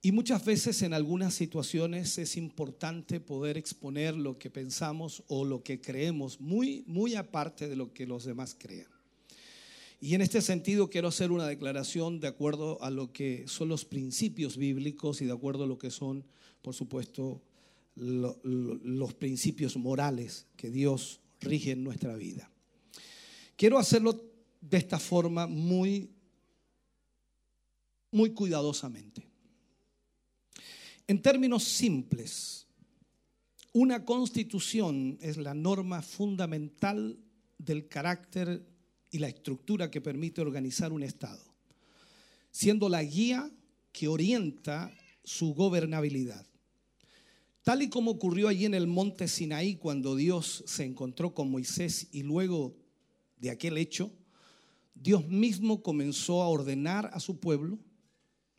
Y muchas veces en algunas situaciones es importante poder exponer lo que pensamos o lo que creemos, muy, muy aparte de lo que los demás crean. Y en este sentido quiero hacer una declaración de acuerdo a lo que son los principios bíblicos y de acuerdo a lo que son, por supuesto, lo- lo- los principios morales que Dios rige en nuestra vida. Quiero hacerlo de esta forma muy, muy cuidadosamente. En términos simples, una constitución es la norma fundamental del carácter y la estructura que permite organizar un Estado, siendo la guía que orienta su gobernabilidad. Tal y como ocurrió allí en el monte Sinaí cuando Dios se encontró con Moisés y luego de aquel hecho, Dios mismo comenzó a ordenar a su pueblo,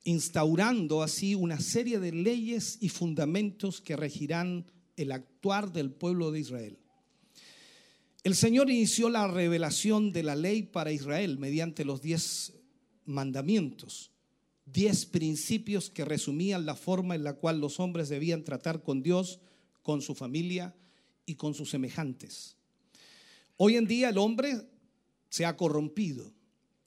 instaurando así una serie de leyes y fundamentos que regirán el actuar del pueblo de Israel. El Señor inició la revelación de la ley para Israel mediante los diez mandamientos, diez principios que resumían la forma en la cual los hombres debían tratar con Dios, con su familia y con sus semejantes. Hoy en día el hombre se ha corrompido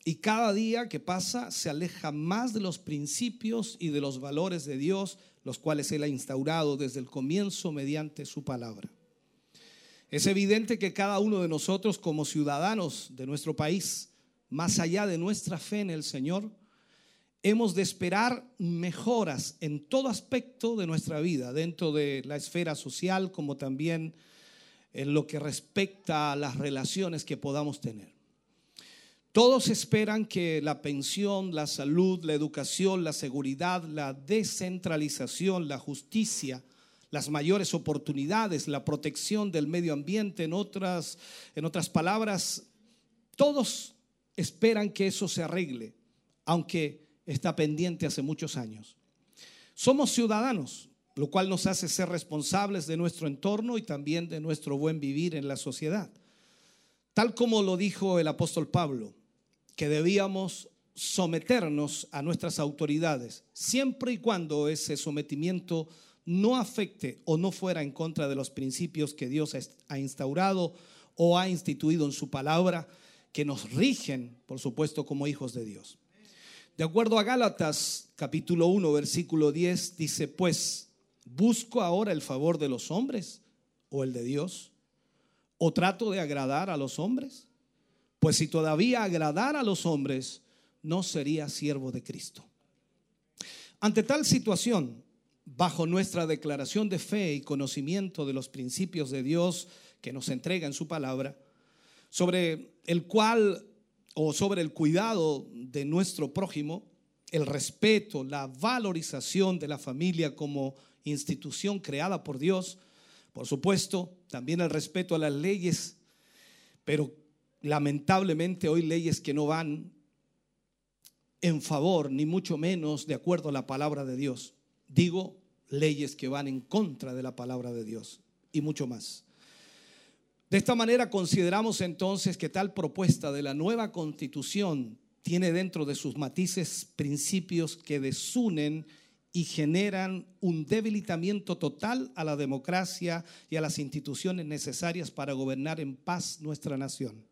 y cada día que pasa se aleja más de los principios y de los valores de Dios, los cuales Él ha instaurado desde el comienzo mediante su palabra. Es evidente que cada uno de nosotros como ciudadanos de nuestro país, más allá de nuestra fe en el Señor, hemos de esperar mejoras en todo aspecto de nuestra vida, dentro de la esfera social como también en lo que respecta a las relaciones que podamos tener. Todos esperan que la pensión, la salud, la educación, la seguridad, la descentralización, la justicia, las mayores oportunidades, la protección del medio ambiente, en otras, en otras palabras, todos esperan que eso se arregle, aunque está pendiente hace muchos años. Somos ciudadanos, lo cual nos hace ser responsables de nuestro entorno y también de nuestro buen vivir en la sociedad. Tal como lo dijo el apóstol Pablo, que debíamos someternos a nuestras autoridades, siempre y cuando ese sometimiento no afecte o no fuera en contra de los principios que Dios ha instaurado o ha instituido en su palabra, que nos rigen, por supuesto, como hijos de Dios. De acuerdo a Gálatas capítulo 1, versículo 10, dice, pues, ¿busco ahora el favor de los hombres o el de Dios? ¿O trato de agradar a los hombres? Pues si todavía agradar a los hombres, no sería siervo de Cristo. Ante tal situación, bajo nuestra declaración de fe y conocimiento de los principios de Dios que nos entrega en su palabra, sobre el cual o sobre el cuidado de nuestro prójimo, el respeto, la valorización de la familia como institución creada por Dios, por supuesto, también el respeto a las leyes, pero lamentablemente hoy leyes que no van en favor, ni mucho menos de acuerdo a la palabra de Dios. Digo, leyes que van en contra de la palabra de Dios y mucho más. De esta manera consideramos entonces que tal propuesta de la nueva constitución tiene dentro de sus matices principios que desunen y generan un debilitamiento total a la democracia y a las instituciones necesarias para gobernar en paz nuestra nación.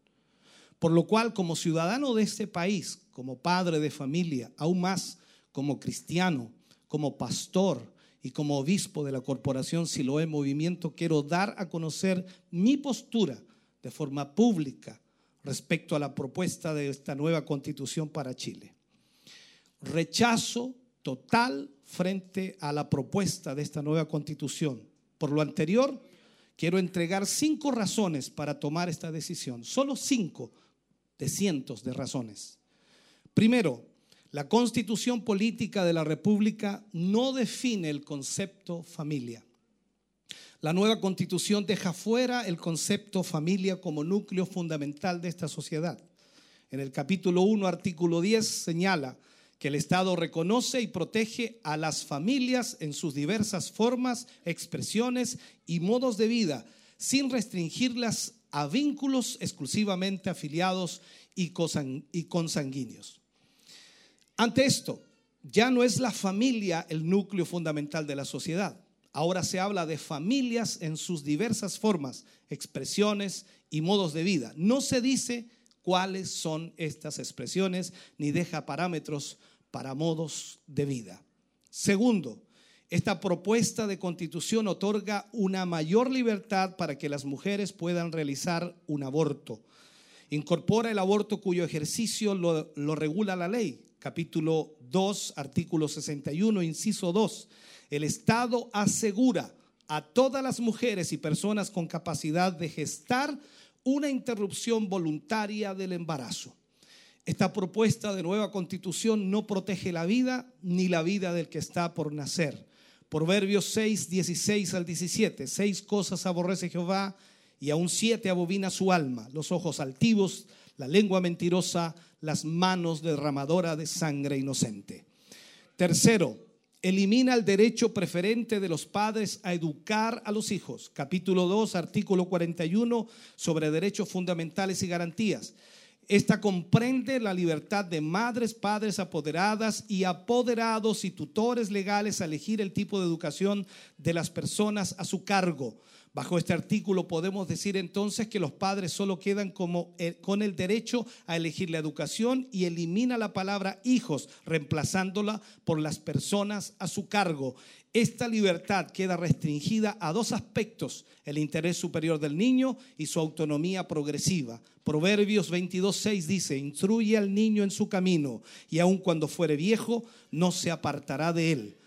Por lo cual, como ciudadano de este país, como padre de familia, aún más como cristiano, como pastor, y como obispo de la Corporación Siloé Movimiento quiero dar a conocer mi postura de forma pública respecto a la propuesta de esta nueva constitución para Chile. Rechazo total frente a la propuesta de esta nueva constitución. Por lo anterior, quiero entregar cinco razones para tomar esta decisión, solo cinco de cientos de razones. Primero, la constitución política de la República no define el concepto familia. La nueva constitución deja fuera el concepto familia como núcleo fundamental de esta sociedad. En el capítulo 1, artículo 10 señala que el Estado reconoce y protege a las familias en sus diversas formas, expresiones y modos de vida, sin restringirlas a vínculos exclusivamente afiliados y consanguíneos. Ante esto, ya no es la familia el núcleo fundamental de la sociedad. Ahora se habla de familias en sus diversas formas, expresiones y modos de vida. No se dice cuáles son estas expresiones ni deja parámetros para modos de vida. Segundo, esta propuesta de constitución otorga una mayor libertad para que las mujeres puedan realizar un aborto. Incorpora el aborto cuyo ejercicio lo, regula la ley capítulo 2, artículo 61, inciso 2. El Estado asegura a todas las mujeres y personas con capacidad de gestar una interrupción voluntaria del embarazo. Esta propuesta de nueva constitución no protege la vida ni la vida del que está por nacer. Proverbios 6, 16 al 17. Seis cosas aborrece Jehová y aún siete abobina su alma. Los ojos altivos, la lengua mentirosa, las manos derramadora de sangre inocente. Tercero, elimina el derecho preferente de los padres a educar a los hijos. Capítulo 2, artículo 41 sobre derechos fundamentales y garantías. Esta comprende la libertad de madres, padres apoderadas y apoderados y tutores legales a elegir el tipo de educación de las personas a su cargo. Bajo este artículo podemos decir entonces que los padres solo quedan como con el derecho a elegir la educación y elimina la palabra hijos, reemplazándola por las personas a su cargo. Esta libertad queda restringida a dos aspectos, el interés superior del niño y su autonomía progresiva. Proverbios 22.6 dice, instruye al niño en su camino y aun cuando fuere viejo, no se apartará de él.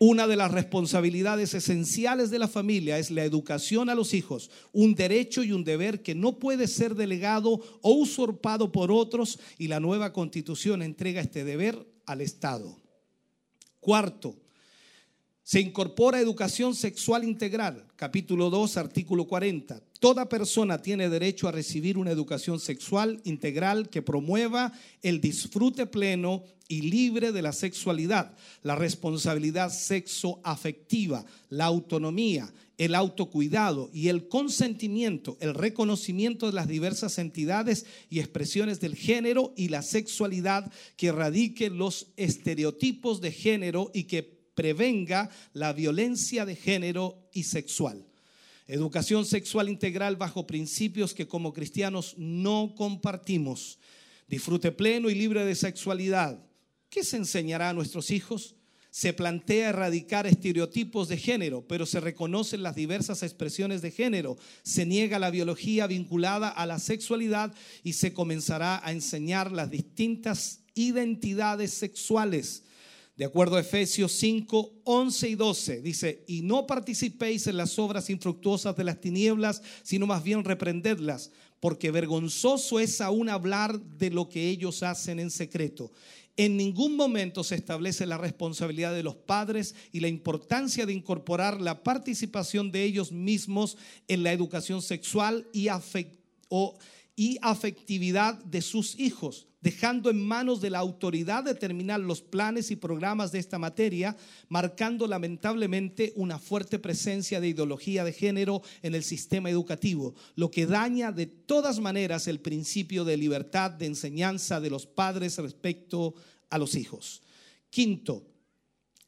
Una de las responsabilidades esenciales de la familia es la educación a los hijos, un derecho y un deber que no puede ser delegado o usurpado por otros y la nueva constitución entrega este deber al Estado. Cuarto, Se incorpora educación sexual integral, capítulo 2, artículo 40. Toda persona tiene derecho a recibir una educación sexual integral que promueva el disfrute pleno y libre de la sexualidad, la responsabilidad sexoafectiva, la autonomía, el autocuidado y el consentimiento, el reconocimiento de las diversas entidades y expresiones del género y la sexualidad que erradiquen los estereotipos de género y que prevenga la violencia de género y sexual. Educación sexual integral bajo principios que como cristianos no compartimos. Disfrute pleno y libre de sexualidad. ¿Qué se enseñará a nuestros hijos? Se plantea erradicar estereotipos de género, pero se reconocen las diversas expresiones de género. Se niega la biología vinculada a la sexualidad y se comenzará a enseñar las distintas identidades sexuales. De acuerdo a Efesios 5, 11 y 12, dice, y no participéis en las obras infructuosas de las tinieblas, sino más bien reprendedlas, porque vergonzoso es aún hablar de lo que ellos hacen en secreto. En ningún momento se establece la responsabilidad de los padres y la importancia de incorporar la participación de ellos mismos en la educación sexual y, y afectividad de sus hijos dejando en manos de la autoridad determinar los planes y programas de esta materia, marcando lamentablemente una fuerte presencia de ideología de género en el sistema educativo, lo que daña de todas maneras el principio de libertad de enseñanza de los padres respecto a los hijos. Quinto,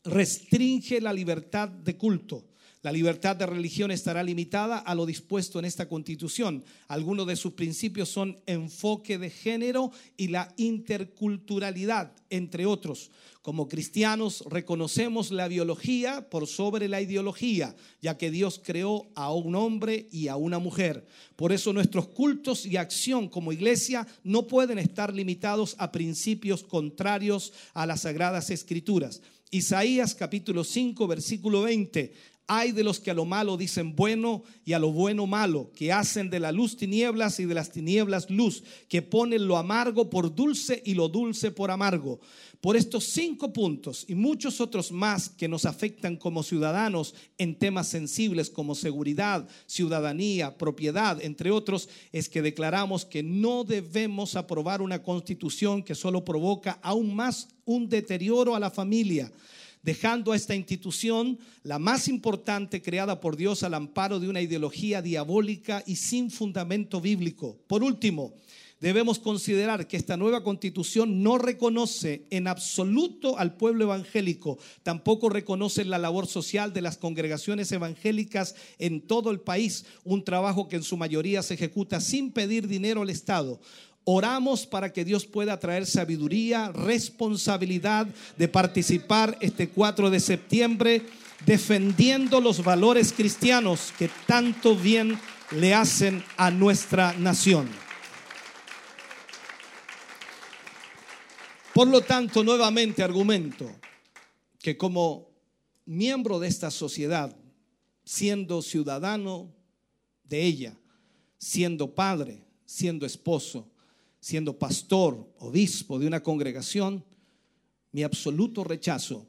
restringe la libertad de culto. La libertad de religión estará limitada a lo dispuesto en esta constitución. Algunos de sus principios son enfoque de género y la interculturalidad, entre otros. Como cristianos reconocemos la biología por sobre la ideología, ya que Dios creó a un hombre y a una mujer. Por eso nuestros cultos y acción como iglesia no pueden estar limitados a principios contrarios a las sagradas escrituras. Isaías capítulo 5, versículo 20. Hay de los que a lo malo dicen bueno y a lo bueno malo, que hacen de la luz tinieblas y de las tinieblas luz, que ponen lo amargo por dulce y lo dulce por amargo. Por estos cinco puntos y muchos otros más que nos afectan como ciudadanos en temas sensibles como seguridad, ciudadanía, propiedad, entre otros, es que declaramos que no debemos aprobar una constitución que solo provoca aún más un deterioro a la familia dejando a esta institución, la más importante creada por Dios, al amparo de una ideología diabólica y sin fundamento bíblico. Por último, debemos considerar que esta nueva constitución no reconoce en absoluto al pueblo evangélico, tampoco reconoce la labor social de las congregaciones evangélicas en todo el país, un trabajo que en su mayoría se ejecuta sin pedir dinero al Estado. Oramos para que Dios pueda traer sabiduría, responsabilidad de participar este 4 de septiembre defendiendo los valores cristianos que tanto bien le hacen a nuestra nación. Por lo tanto, nuevamente argumento que como miembro de esta sociedad, siendo ciudadano de ella, siendo padre, siendo esposo, siendo pastor, obispo de una congregación, mi absoluto rechazo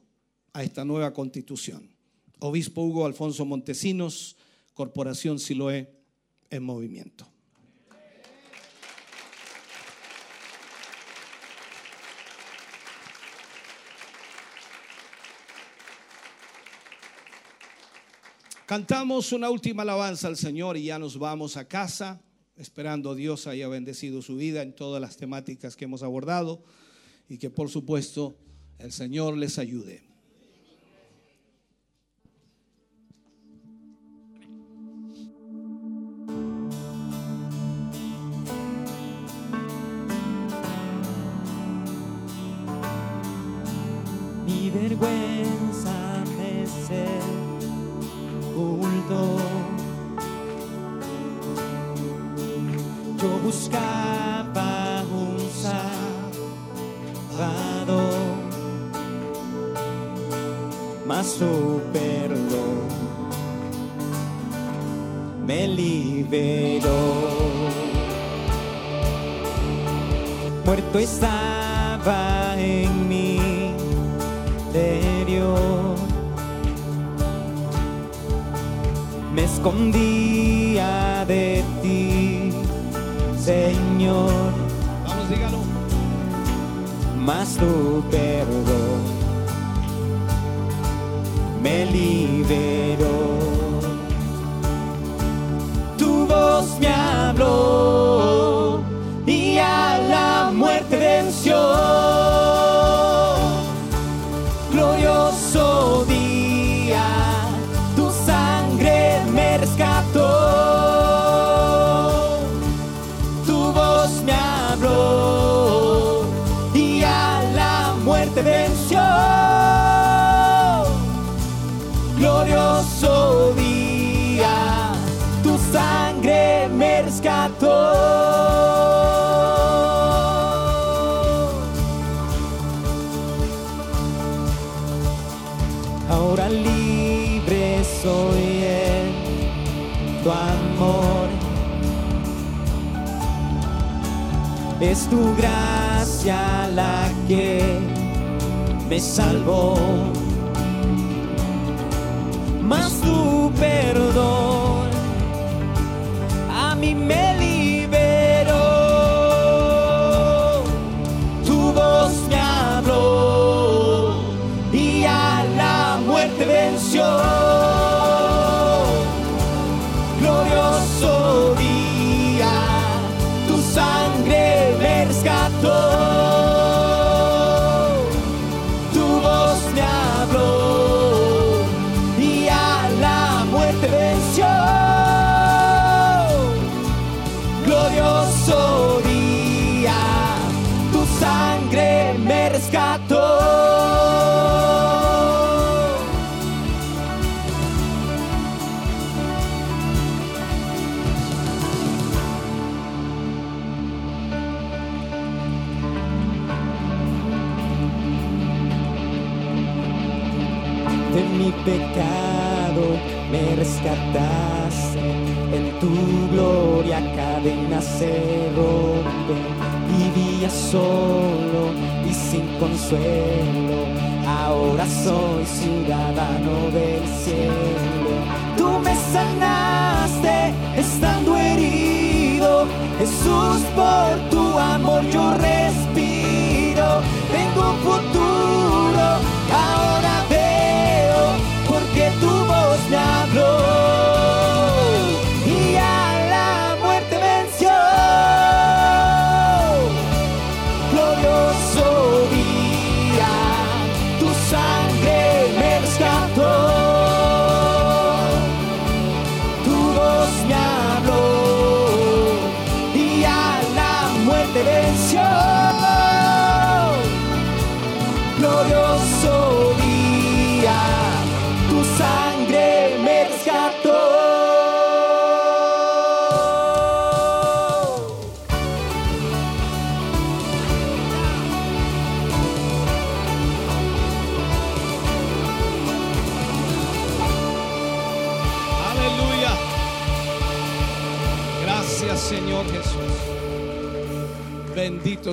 a esta nueva constitución. Obispo Hugo Alfonso Montesinos, Corporación Siloé en movimiento. Cantamos una última alabanza al Señor y ya nos vamos a casa esperando Dios haya bendecido su vida en todas las temáticas que hemos abordado y que por supuesto el Señor les ayude.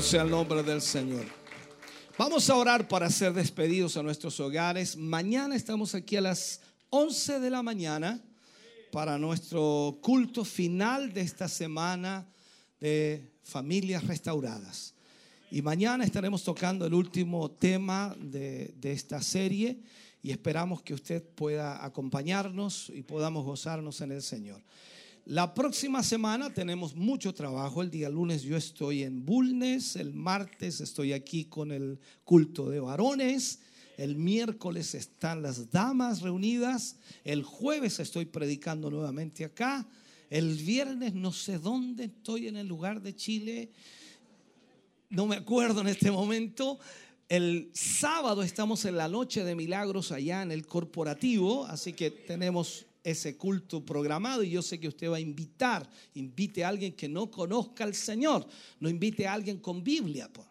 Sea el nombre del Señor. Vamos a orar para ser despedidos a nuestros hogares. Mañana estamos aquí a las 11 de la mañana para nuestro culto final de esta semana de familias restauradas. Y mañana estaremos tocando el último tema de, de esta serie y esperamos que usted pueda acompañarnos y podamos gozarnos en el Señor. La próxima semana tenemos mucho trabajo. El día lunes yo estoy en Bulnes, el martes estoy aquí con el culto de varones, el miércoles están las damas reunidas, el jueves estoy predicando nuevamente acá, el viernes no sé dónde estoy en el lugar de Chile, no me acuerdo en este momento. El sábado estamos en la noche de milagros allá en el corporativo, así que tenemos ese culto programado y yo sé que usted va a invitar, invite a alguien que no conozca al Señor, no invite a alguien con Biblia. po.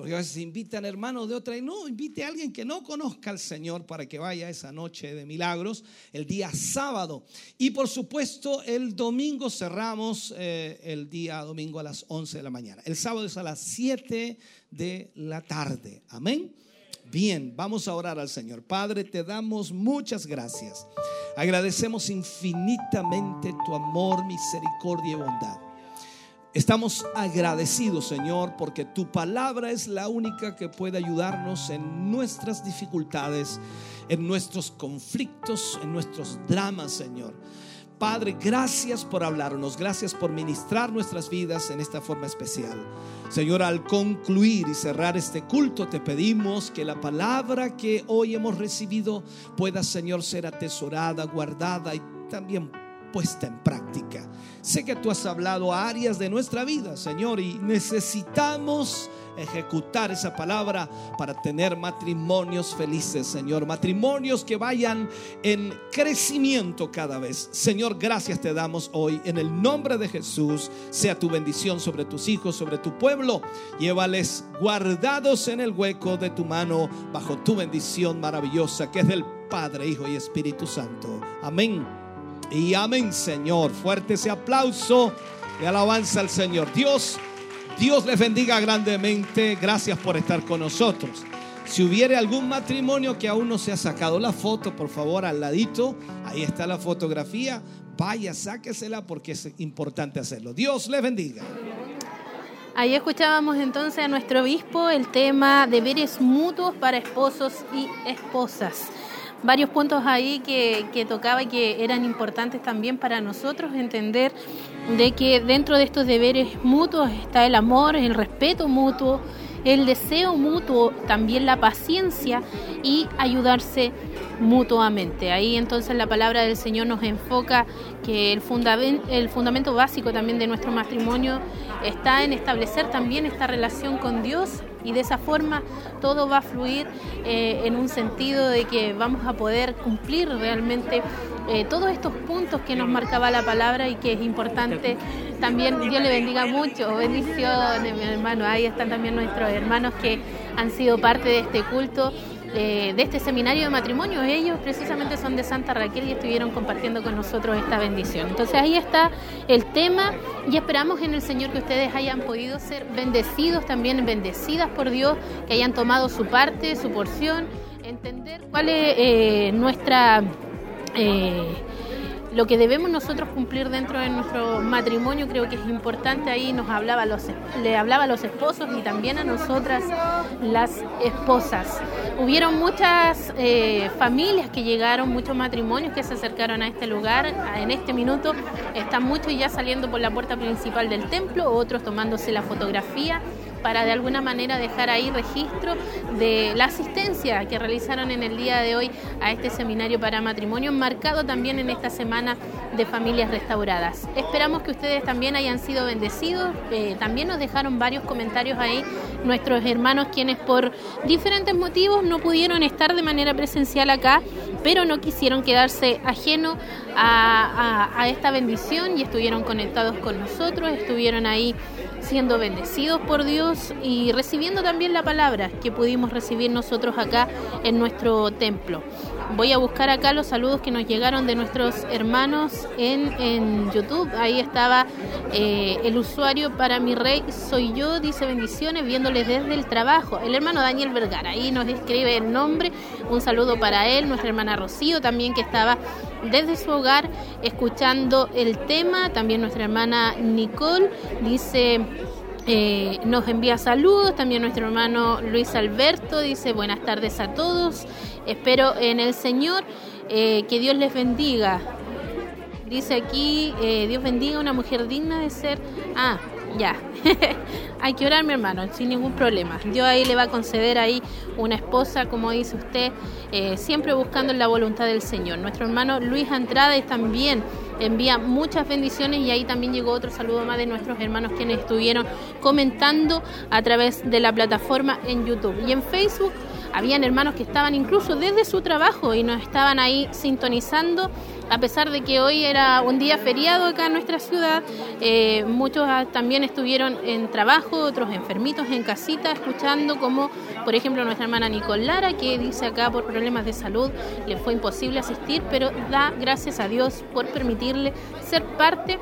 Porque a veces invitan hermanos de otra y no, invite a alguien que no conozca al Señor para que vaya esa noche de milagros el día sábado. Y por supuesto el domingo cerramos eh, el día domingo a las 11 de la mañana. El sábado es a las 7 de la tarde. Amén. Bien, vamos a orar al Señor. Padre, te damos muchas gracias. Agradecemos infinitamente tu amor, misericordia y bondad. Estamos agradecidos, Señor, porque tu palabra es la única que puede ayudarnos en nuestras dificultades, en nuestros conflictos, en nuestros dramas, Señor. Padre, gracias por hablarnos, gracias por ministrar nuestras vidas en esta forma especial. Señor, al concluir y cerrar este culto, te pedimos que la palabra que hoy hemos recibido pueda, Señor, ser atesorada, guardada y también puesta en práctica. Sé que tú has hablado a áreas de nuestra vida, Señor, y necesitamos ejecutar esa palabra para tener matrimonios felices, Señor. Matrimonios que vayan en crecimiento cada vez. Señor, gracias te damos hoy en el nombre de Jesús. Sea tu bendición sobre tus hijos, sobre tu pueblo. Llévales guardados en el hueco de tu mano bajo tu bendición maravillosa que es del Padre, Hijo y Espíritu Santo. Amén. Y amén, Señor. Fuerte ese aplauso y alabanza al Señor. Dios, Dios les bendiga grandemente. Gracias por estar con nosotros. Si hubiere algún matrimonio que aún no se ha sacado la foto, por favor, al ladito, ahí está la fotografía. Vaya, sáquesela porque es importante hacerlo. Dios les bendiga. Ahí escuchábamos entonces a nuestro obispo el tema deberes mutuos para esposos y esposas varios puntos ahí que, que, tocaba y que eran importantes también para nosotros entender de que dentro de estos deberes mutuos está el amor, el respeto mutuo, el deseo mutuo, también la paciencia y ayudarse mutuamente. Ahí entonces la palabra del Señor nos enfoca que el, fundamento, el fundamento básico también de nuestro matrimonio está en establecer también esta relación con Dios y de esa forma todo va a fluir eh, en un sentido de que vamos a poder cumplir realmente eh, todos estos puntos que nos marcaba la palabra y que es importante también, Dios le bendiga mucho, bendiciones mi hermano, ahí están también nuestros hermanos que han sido parte de este culto de, este seminario de matrimonio. Ellos precisamente son de Santa Raquel y estuvieron compartiendo con nosotros esta bendición. Entonces ahí está el tema y esperamos en el Señor que ustedes hayan podido ser bendecidos también, bendecidas por Dios, que hayan tomado su parte, su porción, entender cuál es eh, nuestra... Eh, lo que debemos nosotros cumplir dentro de nuestro matrimonio creo que es importante ahí nos hablaba los le hablaba a los esposos y también a nosotras las esposas. Hubieron muchas eh, familias que llegaron muchos matrimonios que se acercaron a este lugar en este minuto están muchos ya saliendo por la puerta principal del templo otros tomándose la fotografía para de alguna manera dejar ahí registro de la asistencia que realizaron en el día de hoy a este seminario para matrimonio, marcado también en esta semana de familias restauradas. Esperamos que ustedes también hayan sido bendecidos. Eh, también nos dejaron varios comentarios ahí nuestros hermanos quienes por diferentes motivos no pudieron estar de manera presencial acá, pero no quisieron quedarse ajeno a, a esta bendición y estuvieron conectados con nosotros, estuvieron ahí siendo bendecidos por Dios y recibiendo también la palabra que pudimos recibir nosotros acá en nuestro templo. Voy a buscar acá los saludos que nos llegaron de nuestros hermanos en, en YouTube. Ahí estaba eh, el usuario para mi rey soy yo, dice bendiciones, viéndoles desde el trabajo. El hermano Daniel Vergara, ahí nos escribe el nombre. Un saludo para él, nuestra hermana Rocío también que estaba desde su hogar escuchando el tema. También nuestra hermana Nicole dice... Eh, nos envía saludos, también nuestro hermano Luis Alberto dice buenas tardes a todos, espero en el Señor eh, que Dios les bendiga. Dice aquí, eh, Dios bendiga a una mujer digna de ser... Ah, ya. Hay que orar, mi hermano, sin ningún problema. Dios ahí le va a conceder ahí una esposa, como dice usted, eh, siempre buscando la voluntad del Señor. Nuestro hermano Luis Andrade también envía muchas bendiciones y ahí también llegó otro saludo más de nuestros hermanos quienes estuvieron comentando a través de la plataforma en YouTube y en Facebook. Habían hermanos que estaban incluso desde su trabajo y nos estaban ahí sintonizando a pesar de que hoy era un día feriado acá en nuestra ciudad, eh, muchos ah, también estuvieron en trabajo, otros enfermitos en casita, escuchando como, por ejemplo, nuestra hermana Nicole Lara, que dice acá por problemas de salud le fue imposible asistir, pero da gracias a Dios por permitirle ser parte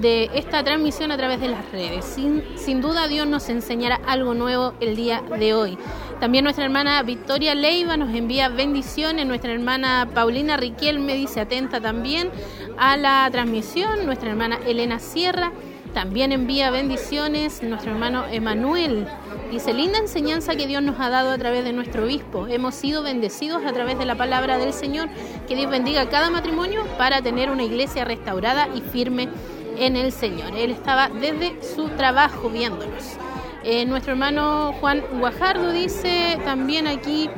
de esta transmisión a través de las redes. Sin, sin duda Dios nos enseñará algo nuevo el día de hoy. También nuestra hermana Victoria Leiva nos envía bendiciones. Nuestra hermana Paulina Riquel me dice atenta también a la transmisión. Nuestra hermana Elena Sierra también envía bendiciones. Nuestro hermano Emanuel dice, linda enseñanza que Dios nos ha dado a través de nuestro obispo. Hemos sido bendecidos a través de la palabra del Señor. Que Dios bendiga cada matrimonio para tener una iglesia restaurada y firme en el Señor. Él estaba desde su trabajo viéndonos. Eh, nuestro hermano Juan Guajardo dice también aquí,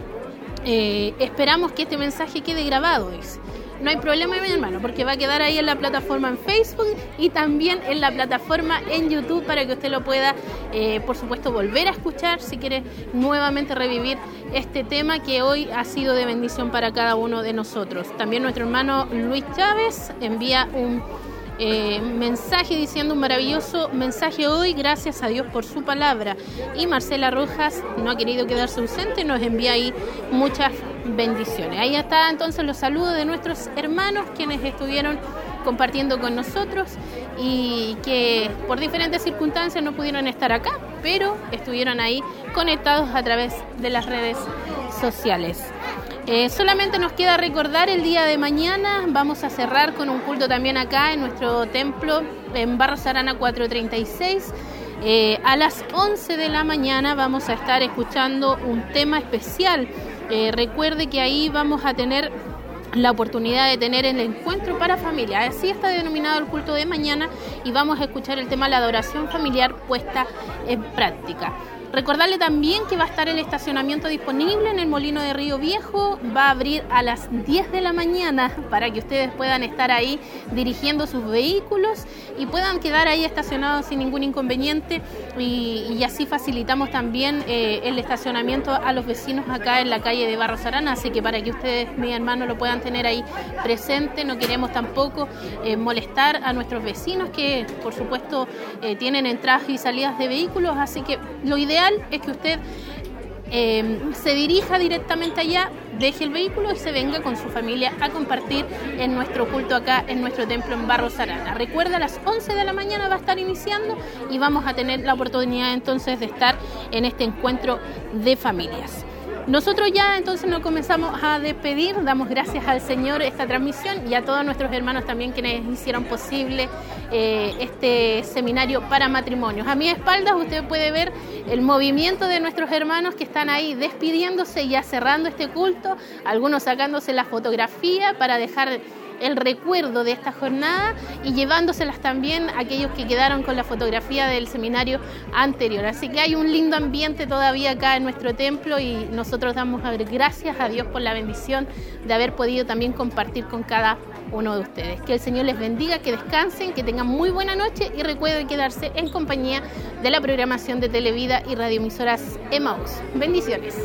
eh, esperamos que este mensaje quede grabado, dice. No hay problema, mi hermano, porque va a quedar ahí en la plataforma en Facebook y también en la plataforma en YouTube para que usted lo pueda, eh, por supuesto, volver a escuchar si quiere nuevamente revivir este tema que hoy ha sido de bendición para cada uno de nosotros. También nuestro hermano Luis Chávez envía un eh, mensaje diciendo un maravilloso mensaje hoy, gracias a Dios por su palabra. Y Marcela Rojas no ha querido quedarse ausente, nos envía ahí muchas bendiciones. Ahí está entonces los saludos de nuestros hermanos quienes estuvieron compartiendo con nosotros y que por diferentes circunstancias no pudieron estar acá, pero estuvieron ahí conectados a través de las redes sociales. Eh, solamente nos queda recordar el día de mañana, vamos a cerrar con un culto también acá en nuestro templo en Barro Sarana 436. Eh, a las 11 de la mañana vamos a estar escuchando un tema especial. Eh, recuerde que ahí vamos a tener la oportunidad de tener el encuentro para familia. Así está denominado el culto de mañana y vamos a escuchar el tema la adoración familiar puesta en práctica. Recordarle también que va a estar el estacionamiento disponible en el Molino de Río Viejo. Va a abrir a las 10 de la mañana para que ustedes puedan estar ahí dirigiendo sus vehículos y puedan quedar ahí estacionados sin ningún inconveniente. Y, así facilitamos también eh, el estacionamiento a los vecinos acá en la calle de Barros Arana. Así que para que ustedes, mi hermano, lo puedan tener ahí presente. No queremos tampoco eh, molestar a nuestros vecinos que, por supuesto, eh, tienen entradas y salidas de vehículos. Así que lo ideal es que usted em, se dirija directamente allá, deje el vehículo y se venga con su familia a compartir en nuestro culto acá en nuestro templo en Barros Arana. Recuerda, a las 11 de la mañana va a estar iniciando y vamos a tener la oportunidad entonces de estar en este encuentro de familias. Nosotros ya entonces nos comenzamos a despedir, damos gracias al Señor esta transmisión y a todos nuestros hermanos también quienes hicieron posible eh, este seminario para matrimonios. A mi espalda usted puede ver el movimiento de nuestros hermanos que están ahí despidiéndose y ya cerrando este culto, algunos sacándose la fotografía para dejar el recuerdo de esta jornada y llevándoselas también a aquellos que quedaron con la fotografía del seminario anterior. Así que hay un lindo ambiente todavía acá en nuestro templo y nosotros damos gracias a Dios por la bendición de haber podido también compartir con cada uno de ustedes. Que el Señor les bendiga, que descansen, que tengan muy buena noche y recuerden quedarse en compañía de la programación de Televida y radioemisoras Emaus. Bendiciones.